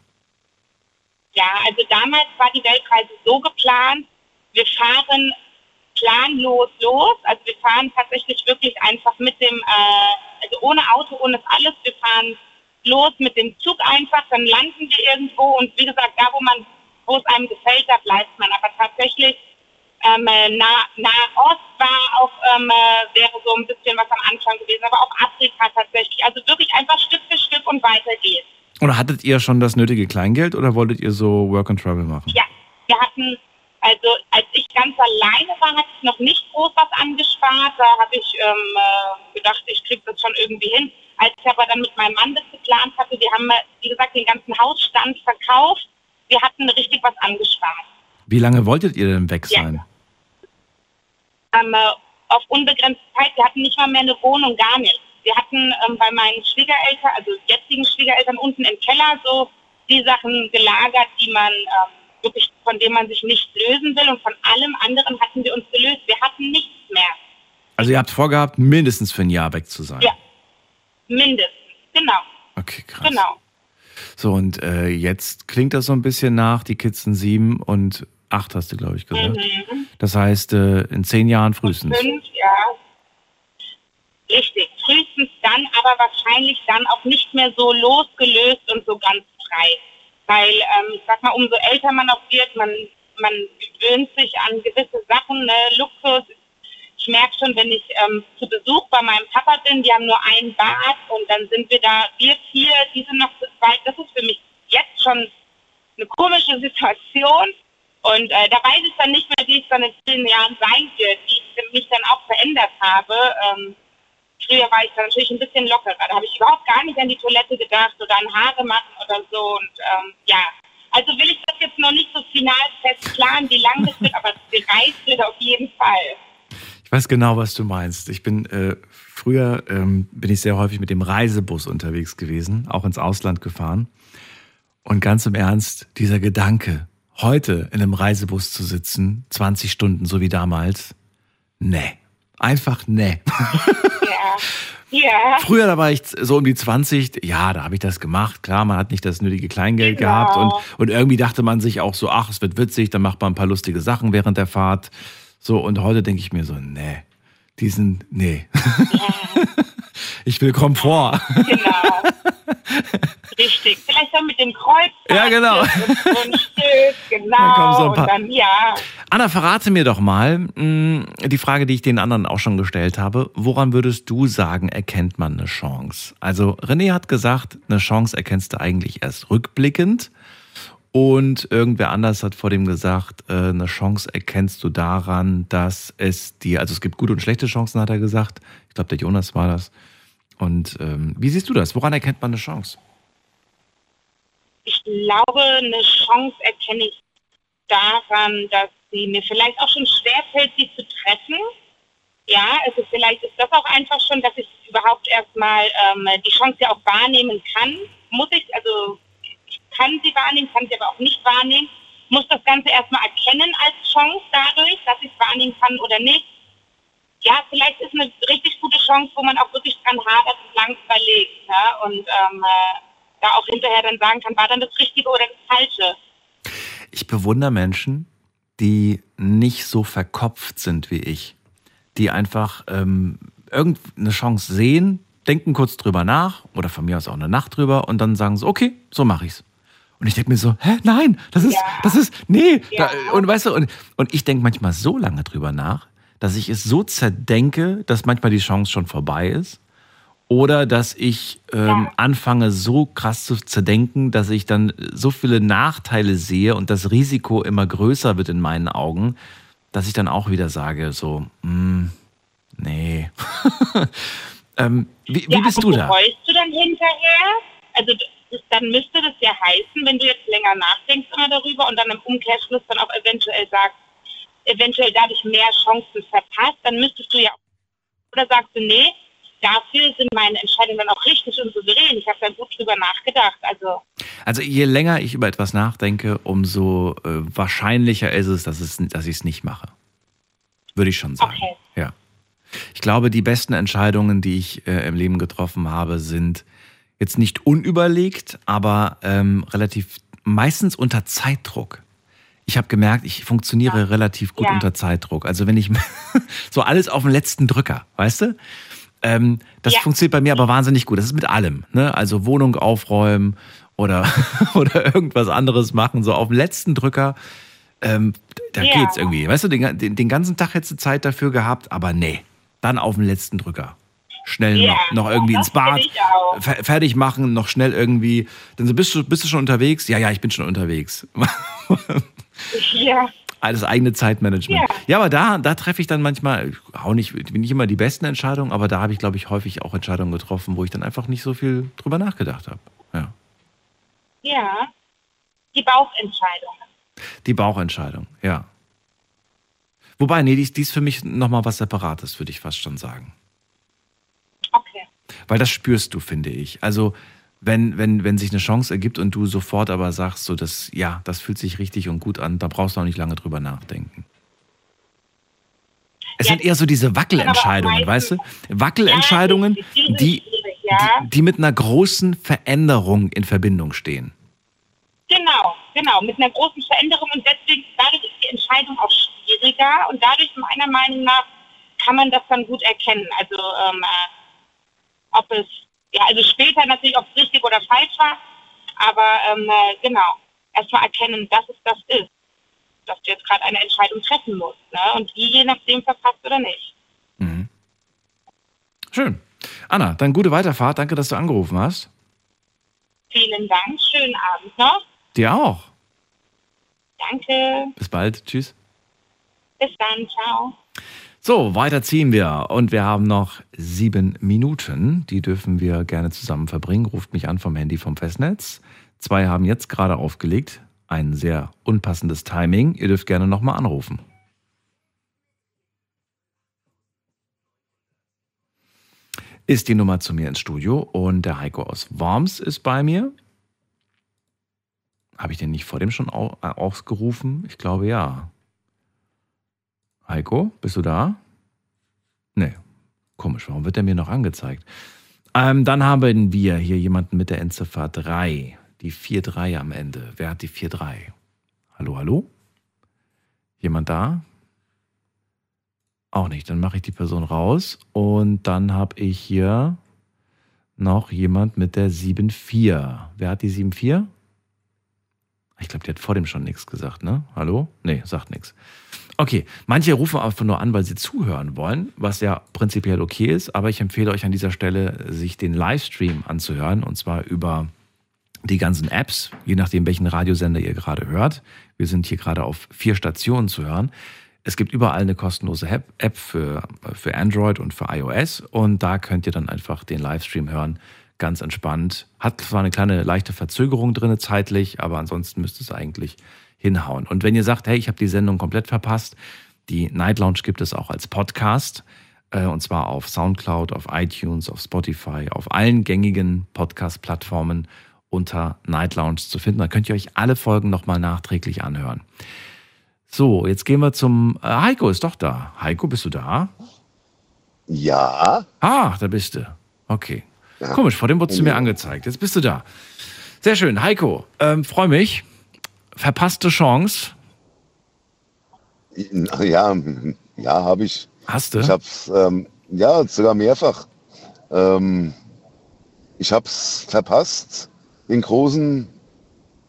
Speaker 13: Ja, also damals war die Weltreise so geplant, wir fahren planlos los. Also wir fahren tatsächlich wirklich einfach mit dem, äh, also ohne Auto, ohne alles. Wir fahren los mit dem Zug einfach, dann landen wir irgendwo und wie gesagt, da wo man, wo es einem gefällt, da bleibt man. Aber tatsächlich ähm, äh, nah, Nahost war auch, ähm, äh, wäre so ein bisschen was am Anfang gewesen, aber auch Afrika tatsächlich. Also wirklich einfach Stück für Stück und weiter geht's.
Speaker 3: Oder hattet ihr schon das nötige Kleingeld oder wolltet ihr so Work and Travel machen?
Speaker 13: Ja, wir hatten, also als ich ganz alleine war, hatte ich noch nicht groß was angespart. Da habe ich ähm, äh, gedacht, ich kriege das schon irgendwie hin. Als ich aber dann mit meinem Mann das geplant hatte, wir haben, wie gesagt, den ganzen Hausstand verkauft. Wir hatten richtig was angespart.
Speaker 3: Wie lange wolltet ihr denn weg sein?
Speaker 13: Ähm, äh, auf unbegrenzte Zeit. Wir hatten nicht mal mehr eine Wohnung, gar nichts. Wir hatten ähm, bei meinen Schwiegereltern, also jetzigen Schwiegereltern, unten im Keller so die Sachen gelagert, die man ähm, wirklich, von denen man sich nicht lösen will. Und von allem anderen hatten wir uns gelöst. Wir hatten nichts mehr.
Speaker 3: Also ihr habt vorgehabt, mindestens für ein Jahr weg zu sein.
Speaker 13: Ja. Mindestens. Genau.
Speaker 3: Okay, krass.
Speaker 13: Genau.
Speaker 3: So, und äh, jetzt klingt das so ein bisschen nach, die Kids sind sieben und acht, hast du, glaube ich, gesagt.
Speaker 13: Mhm.
Speaker 3: Das heißt, äh, in zehn Jahren frühestens.
Speaker 13: Fünf, ja. Richtig. Frühestens dann, aber wahrscheinlich dann auch nicht mehr so losgelöst und so ganz frei. Weil, ähm, ich sag mal, umso älter man auch wird, man, man gewöhnt sich an gewisse Sachen, ne? Luxus. Ich merke schon, wenn ich ähm, zu Besuch bei meinem Papa bin, die haben nur ein Bad und dann sind wir da, wir vier, die sind noch zu zweit. Das ist für mich jetzt schon eine komische Situation. Und äh, da weiß ich dann nicht mehr, wie es dann in vielen Jahren sein wird, wie ich mich dann auch verändert habe. Ähm, früher war ich dann natürlich ein bisschen lockerer. Da habe ich überhaupt gar nicht an die Toilette gedacht oder an Haare machen oder so. Und ähm, ja, also will ich das jetzt noch nicht so final fest planen, wie lange das wird, aber gereist wird auf jeden Fall.
Speaker 3: Ich weiß genau, was du meinst. Ich bin äh, früher ähm, bin ich sehr häufig mit dem Reisebus unterwegs gewesen, auch ins Ausland gefahren. Und ganz im Ernst, dieser Gedanke, heute in einem Reisebus zu sitzen, 20 Stunden, so wie damals, nee. Einfach nee.
Speaker 13: Ja. Ja.
Speaker 3: Früher, da war ich so um die 20, ja, da habe ich das gemacht. Klar, man hat nicht das nötige Kleingeld
Speaker 13: Genau.
Speaker 3: gehabt und, und irgendwie dachte man sich auch so, ach, es wird witzig, dann macht man ein paar lustige Sachen während der Fahrt. So, und heute denke ich mir so, nee, diesen, nee. ich will Komfort.
Speaker 13: Genau. Richtig. Vielleicht dann mit dem Kreuz.
Speaker 3: Ja, genau.
Speaker 13: Ein Stück, genau.
Speaker 3: Dann so ein paar-
Speaker 13: Und dann, ja.
Speaker 3: Anna, verrate mir doch mal mh, die Frage, die ich den anderen auch schon gestellt habe. Woran würdest du sagen, erkennt man eine Chance? Also René hat gesagt, eine Chance erkennst du eigentlich erst rückblickend. Und irgendwer anders hat vor dem gesagt, äh, eine Chance erkennst du daran, dass es dir, also es gibt gute und schlechte Chancen, hat er gesagt. Ich glaube, der Jonas war das. Und ähm, wie siehst du das? Woran erkennt man eine Chance?
Speaker 13: Ich glaube, eine Chance erkenne ich daran, dass sie mir vielleicht auch schon schwerfällt, sie zu treffen. Ja, also vielleicht ist das auch einfach schon, dass ich überhaupt erstmal ähm, die Chance ja auch wahrnehmen kann. muss ich, also kann sie wahrnehmen, kann sie aber auch nicht wahrnehmen, muss das Ganze erstmal erkennen als Chance dadurch, dass ich es wahrnehmen kann oder nicht. Ja, vielleicht ist eine richtig gute Chance, wo man auch wirklich dran hadert und lang überlegt. Ne? Und ähm, äh, da auch hinterher dann sagen kann, war dann das Richtige oder das Falsche.
Speaker 3: Ich bewundere Menschen, die nicht so verkopft sind wie ich, die einfach ähm, irgendeine Chance sehen, denken kurz drüber nach oder von mir aus auch eine Nacht drüber und dann sagen sie, okay, so mache ich's. Und ich denke mir so, hä, nein, das ist, ja. das ist, nee. Ja. Da, und weißt du, und, und ich denke manchmal so lange drüber nach, dass ich es so zerdenke, dass manchmal die Chance schon vorbei ist. Oder dass ich ähm, ja. anfange, so krass zu zerdenken, dass ich dann so viele Nachteile sehe und das Risiko immer größer wird in meinen Augen, dass ich dann auch wieder sage, so, mm, nee. ähm, wie, wie bist du da?
Speaker 13: Bereust du dann hinterher? Also dann müsste das ja heißen, wenn du jetzt länger nachdenkst immer darüber und dann im Umkehrschluss dann auch eventuell sagst, eventuell dadurch mehr Chancen verpasst, dann müsstest du ja oder sagst du, nee, dafür sind meine Entscheidungen dann auch richtig und souverän. Ich habe da gut drüber nachgedacht. Also,
Speaker 3: also je länger ich über etwas nachdenke, umso äh, wahrscheinlicher ist es, dass, es, dass ich es nicht mache. Würde ich schon sagen. Okay. Ja. Ich glaube, die besten Entscheidungen, die ich äh, im Leben getroffen habe, sind jetzt nicht unüberlegt, aber ähm, relativ meistens unter Zeitdruck. Ich habe gemerkt, ich funktioniere ja. relativ gut ja. unter Zeitdruck. Also wenn ich so alles auf den letzten Drücker, weißt du? Ähm, das ja. funktioniert bei mir aber wahnsinnig gut. Das ist mit allem. Ne? Also Wohnung aufräumen oder, oder irgendwas anderes machen, so auf den letzten Drücker. Ähm, da geht's irgendwie. Weißt du, den, den, den ganzen Tag hättest du Zeit dafür gehabt, aber nee, dann auf den letzten Drücker schnell ja, noch, noch, irgendwie ins Bad fertig machen, noch schnell irgendwie. Dann so, bist du, bist du schon unterwegs? Ja, ja, ich bin schon unterwegs. ja. Alles eigene Zeitmanagement. Ja, ja aber da, da treffe ich dann manchmal, auch nicht, nicht immer die besten Entscheidungen, aber da habe ich, glaube ich, häufig auch Entscheidungen getroffen, wo ich dann einfach nicht so viel drüber nachgedacht habe. Ja.
Speaker 13: Ja. Die Bauchentscheidungen.
Speaker 3: Die Bauchentscheidung, ja. Wobei, nee, die, die ist für mich nochmal was Separates, würde ich fast schon sagen. Weil das spürst du, finde ich. Also, wenn, wenn, wenn sich eine Chance ergibt und du sofort aber sagst, so das, ja, das fühlt sich richtig und gut an, da brauchst du auch nicht lange drüber nachdenken. Es ja, sind eher so diese Wackelentscheidungen, weißt du? Wackelentscheidungen, ja, die, ja. die, die mit einer großen Veränderung in Verbindung stehen.
Speaker 13: Genau, genau, mit einer großen Veränderung und deswegen, dadurch ist die Entscheidung auch schwieriger und dadurch meiner Meinung nach kann man das dann gut erkennen. Also ähm, äh, ob es, ja, also später natürlich, ob es richtig oder falsch war, aber ähm, äh, genau, erstmal erkennen, dass es das ist, dass du jetzt gerade eine Entscheidung treffen musst ne? und die je nachdem verpasst oder nicht. Mhm.
Speaker 3: Schön. Anna, dann gute Weiterfahrt. Danke, dass du angerufen hast.
Speaker 13: Vielen Dank. Schönen Abend noch.
Speaker 3: Dir auch.
Speaker 13: Danke.
Speaker 3: Bis bald. Tschüss.
Speaker 13: Bis dann. Ciao.
Speaker 3: So, weiter ziehen wir. Und wir haben noch sieben Minuten. Die dürfen wir gerne zusammen verbringen. Ruft mich an vom Handy vom Festnetz. Zwei haben jetzt gerade aufgelegt. Ein sehr unpassendes Timing. Ihr dürft gerne nochmal anrufen. Ist die Nummer zu mir ins Studio und der Heiko aus Worms ist bei mir. Habe ich den nicht vor dem schon ausgerufen? Ich glaube ja. Heiko, bist du da? Nee. Komisch, warum wird der mir noch angezeigt? Ähm, dann haben wir hier jemanden mit der Endziffer 3. Die 4-3 am Ende. Wer hat die 4-3? Hallo, hallo? Jemand da? Auch nicht. Dann mache ich die Person raus. Und dann habe ich hier noch jemand mit der 7-4. Wer hat die 7-4? Ich glaube, die hat vor dem schon nichts gesagt, ne? Hallo? Nee, sagt nichts. Okay, manche rufen einfach nur an, weil sie zuhören wollen, was ja prinzipiell okay ist, aber ich empfehle euch an dieser Stelle, sich den Livestream anzuhören und zwar über die ganzen Apps, je nachdem, welchen Radiosender ihr gerade hört. Wir sind hier gerade auf vier Stationen zu hören. Es gibt überall eine kostenlose App für, für Android und für iOS und da könnt ihr dann einfach den Livestream hören, ganz entspannt. Hat zwar eine kleine leichte Verzögerung drin zeitlich, aber ansonsten müsste es eigentlich hinhauen. Und wenn ihr sagt, hey, ich habe die Sendung komplett verpasst, die Night Lounge gibt es auch als Podcast. Äh, und zwar auf Soundcloud, auf iTunes, auf Spotify, auf allen gängigen Podcast-Plattformen. unter Night Lounge zu finden. Da könnt ihr euch alle Folgen nochmal nachträglich anhören. So, jetzt gehen wir zum. Äh, Heiko ist doch da. Heiko, bist du da?
Speaker 14: Ja.
Speaker 3: Ah, da bist du. Okay. Komisch, vor dem wurdest du mir angezeigt. Jetzt bist du da. Sehr schön. Heiko, ähm, freue mich. Verpasste Chance.
Speaker 14: Ja, ja, habe ich.
Speaker 3: Hast du?
Speaker 14: Ich hab's, ähm, ja, sogar mehrfach. Ähm, ich hab's verpasst, den großen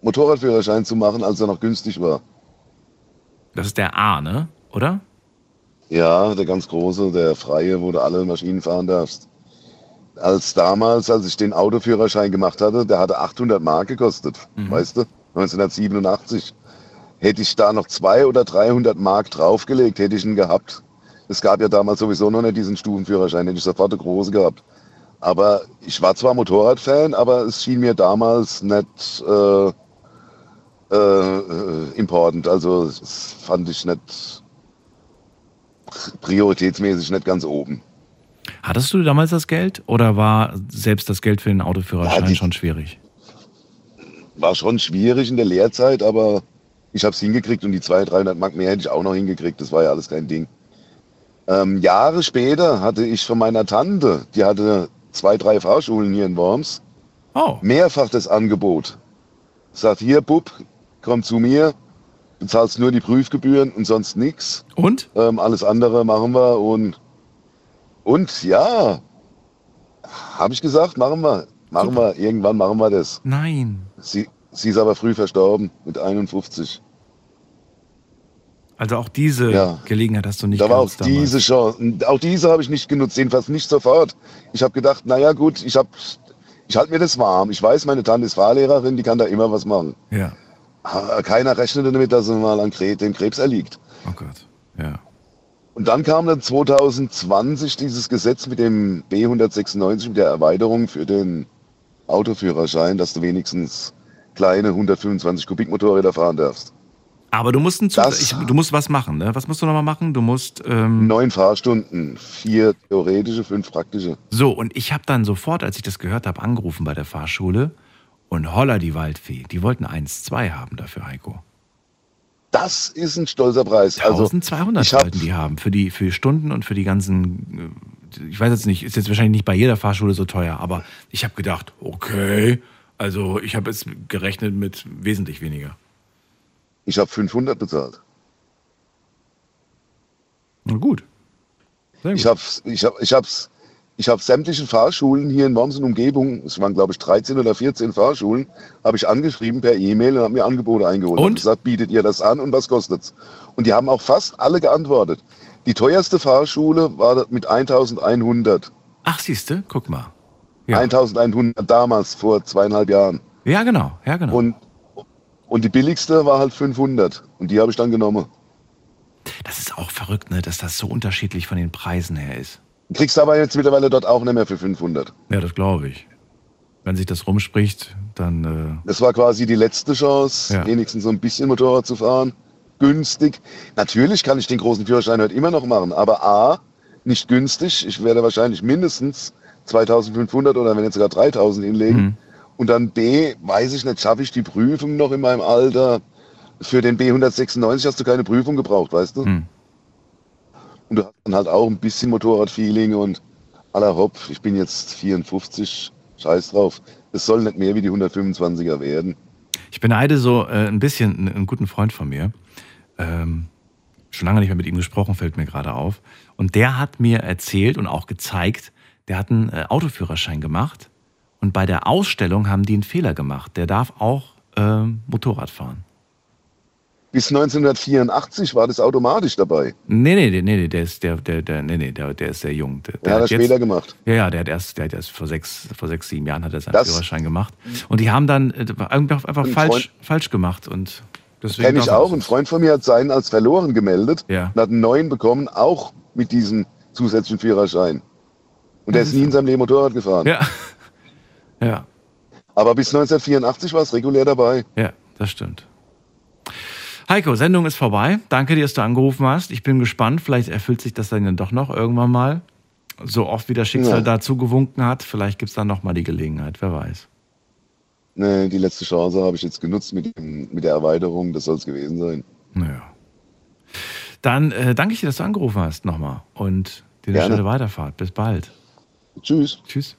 Speaker 14: Motorradführerschein zu machen, als er noch günstig war.
Speaker 3: Das ist der A, ne? Oder?
Speaker 14: Ja, der ganz große, der freie, wo du alle Maschinen fahren darfst. Als damals, als ich den Autoführerschein gemacht hatte, der hatte 800 Mark gekostet, weißt du, 1987. Hätte ich da noch 200 oder 300 Mark draufgelegt, hätte ich ihn gehabt. Es gab ja damals sowieso noch nicht diesen Stufenführerschein, hätte ich sofort eine große gehabt. Aber ich war zwar Motorradfan, aber es schien mir damals nicht äh, äh, äh, important. Also das fand ich nicht prioritätsmäßig nicht ganz oben.
Speaker 3: Hattest du damals das Geld oder war selbst das Geld für den Autoführerschein
Speaker 14: Ja, die-
Speaker 3: schon schwierig?
Speaker 14: War schon schwierig in der Lehrzeit, aber ich habe es hingekriegt und die 200, 300 Mark mehr hätte ich auch noch hingekriegt. Das war ja alles kein Ding. Ähm, Jahre später hatte ich von meiner Tante, die hatte zwei, drei Fahrschulen hier in Worms, mehrfach das Angebot. Sagt, hier, Bub, komm zu mir, bezahlst nur die Prüfgebühren und sonst nichts.
Speaker 3: Und?
Speaker 14: Ähm, alles andere machen wir und, und ja, habe ich gesagt, machen wir. Machen wir, irgendwann machen wir das.
Speaker 3: Nein.
Speaker 14: Sie, sie ist aber früh verstorben, mit 51.
Speaker 3: Also auch diese
Speaker 14: Ja.
Speaker 3: Gelegenheit hast du nicht
Speaker 14: da war auch
Speaker 3: genutzt damals.
Speaker 14: diese Chance. Auch diese habe ich nicht genutzt, jedenfalls nicht sofort. Ich habe gedacht, naja gut, ich habe, ich halte mir das warm. Ich weiß, meine Tante ist Fahrlehrerin, die kann da immer was machen.
Speaker 3: Ja.
Speaker 14: Keiner rechnete damit, dass sie mal an Krebs, dem Krebs erliegt.
Speaker 3: Oh Gott, ja.
Speaker 14: Und dann kam dann 2020 dieses Gesetz mit dem B196, mit der Erweiterung für den Autoführerschein, dass du wenigstens kleine 125 Kubik Motorräder fahren darfst.
Speaker 3: Aber du musst,
Speaker 14: Das-
Speaker 3: ich, du musst was machen, ne? Was musst du nochmal machen? Du musst. Ähm,
Speaker 14: Neun Fahrstunden, vier theoretische, fünf praktische.
Speaker 3: so, und ich habe dann sofort, als ich das gehört habe, angerufen bei der Fahrschule und holla die Waldfee. Die wollten 1,2 haben dafür, Heiko.
Speaker 14: Das ist ein stolzer Preis. Also,
Speaker 3: 1200
Speaker 14: ich hab-
Speaker 3: wollten die haben für die für Stunden und für die ganzen. Ich weiß jetzt nicht, ist jetzt wahrscheinlich nicht bei jeder Fahrschule so teuer, aber ich habe gedacht, okay, also ich habe jetzt gerechnet mit wesentlich weniger.
Speaker 14: Ich habe 500 bezahlt.
Speaker 3: Na gut.
Speaker 14: Ich habe ich hab, ich hab's, ich hab sämtliche Fahrschulen hier in Worms und Umgebung, es waren glaube ich 13 oder 14 Fahrschulen, habe ich angeschrieben per E-Mail und habe mir Angebote eingeholt. Und? gesagt, bietet ihr das an und was kostet's? Und die haben auch fast alle geantwortet. Die teuerste Fahrschule war mit 1100.
Speaker 3: Ach, siehste, guck mal.
Speaker 14: 1100 damals, vor zweieinhalb Jahren.
Speaker 3: Ja, genau, ja, genau.
Speaker 14: Und, und die billigste war halt 500. Und die habe ich dann genommen.
Speaker 3: Das ist auch verrückt, ne, dass das so unterschiedlich von den Preisen her ist.
Speaker 14: Kriegst aber jetzt mittlerweile dort auch nicht mehr für 500.
Speaker 3: Ja, das glaube ich. Wenn sich das rumspricht, dann. Äh,
Speaker 14: Das war quasi die letzte Chance,
Speaker 3: Ja.
Speaker 14: wenigstens so ein bisschen Motorrad zu fahren. Günstig. Natürlich kann ich den großen Führerschein heute immer noch machen, aber A, nicht günstig. Ich werde wahrscheinlich mindestens 2500 oder wenn nicht sogar 3000 hinlegen. Und dann B, weiß ich nicht, schaffe ich die Prüfung noch in meinem Alter. Für den B196 hast du keine Prüfung gebraucht, weißt du? Und du hast dann halt auch ein bisschen Motorradfeeling und aller Hopp, ich bin jetzt 54, scheiß drauf. Es soll nicht mehr wie die 125er werden.
Speaker 3: Ich beneide so äh, ein bisschen einen, einen guten Freund von mir. Ähm, schon lange nicht mehr mit ihm gesprochen, fällt mir gerade auf. Und der hat mir erzählt und auch gezeigt, der hat einen äh, Autoführerschein gemacht. Und bei der Ausstellung haben die einen Fehler gemacht. Der darf auch ähm, Motorrad fahren.
Speaker 14: Bis 1984 war das automatisch dabei.
Speaker 3: Nee, nee, nee, nee, der ist der, der, der, nee, nee, der, der ist sehr jung. Der,
Speaker 14: Der hat das
Speaker 3: jetzt-
Speaker 14: später gemacht.
Speaker 3: Ja, ja, der hat erst, der hat erst vor sechs, vor sechs, sieben Jahren hat er seinen
Speaker 14: Das-
Speaker 3: Führerschein gemacht. Und die haben dann äh, einfach, einfach
Speaker 14: Ein
Speaker 3: falsch,
Speaker 14: Freund-
Speaker 3: falsch gemacht. Und deswegen
Speaker 14: Kenne ich auch. Ein Freund von mir hat seinen als verloren gemeldet
Speaker 3: Ja.
Speaker 14: und hat einen neuen bekommen, auch mit diesem zusätzlichen Führerschein. Und der ist nie in seinem Leben Motorrad gefahren.
Speaker 3: Ja. Ja.
Speaker 14: Aber bis 1984 war es regulär dabei.
Speaker 3: Ja, das stimmt. Heiko, Sendung ist vorbei. Danke dir, dass du angerufen hast. Ich bin gespannt. Vielleicht erfüllt sich das dann doch noch irgendwann mal. So oft wie das Schicksal
Speaker 14: Ja.
Speaker 3: dazu gewunken hat. Vielleicht gibt es dann noch mal die Gelegenheit. Wer weiß.
Speaker 14: Nee, die letzte Chance habe ich jetzt genutzt mit, dem, mit der Erweiterung. Das soll es gewesen sein.
Speaker 3: Naja. Dann äh, danke ich dir, dass du angerufen hast nochmal. Und dir eine schöne Weiterfahrt. Bis bald.
Speaker 14: Tschüss.
Speaker 3: Tschüss.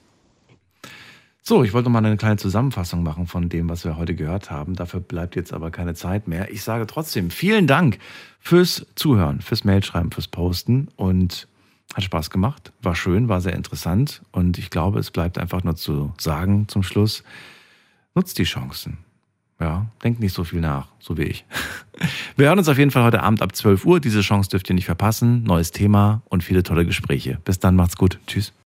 Speaker 3: So, ich wollte noch mal eine kleine Zusammenfassung machen von dem, was wir heute gehört haben. Dafür bleibt jetzt aber keine Zeit mehr. Ich sage trotzdem vielen Dank fürs Zuhören, fürs Mailschreiben, fürs Posten und hat Spaß gemacht, war schön, war sehr interessant und ich glaube, es bleibt einfach nur zu sagen zum Schluss, nutzt die Chancen. Ja, denkt nicht so viel nach, so wie ich. Wir hören uns auf jeden Fall heute Abend ab 12 Uhr. Diese Chance dürft ihr nicht verpassen. Neues Thema und viele tolle Gespräche. Bis dann, macht's gut. Tschüss.